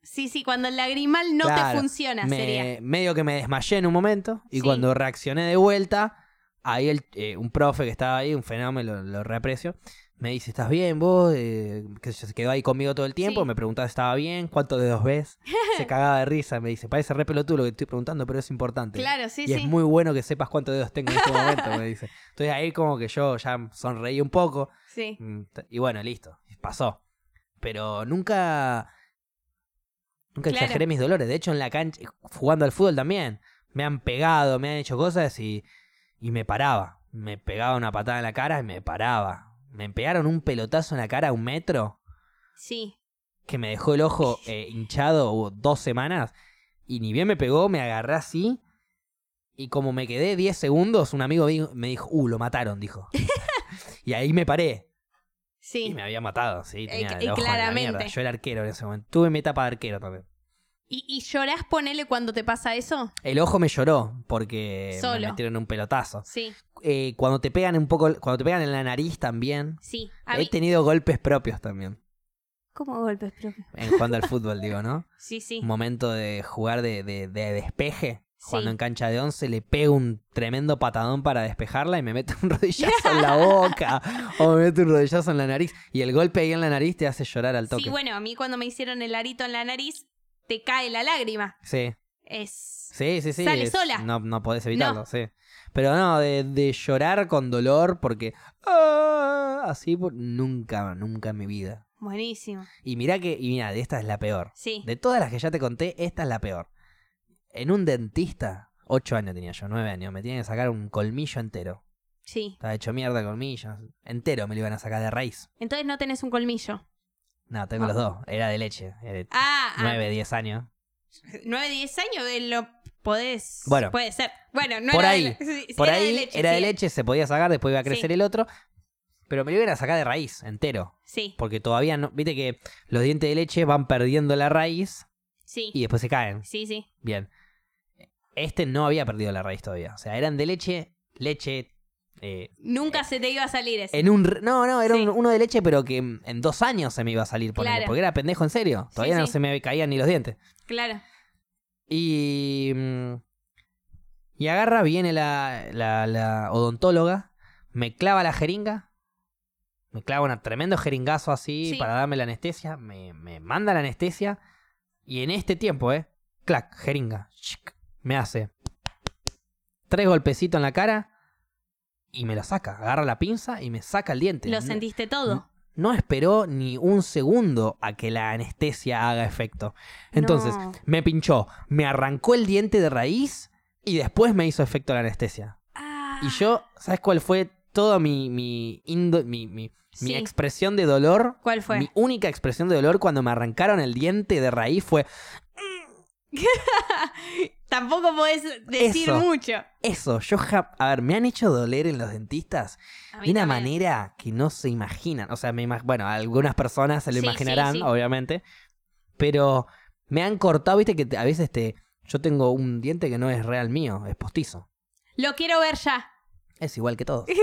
Sí, sí, cuando el lagrimal no Claro, te funciona, me- sería. Medio que me desmayé en un momento y Sí. cuando reaccioné de vuelta, ahí el, eh, un profe que estaba ahí, un fenómeno, lo, lo reaprecio, me dice, ¿estás bien vos? Eh, que se quedó ahí conmigo todo el tiempo, Sí. me preguntaba si estaba bien, cuántos dedos ves, se cagaba de risa, me dice, parece re pelotudo lo que estoy preguntando, pero es importante. Claro, sí, y sí. es muy bueno que sepas cuántos dedos tengo en este momento, me dice. Entonces ahí como que yo ya sonreí un poco, Sí. Mm, Y bueno, listo, pasó. Pero nunca. Nunca Claro. exageré mis dolores. De hecho, en la cancha, jugando al fútbol también, me han pegado, me han hecho cosas y, y me paraba. Me pegaba una patada en la cara y me paraba. Me pegaron un pelotazo en la cara a un metro Sí. que me dejó el ojo eh, hinchado hubo dos semanas. Y ni bien me pegó, me agarré así. Y como me quedé 10 segundos, un amigo me dijo, uh, lo mataron, dijo. y ahí me paré. Sí. Y me había matado, sí. Tenía Eh, el ojo en la claramente. Yo era arquero en ese momento. Tuve mi etapa de arquero también. ¿Y, y llorás, ponele, cuando te pasa eso? El ojo me lloró porque Solo. me metieron un pelotazo. Sí, Eh, cuando te pegan un poco, cuando te pegan en la nariz también. sí. A He mí- tenido golpes propios también. ¿Cómo golpes propios? En jugando al fútbol, digo, ¿no? Sí, sí. Un momento de jugar de, de- de despeje. Sí. Cuando en cancha de once le pego un tremendo patadón para despejarla y me mete un rodillazo en la boca o me mete un rodillazo en la nariz. Y el golpe ahí en la nariz te hace llorar al toque. Sí, bueno, a mí cuando me hicieron el arito en la nariz, te cae la lágrima. sí. Es... Sí, sí, sí. Sale es- sola. No, no podés evitarlo, sí. Pero no, de, de llorar con dolor porque... ah, así por- nunca, nunca en mi vida. Buenísimo. Y mirá que... Y mira, esta es la peor. Sí. De todas las que ya te conté, esta es la peor. En un dentista, ocho años tenía yo, nueve años, me tenían que sacar un colmillo entero. Sí. Estaba hecho mierda el colmillo. Entero me lo iban a sacar de raíz. Entonces no tenés un colmillo. No, tengo No. los dos. Era de leche. Era de Ah, ah. nueve, diez años. 9, 10 años de lo podés. Bueno. Puede ser. Bueno, no Por era ahí, de, sí, sí, Por era ahí de leche. era de leche, se podía sacar, después iba a crecer Sí. el otro. Pero me lo iban a sacar de raíz, entero. Sí, Porque todavía no. Viste que los dientes de leche van perdiendo la raíz sí. y después se caen. Sí, sí. Bien. Este no había perdido la raíz todavía. O sea, eran de leche, leche eh, Nunca se te iba a salir ese. en un... No, no, era Sí. un- uno de leche, pero que en dos años se me iba a salir, ponele, Claro. porque era pendejo en serio. Sí, Todavía no sí. se me caían ni los dientes. Claro. Y. mm, Y agarra, viene la, la, la odontóloga, me clava la jeringa, me clava un tremendo jeringazo así Sí. para darme la anestesia, me, me manda la anestesia, y en este tiempo, ¿eh? Clac, jeringa, chic, me hace tres golpecitos en la cara y me lo saca. Agarra la pinza y me saca el diente. Lo sentiste todo. no esperó ni un segundo a que la anestesia haga efecto. Entonces, No. me pinchó, me arrancó el diente de raíz y después me hizo efecto la anestesia. Ah. Y yo, ¿sabes cuál fue toda mi, mi, indo- mi, mi- expresión de dolor? ¿Cuál fue? Mi única expresión de dolor cuando me arrancaron el diente de raíz fue Tampoco podés decir Eso. mucho. eso. Yo, ja- a ver, me han hecho doler en los dentistas de una también. manera que no se imaginan. O sea, me imag- bueno, algunas personas se lo Sí, imaginarán, sí. obviamente. Pero me han cortado, viste que a veces te. Yo tengo un diente que no es real mío, es postizo. Lo quiero ver ya. Es igual que todo.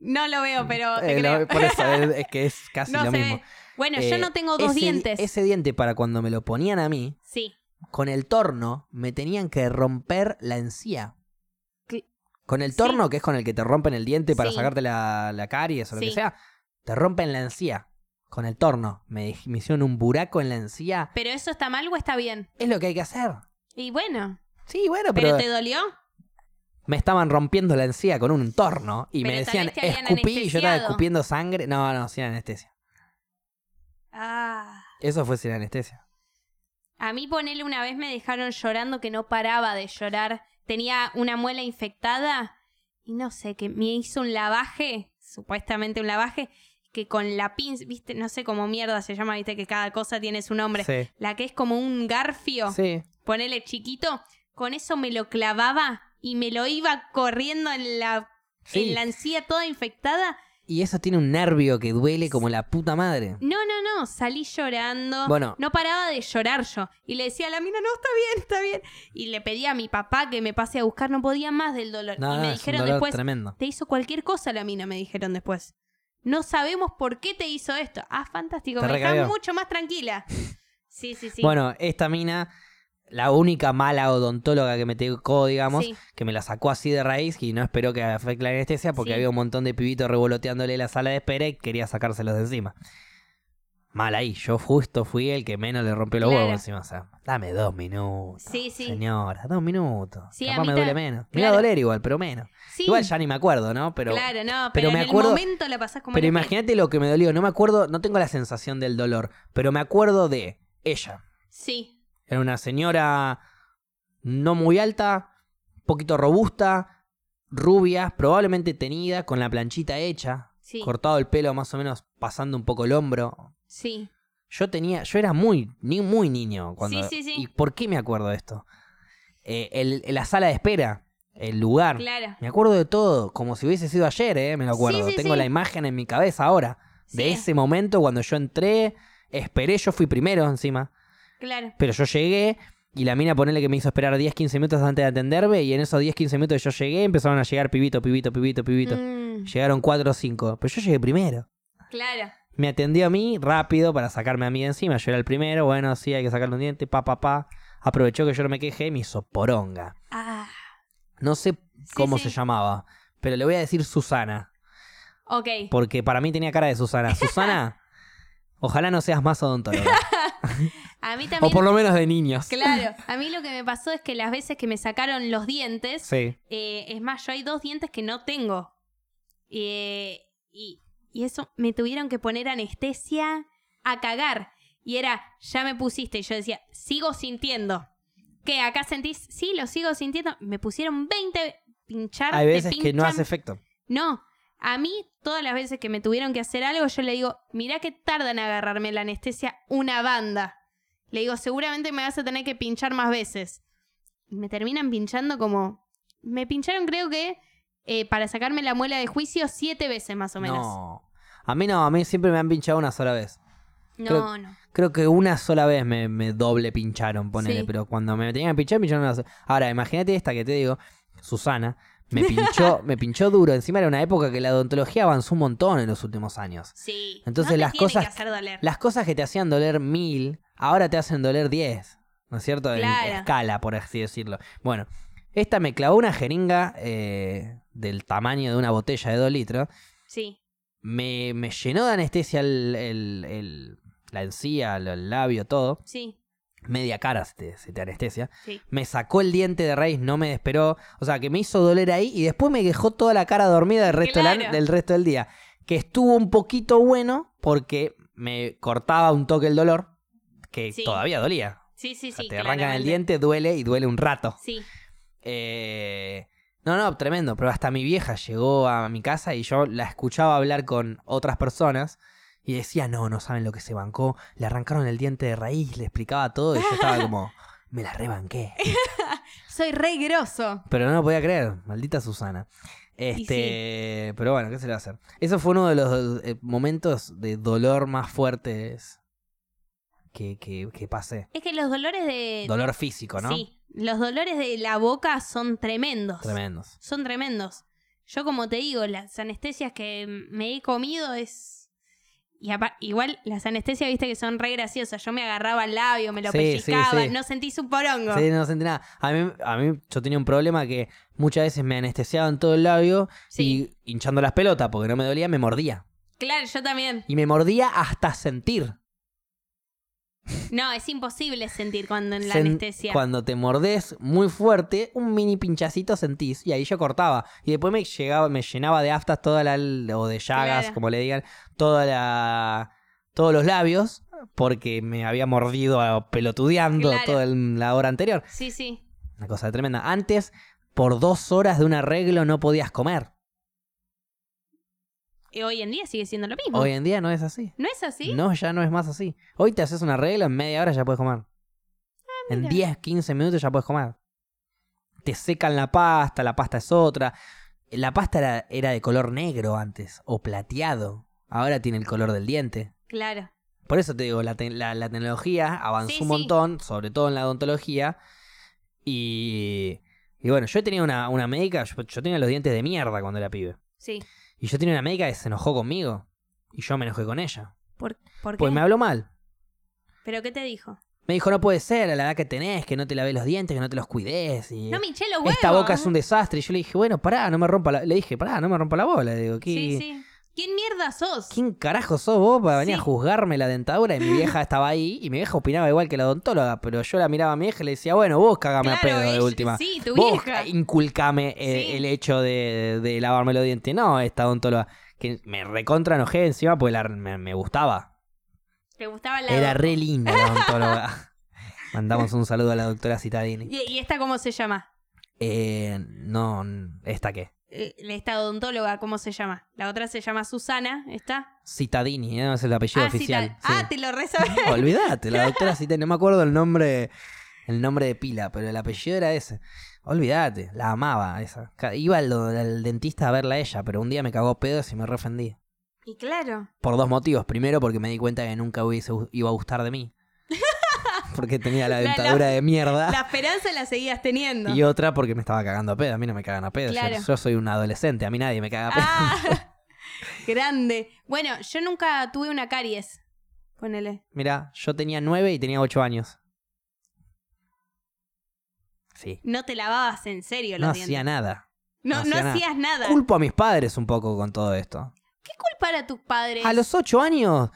No lo veo, pero te Eh, lo- creo. por eso es, es que es casi no lo mismo. ve. Bueno, yo Eh, no tengo dos ese, dientes. Ese diente, para cuando me lo ponían a mí, Sí. Con el torno, me tenían que romper la encía. Con el Sí. torno, que es con el que te rompen el diente para Sí. sacarte la, la caries o lo Sí. que sea, te rompen la encía. Con el torno. Me, me hicieron un buraco en la encía. ¿Pero eso está mal o está bien? Es lo que hay que hacer. Y bueno, Sí, bueno, ¿pero, pero, te dolió? me estaban rompiendo la encía con un torno y me decían escupí y yo estaba escupiendo sangre. No, no, sin anestesia. Ah. Eso fue sin anestesia. A mí ponele una vez me dejaron llorando que no paraba de llorar. Tenía una muela infectada y no sé, que me hizo un lavaje, supuestamente un lavaje, que con la pinza, viste, no sé cómo mierda se llama, viste que cada cosa tiene su nombre. Sí. La que es como un garfio, Sí. ponele chiquito, con eso me lo clavaba y me lo iba corriendo en la, Sí. en la encía toda infectada. Y eso tiene un nervio que duele como la puta madre. No, no, no, salí llorando. Bueno. No paraba de llorar yo. Y le decía a la mina, no, está bien, está bien. Y le pedía a mi papá que me pase a buscar, no podía más del dolor. No, y no, me es un dijeron dolor después, tremendo. te hizo cualquier cosa la mina, me dijeron después. No sabemos por qué te hizo esto. Ah, fantástico, Te me recabió. mucho más tranquila. Sí, sí, sí. Bueno, esta mina, la única mala odontóloga que me tocó, digamos, Sí. que me la sacó así de raíz y no esperó que afecte la anestesia porque Sí. había un montón de pibitos revoloteándole la sala de espera y quería sacárselos de encima. Mal ahí, yo justo fui el que menos le rompió los Claro. huevos encima. O sea, dame dos minutos. Sí, sí. Señora, dos minutos. Sí, Capaz me ta- duele menos. Me iba a doler igual, pero menos. Sí, Igual ya ni me acuerdo, ¿no? Pero, claro, no, pero pero, me en acuerdo- el momento la pasás como pero imagínate lo que me dolió. No me acuerdo, no tengo la sensación del dolor, pero me acuerdo de ella. Sí, Era una señora no muy alta, un poquito robusta, rubia, probablemente tenida, con la planchita hecha, sí, cortado el pelo más o menos pasando un poco el hombro. sí. Yo tenía, yo era muy, ni muy niño cuando. Sí, sí, sí. ¿Y por qué me acuerdo de esto? Eh, el- la sala de espera, el lugar. Claro. Me acuerdo de todo, como si hubiese sido ayer, eh, me lo acuerdo. Sí, sí, Tengo la imagen en mi cabeza ahora. De ese momento cuando yo entré, esperé, yo fui primero encima. Claro. Pero yo llegué y la mina ponele que me hizo esperar 10, 15 minutos antes de atenderme y en esos 10, 15 minutos que yo llegué empezaron a llegar pibito, pibito, pibito, pibito. Mm, Llegaron 4 o 5, pero yo llegué primero. claro. Me atendió a mí rápido para sacarme a mí de encima. Yo era el primero, bueno, sí, hay que sacarle un diente, pa, pa, pa. Aprovechó que yo no me quejé y me hizo poronga. Ah, No sé Sí, cómo sí. se llamaba, pero le voy a decir Susana, ok. porque para mí tenía cara de Susana. Susana, ojalá no seas más odontóloga. A mí o también. por lo menos de niños. Claro, a mí lo que me pasó es que las veces que me sacaron los dientes, Sí. eh, es más, yo hay dos dientes que no tengo. Eh, y, y eso me tuvieron que poner anestesia a cagar. Y era, ya me pusiste. Y yo decía, sigo sintiendo. ¿Qué? ¿Acá sentís? Sí, lo sigo sintiendo. Me pusieron 20 pinchar. Hay veces que no hace efecto. No, a mí todas las veces que me tuvieron que hacer algo, yo le digo, mirá que tarda en agarrarme la anestesia una banda. Le digo, seguramente me vas a tener que pinchar más veces. Y me terminan pinchando como... Me pincharon creo que eh, para sacarme la muela de juicio siete veces más o menos. No. A mí no, a mí siempre me han pinchado una sola vez. No, creo- no. Creo que una sola vez me, me doble pincharon, ponele, Sí. pero cuando me tenían que pinchar, pincharon una sola. Ahora, imagínate esta que te digo, Susana, Me pinchó, me pinchó duro. Encima era una época que la odontología avanzó un montón en los últimos años. Sí. Entonces no las cosas- que hacer doler. Las cosas que te hacían doler mil, ahora te hacen doler diez. ¿No es cierto? En escala, por así decirlo. Bueno, esta me clavó una jeringa eh, del tamaño de una botella de dos litros. Sí. Me, me llenó de anestesia el, el- el- la encía, el, labio, todo. Sí. Media cara se te, se te anestesia. Sí. Me sacó el diente de raíz, no me desperó. O sea, que me hizo doler ahí y después me dejó toda la cara dormida del resto, de la- Claro. del resto del día. Que estuvo un poquito bueno porque me cortaba un toque el dolor, que Sí. todavía dolía. Sí, sí, O sea, sí. te arrancan el diente, duele y duele un rato. Sí. Eh, no, no, tremendo. Pero hasta mi vieja llegó a mi casa y yo la escuchaba hablar con otras personas y decía, no, no saben lo que se bancó. Le arrancaron el diente de raíz, le explicaba todo y yo estaba como, me la rebanqué. Soy re grosso. Pero no lo podía creer, maldita Susana. Este, pero bueno, ¿qué se le va a hacer? Eso fue uno de los eh, momentos de dolor más fuertes que, que, que pasé. Es que los dolores de. Dolor físico, ¿no? Sí. Los dolores de la boca son tremendos. Tremendos. Son tremendos. Yo, como te digo, las anestesias que me he comido es. Y igual las anestesias, viste que son re graciosas. Yo me agarraba el labio, me lo Sí, pellizcaba, sí. no sentís un porongo. Sí, no sentí nada. A mí, a mí yo tenía un problema que muchas veces me anestesiaban todo el labio y hinchando las pelotas porque no me dolía, me mordía. Claro, yo también. Y me mordía hasta sentir. No, es imposible sentir cuando en la Sen- anestesia. Cuando te mordés muy fuerte, un mini pinchacito sentís. Y ahí yo cortaba. Y después me llegaba, me llenaba de aftas toda la, o de llagas, Claro. como le digan, toda la, todos los labios. Porque me había mordido a- pelotudeando Claro. toda el- la hora anterior. Sí, sí. Una cosa tremenda. Antes, por dos horas de un arreglo no podías comer. Y hoy en día sigue siendo lo mismo. Hoy en día no es así. ¿No es así? No, ya no es más así. Hoy te haces un arreglo, en media hora ya puedes comer. en mira. 10, 15 minutos ya puedes comer. Te secan la pasta, la pasta es otra. La pasta era, era de color negro antes, o plateado. Ahora tiene el color del diente. Claro. Por eso te digo, la, te- la- la tecnología avanzó Sí, un sí. montón, sobre todo en la odontología. Y, y bueno, yo tenía una, una médica, yo, yo tenía los dientes de mierda cuando era pibe. Sí. Y yo tenía una médica que se enojó conmigo. Y yo me enojé con ella. ¿Por, por qué? Pues me habló mal. ¿Pero qué te dijo? Me dijo, no puede ser, a la edad que tenés, que no te laves los dientes, que no te los cuides. Y No huevos. esta boca es un desastre. Y yo le dije, bueno, pará, no me rompa la... Le dije, pará, no me rompa la bola. Le digo, ¿qué... Sí, sí. ¿Quién mierda sos? ¿Quién carajo sos vos para venir Sí. a juzgarme la dentadura? Y mi vieja estaba ahí y mi vieja opinaba igual que la odontóloga, pero yo la miraba a mi vieja y le decía, bueno, vos cagame a pedo de última. Sí, tu vos vieja. inculcame eh, Sí. el hecho de, de lavarme los dientes. No, esta odontóloga. Que me recontra enojé encima porque la- me, me gustaba. ¿Te gustaba la Era re linda la odontóloga. Mandamos un saludo a la doctora Citadini. ¿Y, y esta cómo se llama? Eh, no, ¿esta qué? Eh, Esta odontóloga, ¿cómo se llama? La otra se llama Susana, ¿está? Citadini, ¿eh? es el apellido ah, oficial. ah, te lo resabes. Olvídate, la doctora Citadini, no me acuerdo el nombre, el nombre de pila, pero el apellido era ese. Olvídate, la amaba esa. Iba al, al dentista a verla a ella, pero un día me cagó pedos y me refendí. y claro. Por dos motivos. Primero, porque me di cuenta que nunca hubiese, iba a gustar de mí. Porque tenía la La- la- dentadura de mierda. La esperanza la seguías teniendo. Y otra porque me estaba cagando a pedo. A mí no me cagan a pedo. Yo- Claro. Yo, soy un adolescente, a mí nadie me caga a pedo. Ah, grande. Bueno, yo nunca tuve una caries. Ponele. Mira, yo tenía nueve y tenía ocho años. Sí. No te lavabas en serio los No dientes. hacía nada. no, no hacía hacías nada. Culpo a mis padres un poco con todo esto. ¿Qué culpa era tus padres? A los ocho años.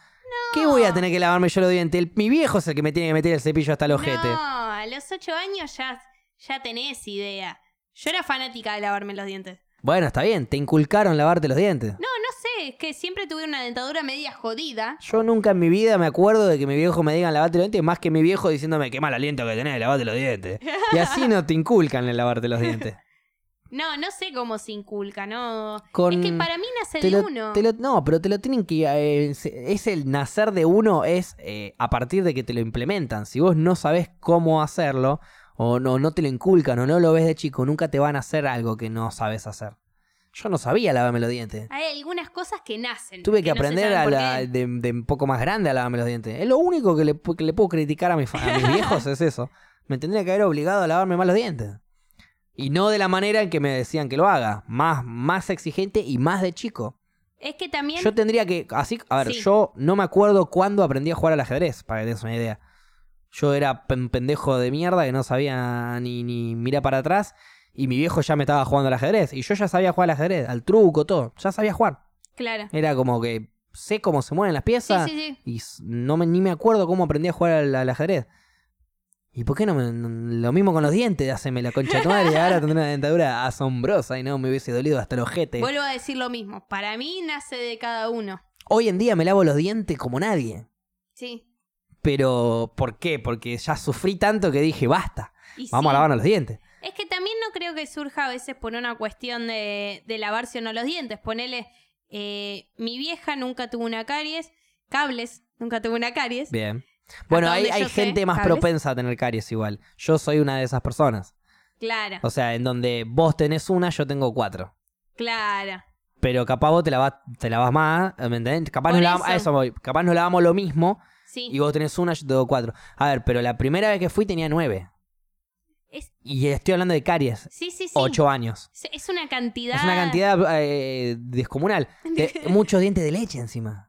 ¿Qué voy a tener que lavarme yo los dientes? El- mi viejo es el que me tiene que meter el cepillo hasta el ojete. No, a los ocho años ya, ya tenés idea. Yo era fanática de lavarme los dientes. Bueno, está bien, te inculcaron lavarte los dientes. No, no sé, es que siempre tuve una dentadura media jodida. Yo nunca en mi vida me acuerdo de que mi viejo me digan lavarte los dientes, más que mi viejo diciéndome qué mal aliento que tenés, lavate los dientes. Y así no te inculcan el lavarte los dientes. No, no sé cómo se inculca, ¿no? Con- Es que para mí nace Te de lo- uno. te lo- no, pero te lo tienen que... eh, es el nacer de uno, es eh, a partir de que te lo implementan. Si vos no sabés cómo hacerlo, o no, no te lo inculcan, o no lo ves de chico, nunca te van a hacer algo que no sabes hacer. Yo no sabía lavarme los dientes. Hay algunas cosas que nacen. Tuve que aprender a la- de, de un poco más grande a lavarme los dientes. Es lo único que le, que le puedo criticar a, mi a mis viejos es eso. Me tendría que haber obligado a lavarme más los dientes. Y no de la manera en que me decían que lo haga. Más, más exigente y más de chico. Es que también. Yo tendría que. Así, a ver, Sí. yo no me acuerdo cuándo aprendí a jugar al ajedrez, para que tengas una idea. Yo era un pendejo de mierda que no sabía ni, ni mirar para atrás. Y mi viejo ya me estaba jugando al ajedrez. Y yo ya sabía jugar al ajedrez, al truco, todo. Ya sabía jugar. Claro. Era como que sé cómo se mueven las piezas. sí, sí. Y no me, ni me acuerdo cómo aprendí a jugar al, al ajedrez. ¿Y por qué no me, lo mismo con los dientes? Haceme la concha de tu madre ahora tendré una dentadura asombrosa y no me hubiese dolido hasta el ojete. Vuelvo a decir lo mismo. Para mí nace de cada uno. Hoy en día me lavo los dientes como nadie. Sí. Pero, ¿por qué? Porque ya sufrí tanto que dije, basta, Y vamos sí. a lavarnos los dientes. Es que también no creo que surja a veces por una cuestión de, de lavarse o no los dientes. Ponele, eh, mi vieja nunca tuvo una caries, cables, nunca tuvo una caries. Bien. Bueno, hay, sé, gente más propensa a tener caries igual. Yo soy una de esas personas. Claro, O sea, en donde vos tenés una, yo tengo cuatro. claro. Pero capaz vos te lavas, te lavas más, ¿me entendés? Capaz Por nos lavamos, a eso. eso voy. Capaz nos lavamos lo mismo Sí. y vos tenés una, yo tengo cuatro. A ver, pero la primera vez que fui tenía nueve. Es- Y estoy hablando de caries. sí, sí, sí. Ocho años. Es- Es una cantidad. Es una cantidad eh, descomunal. De- muchos dientes de leche encima.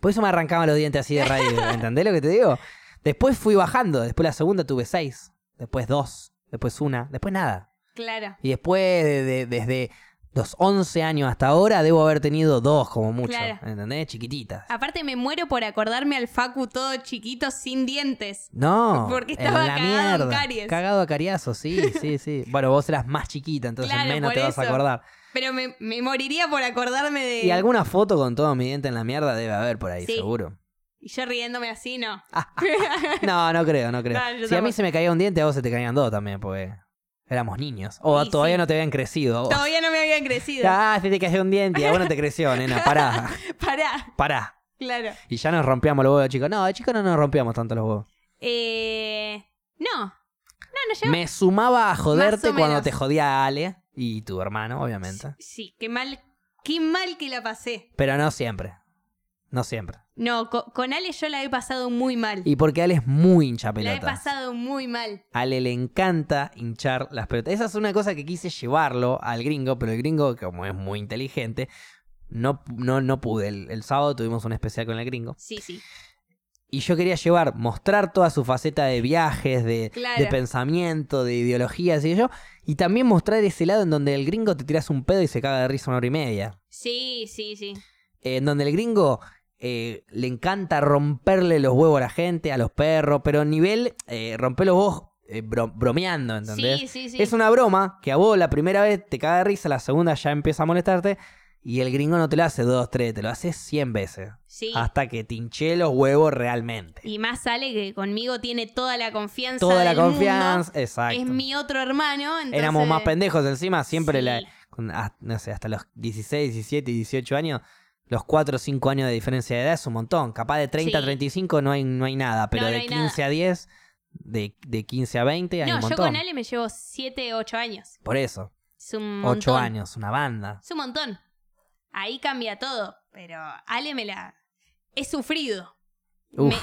Por eso me arrancaban los dientes así de raíz. ¿Entendés lo que te digo? Después fui bajando. Después la segunda tuve seis. Después dos. Después una. Después nada. Claro. Y después, de- de- desde los 11 años hasta ahora, debo haber tenido dos como mucho. Claro. ¿Entendés? Chiquititas. Aparte me muero por acordarme al Facu todo chiquito sin dientes. No. Porque en estaba la cagado mierda. caries. Cagado a cariazo, sí, sí, sí. Bueno, vos eras más chiquita, entonces Claro, menos te vas a acordar. Pero me, me moriría por acordarme de... Y alguna foto con todo mi diente en la mierda debe haber por ahí, Sí. seguro. Y yo riéndome así, no. No, no creo, no creo. No, si a mí se me caía un diente, a vos se te caían dos también, porque éramos niños. O todavía sí. no te habían crecido. Todavía no me habían crecido. Ah, se te cayó un diente y a vos no te creció, nena. Pará, Pará. pará. Claro. Y ya nos rompíamos los huevos chicos. No, de chicos no nos rompíamos tanto los huevos. Eh... No. No, no llevo... Me sumaba a joderte cuando te jodía Ale y tu hermano, obviamente. Sí, qué mal... Qué mal que la pasé. Pero no siempre. No siempre. No, co- con, Ale yo la he pasado muy mal. Y porque Ale es muy hincha la he pasado muy mal. A Ale le encanta hinchar las pelotas. Esa es una cosa que quise llevarlo al gringo, pero el gringo, como es muy inteligente, no, no, no pude. El, el sábado tuvimos un especial con el gringo. Sí, sí. Y yo quería llevar, mostrar toda su faceta de viajes, de, Claro. de pensamiento, de ideologías y yo. Y también mostrar ese lado en donde el gringo te tiras un pedo y se caga de risa una hora y media. Sí, sí, sí. en donde el gringo eh, le encanta romperle los huevos a la gente, a los perros, pero a nivel eh, romper los huevos eh, bro- bromeando, ¿entendés? Sí, sí, sí. Es una broma que a vos la primera vez te caga de risa, la segunda ya empieza a molestarte y el gringo no te lo hace dos, tres, te lo hace cien veces. Sí. Hasta que te hinché los huevos realmente. Y más sale que conmigo tiene toda la confianza. Toda la mundo. confianza, exacto. Es mi otro hermano. entonces- Éramos más pendejos encima, siempre Sí. la, con- ah, no sé, hasta los 16, 17, 18 años, los 4 o 5 años de diferencia de edad es un montón. Capaz de 30 a Sí. 35 no hay, no hay nada, pero No, no de hay 15 a 10, de, de 15 a 20 hay No, yo con Ale me llevo 7, 8 años. Por eso, Es un 8 montón. años, una banda. Es un montón. Ahí cambia todo. Pero Ale me la. He sufrido.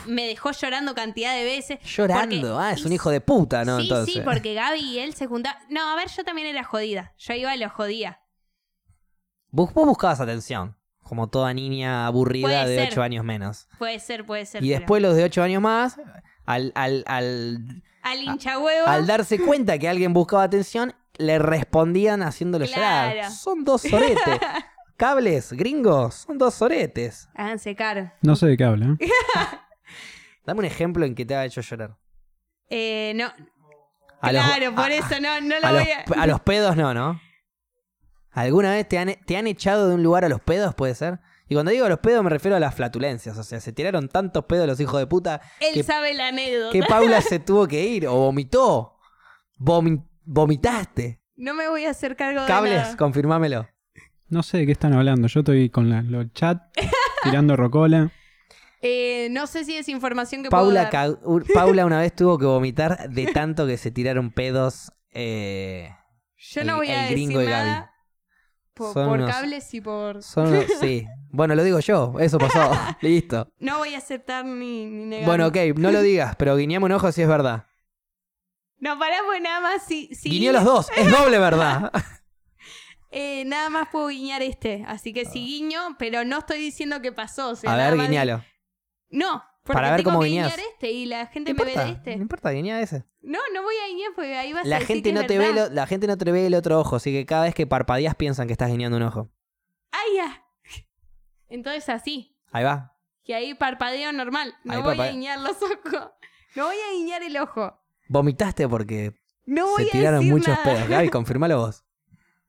Me, dejó llorando cantidad de veces. Llorando, porque- ah, es un hijo de puta, ¿no? sí, Entonces. sí, porque Gaby y él se juntaban. No, a ver, yo también era jodida. Yo iba y lo jodía. Vos, vos buscabas atención, como toda niña aburrida Puede de ser. 8 años menos. Puede ser, puede ser. Y pero- después los de 8 años más, al, al, al, Al hincha huevo. al darse cuenta que alguien buscaba atención, le respondían haciéndolo llorar. Son dos soretes. Cables, gringos, son dos soretes. Háganse caro. No sé de qué habla. ¿eh? Dame un ejemplo en que te ha hecho llorar. Eh, no. A los- claro, por a- eso no, no lo a, los, voy a. a los pedos no, ¿no? ¿Alguna vez te han, te han echado de un lugar a los pedos, puede ser? Y cuando digo a los pedos me refiero a las flatulencias. O sea, se tiraron tantos pedos los hijos de puta Él que, sabe la anécdota. que Paula se tuvo que ir o vomitó. Vomi- vomitaste. No me voy a hacer cargo de Cables, nada. confirmámelo. No sé de qué están hablando. Yo estoy con la- los chat tirando rocola. Eh, no sé si es información que puedo Paula, dar. ca- u- Paula una vez tuvo que vomitar de tanto que se tiraron pedos. eh, Yo no el- voy a el gringo decir y Gaby. nada por, Son por unos- cables y por... son unos- sí. Bueno, lo digo yo. Eso pasó. Listo. No voy a aceptar ni, ni negar. Bueno, ok, no lo digas, pero guiñame un ojo si es verdad. No, pará, pues nada más si, si Guiñó los dos, es doble verdad. Eh, nada más puedo guiñar este. Así que sí guiño, pero no estoy diciendo que pasó. o sea, A ver, guiñalo. No, porque Para ver tengo cómo que guiñar este y la gente me ve de este. no importa, guiñá ese. No, no voy a guiñar porque ahí vas a La decir gente, que no es te ve lo- la gente no te ve el otro ojo, así que cada vez que parpadeas piensan que estás guiñando un ojo. ¡Ay, ya! Entonces así. Ahí va. Que ahí parpadeo normal. No Ahí voy a guiñar los ojos. No voy a guiñar el ojo. Vomitaste porque No voy se a tiraron decir muchos nada. pedos. Gaby, confirmalo vos.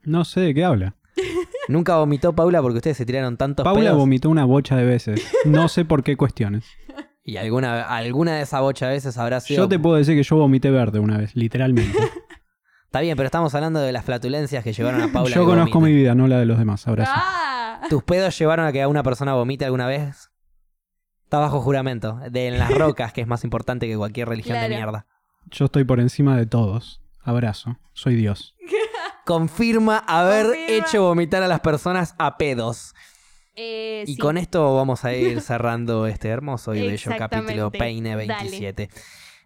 No sé de qué habla. Nunca vomitó Paula porque ustedes se tiraron tantos Paula pedos. vomitó una bocha de veces. No sé por qué cuestiones. Y alguna, alguna de esas bochas veces habrá sido. Yo te puedo decir que yo vomité verde una vez, literalmente. Está bien, pero estamos hablando de las flatulencias que llevaron a Paula. yo que conozco vomite. mi vida, no la de los demás. Ahora sí. ¡Ah! ¿Tus pedos llevaron a que a una persona vomite alguna vez? Está bajo juramento. De en las rocas, que es más importante que cualquier religión de mierda. Yo estoy por encima de todos. Abrazo. Soy Dios. Confirma haber Confirma. hecho vomitar a las personas a pedos. Eh, Y sí. con esto vamos a ir cerrando este hermoso y bello capítulo. Peine Dale. 27.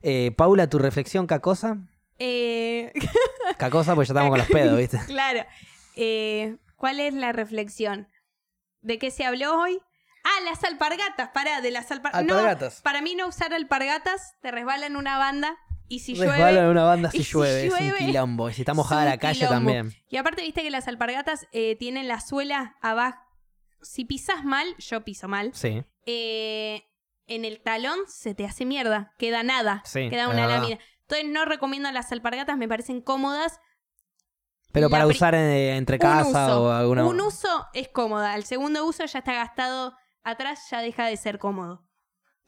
Eh, Paula, tu reflexión cacosa. Eh, Cacosa, pues ya estamos con los pedos, ¿viste? claro. Eh, ¿Cuál es la reflexión? ¿De qué se habló hoy? Ah, las alpargatas, pará, de las alpar- Alpargatas. No, para mí no usar alpargatas, te resbalan una banda y si llueve... en una banda y si si llueve, es un quilombo. Y si está es mojada la calle quilombo. también. Y aparte, viste que las alpargatas eh, tienen la suela abajo. Si pisas mal, yo piso mal, Sí. eh, en el talón se te hace mierda, queda nada, Sí, queda una lámina. Entonces no recomiendo las alpargatas, me parecen cómodas. Pero La para usar eh, entre casa uso. o alguna. Un uso es cómoda, el segundo uso ya está gastado atrás, ya deja de ser cómodo.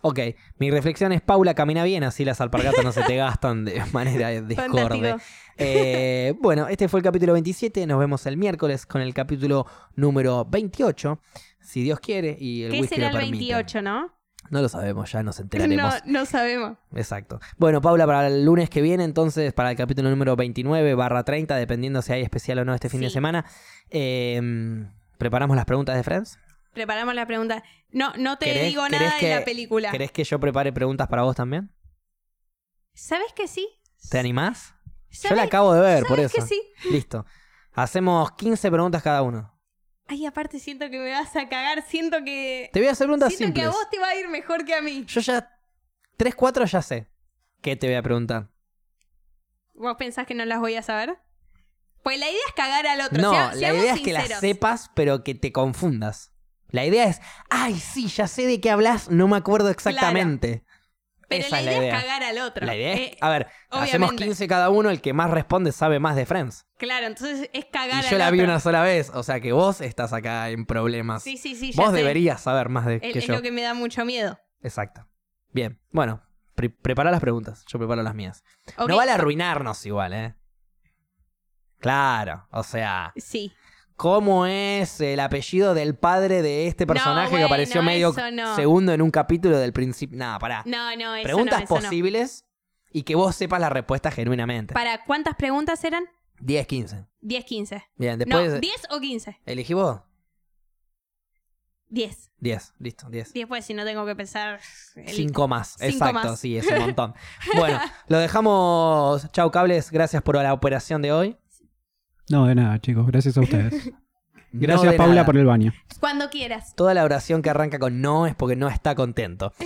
Ok, mi reflexión es: Paula, camina bien, así las alpargatas no se te gastan de manera discorde. Eh, bueno, este fue el capítulo 27. Nos vemos el miércoles con el capítulo número 28. Si Dios quiere y el ¿Qué whisky será lo el permite. 28, no? No lo sabemos, ya nos No, enteraremos. no sabemos. Exacto. Bueno, Paula, para el lunes que viene, entonces, para el capítulo número 29 barra 30, dependiendo si hay especial o no este fin de semana, eh, ¿preparamos las preguntas de Friends? Preparamos la pregunta. No, no te ¿Querés- digo nada que- de la película. ¿Querés que yo prepare preguntas para vos también? ¿Sabes que sí? ¿Te animás? Yo ¿Sabes- la acabo de ver, por ¿sabes eso. que sí? Listo. Hacemos 15 preguntas cada uno. Ay, aparte siento que me vas a cagar, siento que... Te voy a hacer preguntas Siento que simples. a vos te va a ir mejor que a mí. Yo ya, 3, 4 ya sé. ¿Qué te voy a preguntar? ¿Vos pensás que no las voy a saber? Pues la idea es cagar al otro. No, sea- la idea es que las sepas, pero que te confundas. La idea es, ay, sí, ya sé de qué hablas, no me acuerdo exactamente. Pero Esa la es idea la es idea. cagar al otro. La idea es, Eh, a ver, hacemos obviamente. 15 cada uno, el que más responde sabe más de Friends. Claro, entonces es cagar Y al yo la vi una sola vez, o sea que vos estás acá en problemas. Sí, sí, sí, ya vos sé. deberías saber más de Es, que es yo. lo que me da mucho miedo. Exacto. Bien, bueno, pre- prepara las preguntas, yo preparo las mías. Ok, No vale arruinarnos igual, ¿eh? Claro, o sea, Sí. ¿Cómo es el apellido del padre de este personaje que bueno, apareció medio no. segundo en un capítulo del principio? Nada, pará. No, no, eso Preguntas no, eso no. posibles y que vos sepas la respuesta genuinamente. ¿Para cuántas preguntas eran? 10, 15. 10, 15. Bien, después No, 10 o 15. elegí vos. 10. 10, listo, 10. 10 pues si no tengo que pensar... el- 5 más, Cinco exacto, más. sí, es un montón. bueno, lo dejamos. Chau, cables, gracias por la operación de hoy. No, de nada, chicos. Gracias a ustedes. Gracias, Paula, nada. por el baño. Cuando quieras. Toda la oración que arranca con no es porque no está contento.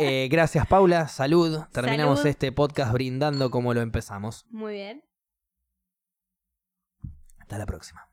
Eh, gracias, Paula. Salud. Terminamos Salud. este podcast brindando como lo empezamos. Muy bien. Hasta la próxima.